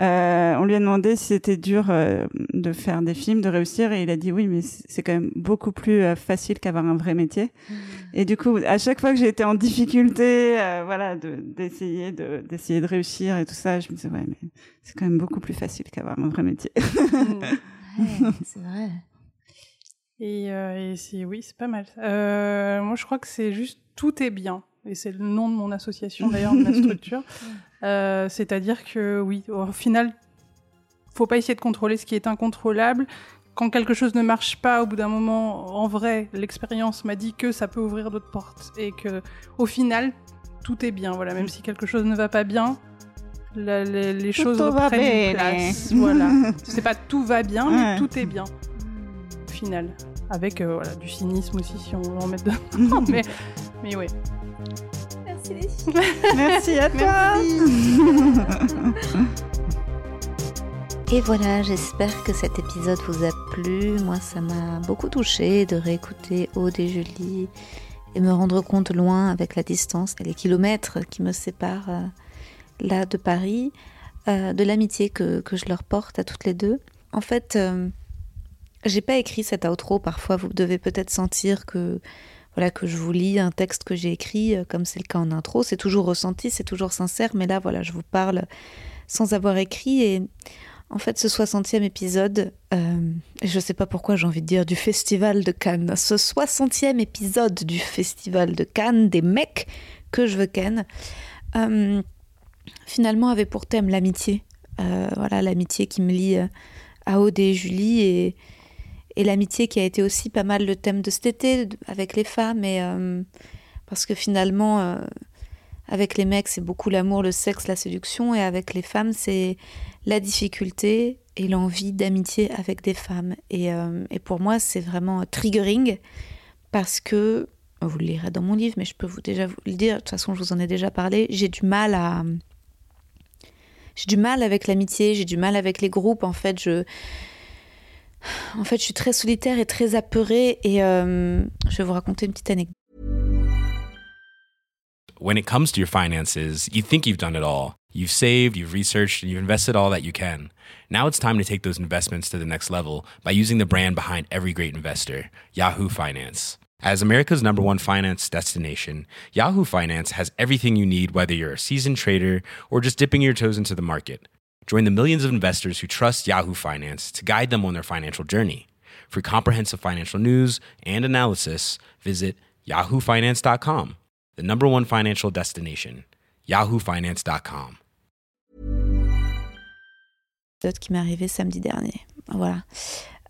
D: Euh, on lui a demandé si c'était dur euh, de faire des films, de réussir, et il a dit oui, mais c'est quand même beaucoup plus euh, facile qu'avoir un vrai métier. Mmh. Et du coup, à chaque fois que j'ai été en difficulté, voilà, d'essayer de, d'essayer de, réussir et tout ça, je me disais ouais, mais c'est quand même beaucoup plus facile qu'avoir un vrai métier.
C: ouais, c'est vrai.
B: Et, et c'est oui, c'est pas mal. moi, je crois que c'est juste tout est bien et c'est le nom de mon association d'ailleurs, de ma structure. Euh, c'est-à-dire que oui, au final, faut pas essayer de contrôler ce qui est incontrôlable. Quand quelque chose ne marche pas, au bout d'un moment, en vrai, l'expérience m'a dit que ça peut ouvrir d'autres portes et que, au final, tout est bien. Voilà, même si quelque chose ne va pas bien, les, choses reprennent place. voilà, c'est pas tout va bien, mais tout est bien. Au final, avec euh, voilà, du cynisme aussi si on veut en mettre dedans. mais, mais ouais.
D: Merci à toi.
A: Et voilà, j'espère que cet épisode vous a plu. Moi, ça m'a beaucoup touché de réécouter Aude et Julie et me rendre compte loin avec la distance et les kilomètres qui me séparent euh, là de Paris, euh, de l'amitié que, je leur porte à toutes les deux. En fait, euh, j'ai pas écrit cet outro. Parfois, vous devez peut-être sentir que voilà que je vous lis un texte que j'ai écrit, euh, comme c'est le cas en intro. C'est toujours ressenti, c'est toujours sincère, mais là, voilà, je vous parle sans avoir écrit. Et en fait, ce 60e épisode, euh, je ne sais pas pourquoi j'ai envie de dire du Festival de Cannes, ce 60e épisode du Festival de Cannes, des mecs que je veux ken, euh, finalement avait pour thème l'amitié. voilà, l'amitié qui me lie à Aude et Julie. Et, et l'amitié qui a été aussi pas mal le thème de cet été avec les femmes euh, parce que finalement euh, avec les mecs c'est beaucoup l'amour le sexe la séduction et avec les femmes c'est la difficulté et l'envie d'amitié avec des femmes. Et, euh, et pour moi c'est vraiment triggering parce que vous le lirez dans mon livre mais je peux vous déjà vous le dire de toute façon je vous en ai déjà parlé j'ai du mal à j'ai du mal avec l'amitié j'ai du mal avec les groupes en fait je En fait, je suis très solitaire et très apeurée et euh, je vais vous raconter une petite anecdote.
F: When it comes to your finances, you think you've done it all. You've saved, you've researched, and you've invested all that you can. Now it's time to take those investments to the next level by using the brand behind every great investor, Yahoo Finance. As America's number one finance destination, Yahoo Finance has everything you need, whether you're a seasoned trader or just dipping your toes into the market. Join the millions of investors who trust Yahoo Finance to guide them on their financial journey. For comprehensive financial news and analysis, visit yahoofinance.com, the number one financial destination, yahoofinance.com.
A: qui m'est arrivé samedi dernier. Voilà.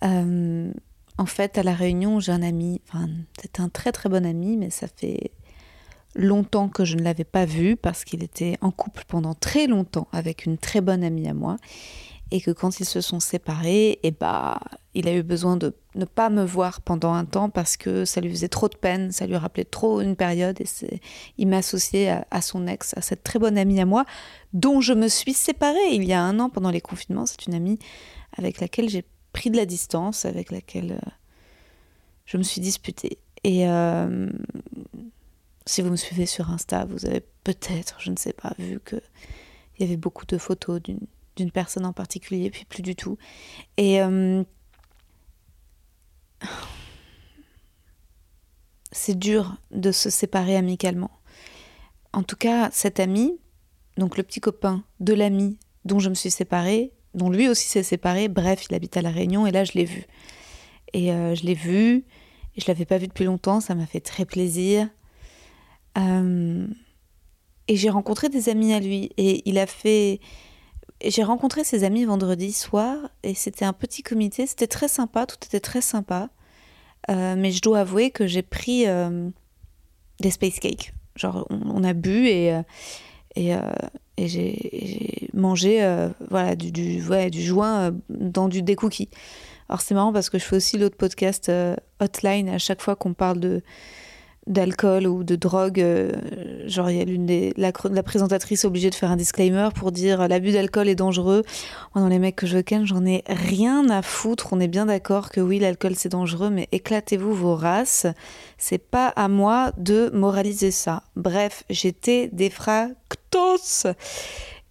A: Euh, en fait, à la réunion, j'ai un ami, enfin, c'est un très très bon ami, mais ça fait longtemps que je ne l'avais pas vu parce qu'il était en couple pendant très longtemps avec une très bonne amie à moi et que quand ils se sont séparés, et eh bah, il a eu besoin de ne pas me voir pendant un temps parce que ça lui faisait trop de peine, ça lui rappelait trop une période et il m'a associé à, son ex, à cette très bonne amie à moi, dont je me suis séparée il y a un an pendant les confinements. C'est une amie avec laquelle j'ai pris de la distance, avec laquelle euh, je me suis disputée. Et si vous me suivez sur Insta, vous avez peut-être, je ne sais pas, vu que il y avait beaucoup de photos d'une personne en particulier, puis plus du tout. Et c'est dur de se séparer amicalement. En tout cas, cet ami, donc le petit copain de l'ami dont je me suis séparée, dont lui aussi s'est séparé, bref, il habite à La Réunion, et là je l'ai vu. Et euh, je l'ai vu, et je l'avais pas vu depuis longtemps, ça m'a fait très plaisir. Euh, et j'ai rencontré des amis à lui, et il a fait... J'ai rencontré ses amis vendredi soir, et c'était un petit comité, c'était très sympa, tout était très sympa. Euh, mais je dois avouer que j'ai pris des space cakes. Genre, on, a bu et, euh, et, euh, et j'ai mangé euh, voilà, du, du, ouais, du joint dans du, des cookies. Alors, c'est marrant parce que je fais aussi l'autre podcast Hotline à chaque fois qu'on parle de d'alcool ou de drogue. Euh, genre, il y a l'une des. La, présentatrice obligée de faire un disclaimer pour dire l'abus d'alcool est dangereux. Moi, dans les mecs que je ken, j'en ai rien à foutre. On est bien d'accord que oui, l'alcool c'est dangereux, mais éclatez-vous vos races. C'est pas à moi de moraliser ça. Bref, j'étais des fractos.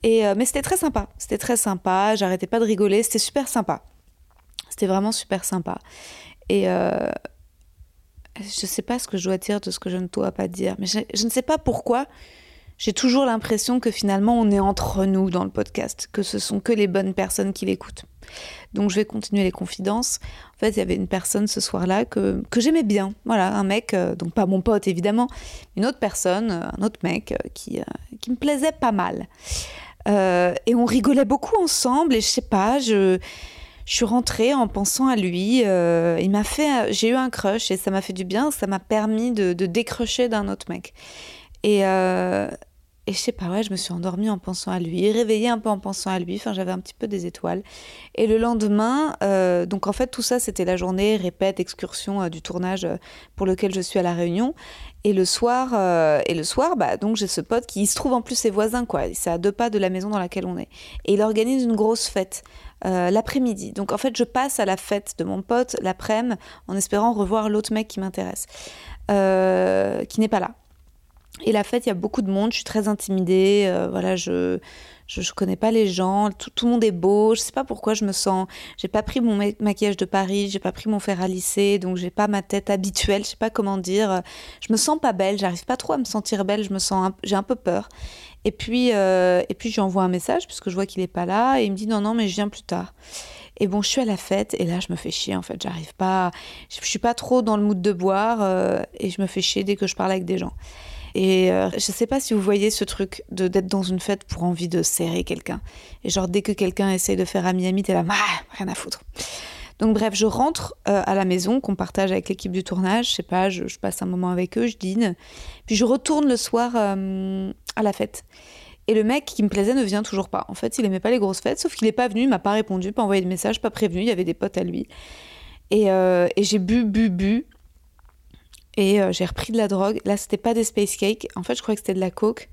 A: Et, euh, mais c'était très sympa. C'était très sympa. J'arrêtais pas de rigoler. C'était super sympa. C'était vraiment super sympa. Et. Euh, je ne sais pas ce que je dois dire de ce que je ne dois pas dire, mais je, ne sais pas pourquoi. J'ai toujours l'impression que finalement on est entre nous dans le podcast, que ce sont que les bonnes personnes qui l'écoutent. Donc je vais continuer les confidences. En fait, il y avait une personne ce soir-là que, que j'aimais bien. Voilà, un mec, euh, donc pas mon pote évidemment, une autre personne, un autre mec euh, qui, euh, qui me plaisait pas mal. et on rigolait beaucoup ensemble et je sais pas, je je suis rentrée en pensant à lui. Euh, il m'a fait, j'ai eu un crush et ça m'a fait du bien. Ça m'a permis de, décrocher d'un autre mec. Et, euh, et je sais pas, ouais, je me suis endormie en pensant à lui, réveillée un peu en pensant à lui. Enfin, j'avais un petit peu des étoiles. Et le lendemain, euh, donc en fait, tout ça, c'était la journée répète, excursion du tournage pour lequel je suis à la Réunion. Et le soir, et le soir, bah donc j'ai ce pote qui se trouve en plus ses voisins, quoi. C'est à deux pas de la maison dans laquelle on est. Et il organise une grosse fête euh, l'après-midi. Donc en fait, je passe à la fête de mon pote l'après-midi en espérant revoir l'autre mec qui m'intéresse, euh, qui n'est pas là. Et la fête, il y a beaucoup de monde, je suis très intimidée, euh, voilà, je, je, connais pas les gens, tout, le monde est beau, je sais pas pourquoi je me sens, j'ai pas pris mon maquillage de Paris, j'ai pas pris mon fer à lisser, donc j'ai pas ma tête habituelle, je sais pas comment dire, je me sens pas belle, j'arrive pas trop à me sentir belle, je me sens, j'ai un peu peur. Et puis, euh, et puis j'envoie un message puisque je vois qu'il est pas là et il me dit non non mais je viens plus tard. Et bon, je suis à la fête et là je me fais chier en fait. J'arrive pas, je, suis pas trop dans le mood de boire euh, et je me fais chier dès que je parle avec des gens. Et euh, je sais pas si vous voyez ce truc de d'être dans une fête pour envie de serrer quelqu'un. Et genre dès que quelqu'un essaye de faire ami-ami, t'es là, rien à foutre. Donc bref, je rentre à la maison qu'on partage avec l'équipe du tournage. Je sais pas, je, passe un moment avec eux, je dîne. Puis je retourne le soir à la fête. Et le mec qui me plaisait ne vient toujours pas. En fait, il aimait pas les grosses fêtes, sauf qu'il n'est pas venu, il m'a pas répondu, pas envoyé de message, pas prévenu. Il y avait des potes à lui. Et, euh, j'ai bu, bu, bu. Et euh, j'ai repris de la drogue. Là, c'était pas des space cakes. En fait, je croyais que c'était de la coke.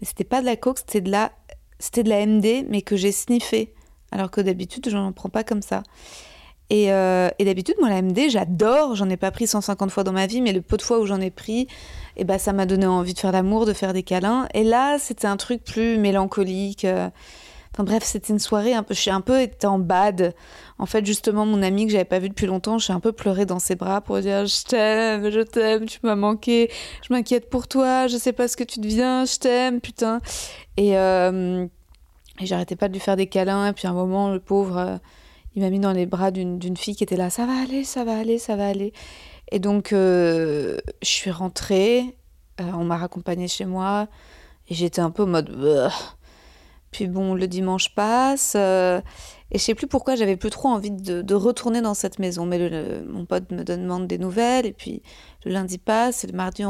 A: Mais c'était pas de la coke, c'était de la, c'était de la MD, mais que j'ai sniffé. Alors que d'habitude, je n'en prends pas comme ça. Et, euh, et d'habitude, moi, la MD, j'adore. J'en ai pas pris 150 fois dans ma vie, mais le peu de fois où j'en ai pris, et bah, ça m'a donné envie de faire l'amour, de faire des câlins. Et là, c'était un truc plus mélancolique. Euh. Enfin bref, c'était une soirée un peu. Je suis un peu en bad. En fait, justement, mon ami que j'avais pas vu depuis longtemps, j'ai un peu pleuré dans ses bras pour dire je t'aime, je t'aime, tu m'as manqué, je m'inquiète pour toi, je sais pas ce que tu deviens, je t'aime, putain. Et, euh, j'arrêtais pas de lui faire des câlins. Et puis à un moment, le pauvre, il m'a mis dans les bras d'une fille qui était là, ça va aller, ça va aller, ça va aller. Et donc, euh, je suis rentrée, euh, on m'a raccompagnée chez moi, et j'étais un peu en mode... Puis bon, le dimanche passe, euh, et je sais plus pourquoi j'avais plus trop envie de, retourner dans cette maison. Mais mon pote me demande des nouvelles, et puis le lundi passe, et le mardi,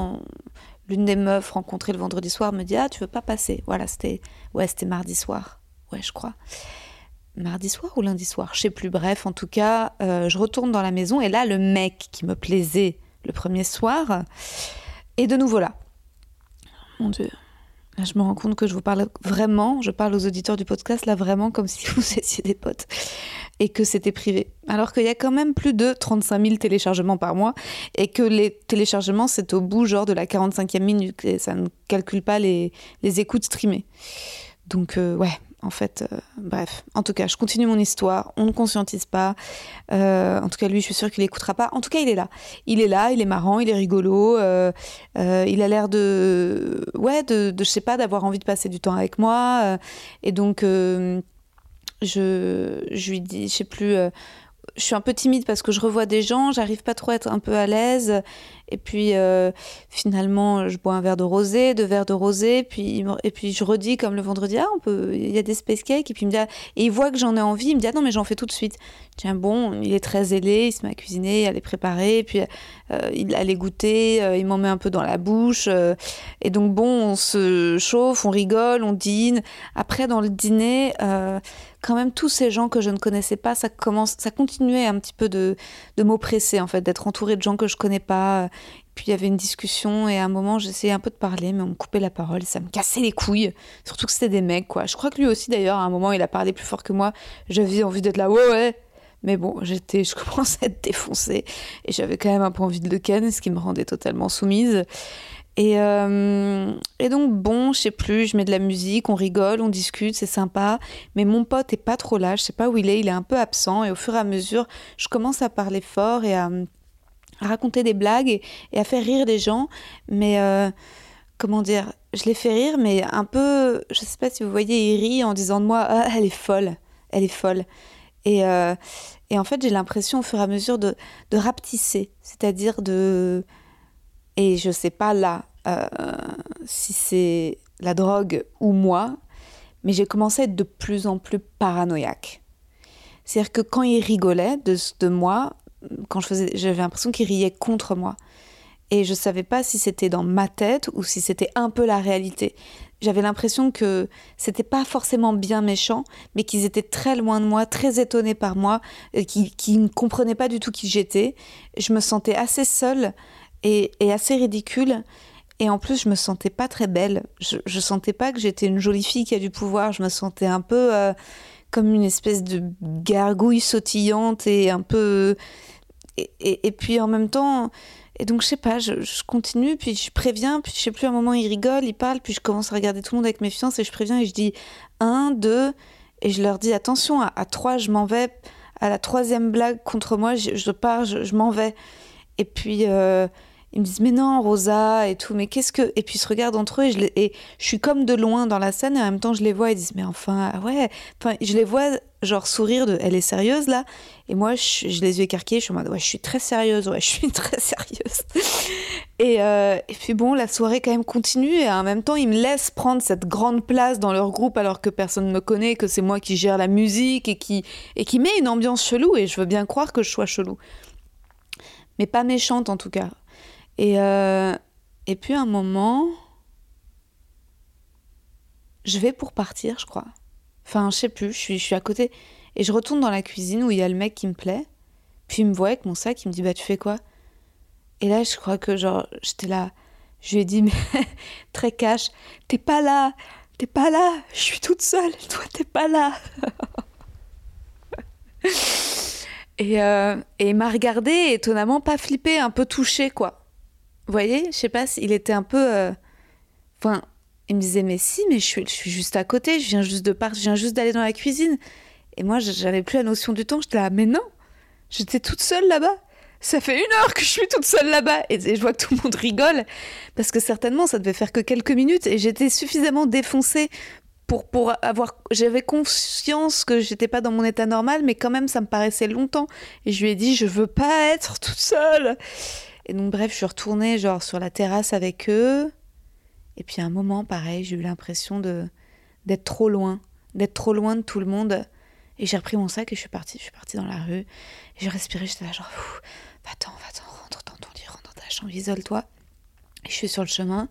A: l'une des meufs rencontrées le vendredi soir me dit Ah, tu veux pas passer? Voilà, c'était ouais, c'était mardi soir. Ouais, je crois mardi soir ou lundi soir, je sais plus. Bref, en tout cas, euh, je retourne dans la maison et là, le mec qui me plaisait le premier soir est de nouveau là. Mon Dieu, je me rends compte que je vous parle vraiment, je parle aux auditeurs du podcast là vraiment comme si vous étiez des potes et que c'était privé. Alors qu'il y a quand même plus de 35 000 téléchargements par mois et que les téléchargements c'est au bout genre de la 45e minute et ça ne calcule pas les, les écoutes streamées. Donc euh, ouais, en fait. Euh, bref, en tout cas, je continue mon histoire. On ne conscientise pas. Euh, en tout cas, lui, je suis sûre qu'il n'écoutera pas. En tout cas, il est là. Il est là, il est marrant, il est rigolo. Euh, il a l'air de, ouais, de, de, je sais pas, d'avoir envie de passer du temps avec moi. et donc, je, je lui dis, je sais plus je suis un peu timide parce que je revois des gens, j'arrive pas trop à être un peu à l'aise. Et puis euh, finalement, je bois un verre de rosé, deux verres de rosé, puis et puis je redis comme le vendredi, ah on peut, il y a des space cakes. Et puis il me dit, ah, et il voit que j'en ai envie, il me dit ah non mais j'en fais tout de suite. Tiens bon, il est très zélé, il se met à cuisiner, à les préparer, puis euh, il a les goûter, euh, il m'en met un peu dans la bouche. et donc bon, on se chauffe, on rigole, on dîne. Après dans le dîner quand même tous ces gens que je ne connaissais pas, ça commence, ça continuait un petit peu de, de m'oppresser en fait, d'être entouré de gens que je connais pas. Puis il y avait une discussion et à un moment j'essayais un peu de parler, mais on me coupait la parole et ça me cassait les couilles. Surtout que c'était des mecs quoi. Je crois que lui aussi d'ailleurs à un moment il a parlé plus fort que moi. J'avais envie d'être là, ouais ouais. Mais bon, j'étais, je commençais à être défoncée et j'avais quand même un peu envie de le ken, ce qui me rendait totalement soumise. Et, euh, et, donc, bon, je sais plus, je mets de la musique, on rigole, on discute, c'est sympa. Mais mon pote est pas trop là, je sais pas où il est, il est un peu absent. Et au fur et à mesure, je commence à parler fort et à, raconter des blagues et, à faire rire des gens. Mais euh, comment dire, je les fais rire, mais un peu, je sais pas si vous voyez, il rit en disant de moi, ah, elle est folle, elle est folle. Et, euh, et en fait, j'ai l'impression au fur et à mesure de, de rapetisser, c'est-à-dire de et je sais pas là euh, si c'est la drogue ou moi, mais j'ai commencé à être de plus en plus paranoïaque. C'est-à-dire que quand il rigolait de, de moi, quand je faisais, j'avais l'impression qu'il riait contre moi. Et je savais pas si c'était dans ma tête ou si c'était un peu la réalité. J'avais l'impression que c'était pas forcément bien méchant, mais qu'ils étaient très loin de moi, très étonnés par moi, qui, qui ne comprenaient pas du tout qui j'étais. Je me sentais assez seule et, assez ridicule. Et en plus, je me sentais pas très belle. Je, je sentais pas que j'étais une jolie fille qui a du pouvoir. Je me sentais un peu euh, comme une espèce de gargouille sautillante et un peu. Et, et, puis en même temps. Et donc, je sais pas, je, continue, puis je préviens, puis je sais plus, à un moment, il rigole, il parle, puis je commence à regarder tout le monde avec méfiance et je préviens et je dis un, deux, et je leur dis attention, à, trois, je m'en vais. À la troisième blague contre moi, je, pars, je, m'en vais. Et puis. Euh, ils me disent mais non Rosa et tout mais qu'est-ce que et puis ils se regardent entre eux et je, et je suis comme de loin dans la scène et en même temps je les vois ils disent mais enfin ah ouais. Enfin je les vois genre sourire de elle est sérieuse là. Et moi je, les yeux écarquillés je suis en mode ouais je suis très sérieuse ouais je suis très sérieuse. Et, euh, et puis bon la soirée quand même continue et en même temps ils me laissent prendre cette grande place dans leur groupe alors que personne ne me connaît que c'est moi qui gère la musique et qui et qui met une ambiance chelou et je veux bien croire que je sois chelou. Mais pas méchante en tout cas et, euh, et puis un moment, je vais pour partir, je crois. Enfin, je sais plus, je suis, je suis à côté. Et je retourne dans la cuisine où il y a le mec qui me plaît. Puis il me voit avec mon sac, il me dit Bah, tu fais quoi? Et là, je crois que, genre, j'étais là. Je lui ai dit Mais très cash, t'es pas là T'es pas là Je suis toute seule, toi, t'es pas là et, euh, et il m'a regardé, étonnamment, pas flippé, un peu touché, quoi. Vous voyez, je sais pas s'il était un peu. Euh, enfin, il me disait, mais si, mais je suis, je suis juste à côté, je viens juste de partir, je viens juste d'aller dans la cuisine. Et moi, j'avais plus la notion du temps, j'étais là, mais non, j'étais toute seule là-bas. Ça fait une heure que je suis toute seule là-bas. Et, je vois que tout le monde rigole, parce que certainement, ça devait faire que quelques minutes, et j'étais suffisamment défoncée pour, pour avoir. J'avais conscience que j'étais pas dans mon état normal, mais quand même, ça me paraissait longtemps. Et je lui ai dit, je veux pas être toute seule. Et donc, bref, je suis retournée genre sur la terrasse avec eux. Et puis à un moment, pareil, j'ai eu l'impression de d'être trop loin, d'être trop loin de tout le monde. Et j'ai repris mon sac et je suis partie. Je suis partie dans la rue. Et j'ai respiré, j'étais là genre, va-t'en, va-t'en, rentre dans ton lit, rentre dans ta chambre, isole-toi. Et je suis sur le chemin.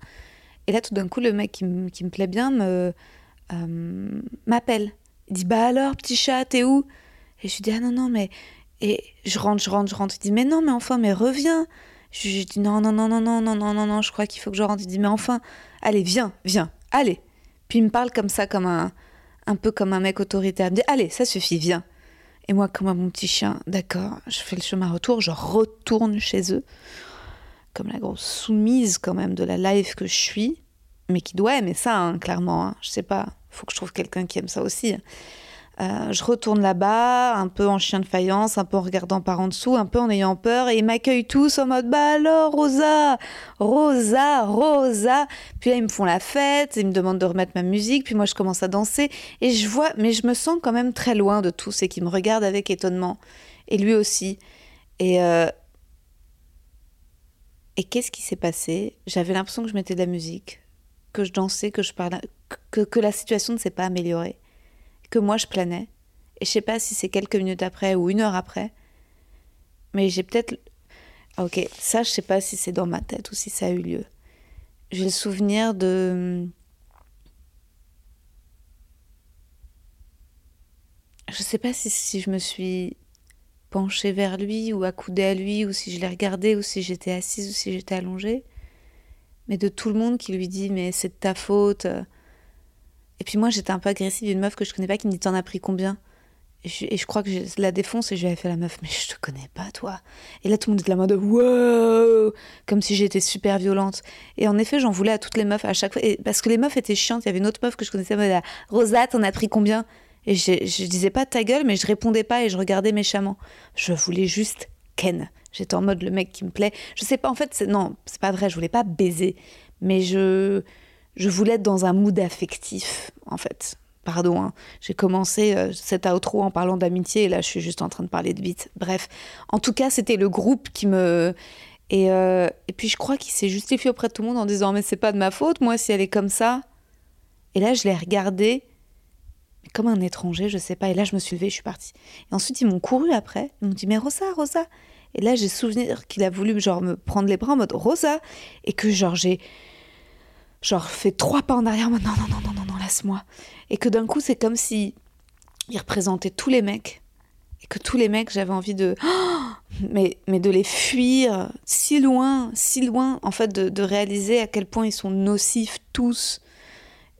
A: Et là, tout d'un coup, le mec qui, me plaît bien me euh, m'appelle. Il dit, bah alors, petit chat, t'es où? Et je lui dis, ah non, non, mais... Et je rentre, je rentre, je rentre. Il dit, mais non, mais enfin, mais reviens. Je lui dis non, non, non, non, non, non, non, non, non, je crois qu'il faut que je rentre. Il dit mais enfin, allez, viens, viens, allez. Puis il me parle comme ça, comme un, un peu comme un mec autoritaire. Il me dit, allez, ça suffit, viens. Et moi, comme mon petit chien, d'accord, je fais le chemin retour, je retourne chez eux, comme la grosse soumise quand même de la life que je suis, mais qui doit aimer ça, hein, clairement. Hein. Je sais pas, faut que je trouve quelqu'un qui aime ça aussi. Hein. Euh, je retourne là-bas, un peu en chien de faïence, un peu en regardant par en dessous, un peu en ayant peur, et ils m'accueillent tous en mode Bah alors, Rosa Rosa Rosa. Puis là, ils me font la fête, ils me demandent de remettre ma musique, puis moi, je commence à danser, et je vois, mais je me sens quand même très loin de tous, et qui me regardent avec étonnement, et lui aussi. Et, euh, et qu'est-ce qui s'est passé? J'avais l'impression que je mettais de la musique, que je dansais, que je parlais, que, que la situation ne s'est pas améliorée que moi je planais. Et je sais pas si c'est quelques minutes après ou une heure après. Mais j'ai peut-être. Ah, ok, ça je sais pas si c'est dans ma tête ou si ça a eu lieu. J'ai le souvenir de. Je sais pas si, si je me suis penchée vers lui ou accoudée à lui ou si je l'ai regardé ou si j'étais assise ou si j'étais allongée. Mais de tout le monde qui lui dit mais c'est de ta faute. Et puis moi, j'étais un peu agressive, une meuf que je connais pas qui me dit T'en as pris combien? Et je, crois que je la défonce et je lui avais fait la meuf, mais je te connais pas, toi. Et là, tout le monde était la mode wow Comme si j'étais super violente. Et en effet, j'en voulais à toutes les meufs à chaque fois. Et parce que les meufs étaient chiantes. Il y avait une autre meuf que je connaissais, elle Rosa, t'en as pris combien? Et je, je disais pas ta gueule, mais je répondais pas et je regardais méchamment. Je voulais juste Ken. J'étais en mode le mec qui me plaît. Je sais pas, en fait, non, c'est pas vrai, je voulais pas baiser. Mais je je voulais être dans un mood affectif, en fait. Pardon, hein. j'ai commencé euh, cet outro en parlant d'amitié et là je suis juste en train de parler de vite. Bref, en tout cas, c'était le groupe qui me. Et, euh, et puis je crois qu'il s'est justifié auprès de tout le monde en disant Mais c'est pas de ma faute, moi, si elle est comme ça. Et là, je l'ai regardé comme un étranger, je sais pas. Et là, je me suis levée, je suis partie. Et ensuite, ils m'ont couru après. Ils m'ont dit Mais Rosa, Rosa. Et là, j'ai souvenir qu'il a voulu genre me prendre les bras en mode Rosa. Et que genre j'ai genre fait trois pas en arrière, non, non, non, non, non, non, laisse-moi. Et que d'un coup, c'est comme si il représentait tous les mecs. Et que tous les mecs, j'avais envie de. mais, mais de les fuir si loin, si loin, en fait, de, de, réaliser à quel point ils sont nocifs tous.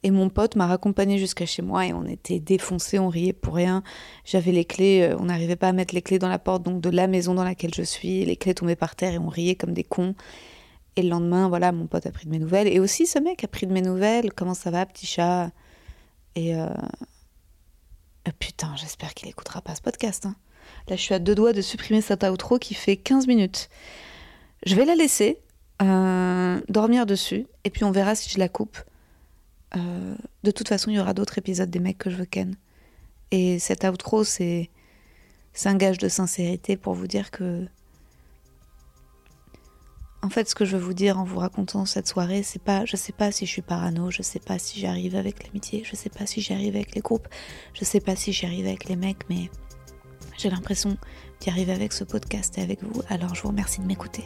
A: Et mon pote m'a raccompagné jusqu'à chez moi et on était défoncés, on riait pour rien. J'avais les clés, euh, on n'arrivait pas à mettre les clés dans la porte donc de la maison dans laquelle je suis. Les clés tombaient par terre et on riait comme des cons. Et le lendemain, voilà, mon pote a pris de mes nouvelles. Et aussi, ce mec a pris de mes nouvelles. Comment ça va, petit chat? Et euh... Euh, putain, j'espère qu'il écoutera pas ce podcast. Hein. Là, je suis à deux doigts de supprimer cette outro qui fait 15 minutes. Je vais la laisser euh, dormir dessus. Et puis, on verra si je la coupe. De toute façon, il y aura d'autres épisodes des mecs que je veux ken. Et cette outro, c'est un gage de sincérité pour vous dire que en fait, ce que je veux vous dire en vous racontant cette soirée, c'est pas, je sais pas si je suis parano, je sais pas si j'arrive avec l'amitié, je sais pas si j'arrive avec les groupes, je sais pas si j'arrive avec les mecs, mais j'ai l'impression d'y arriver avec ce podcast et avec vous, alors je vous remercie de m'écouter.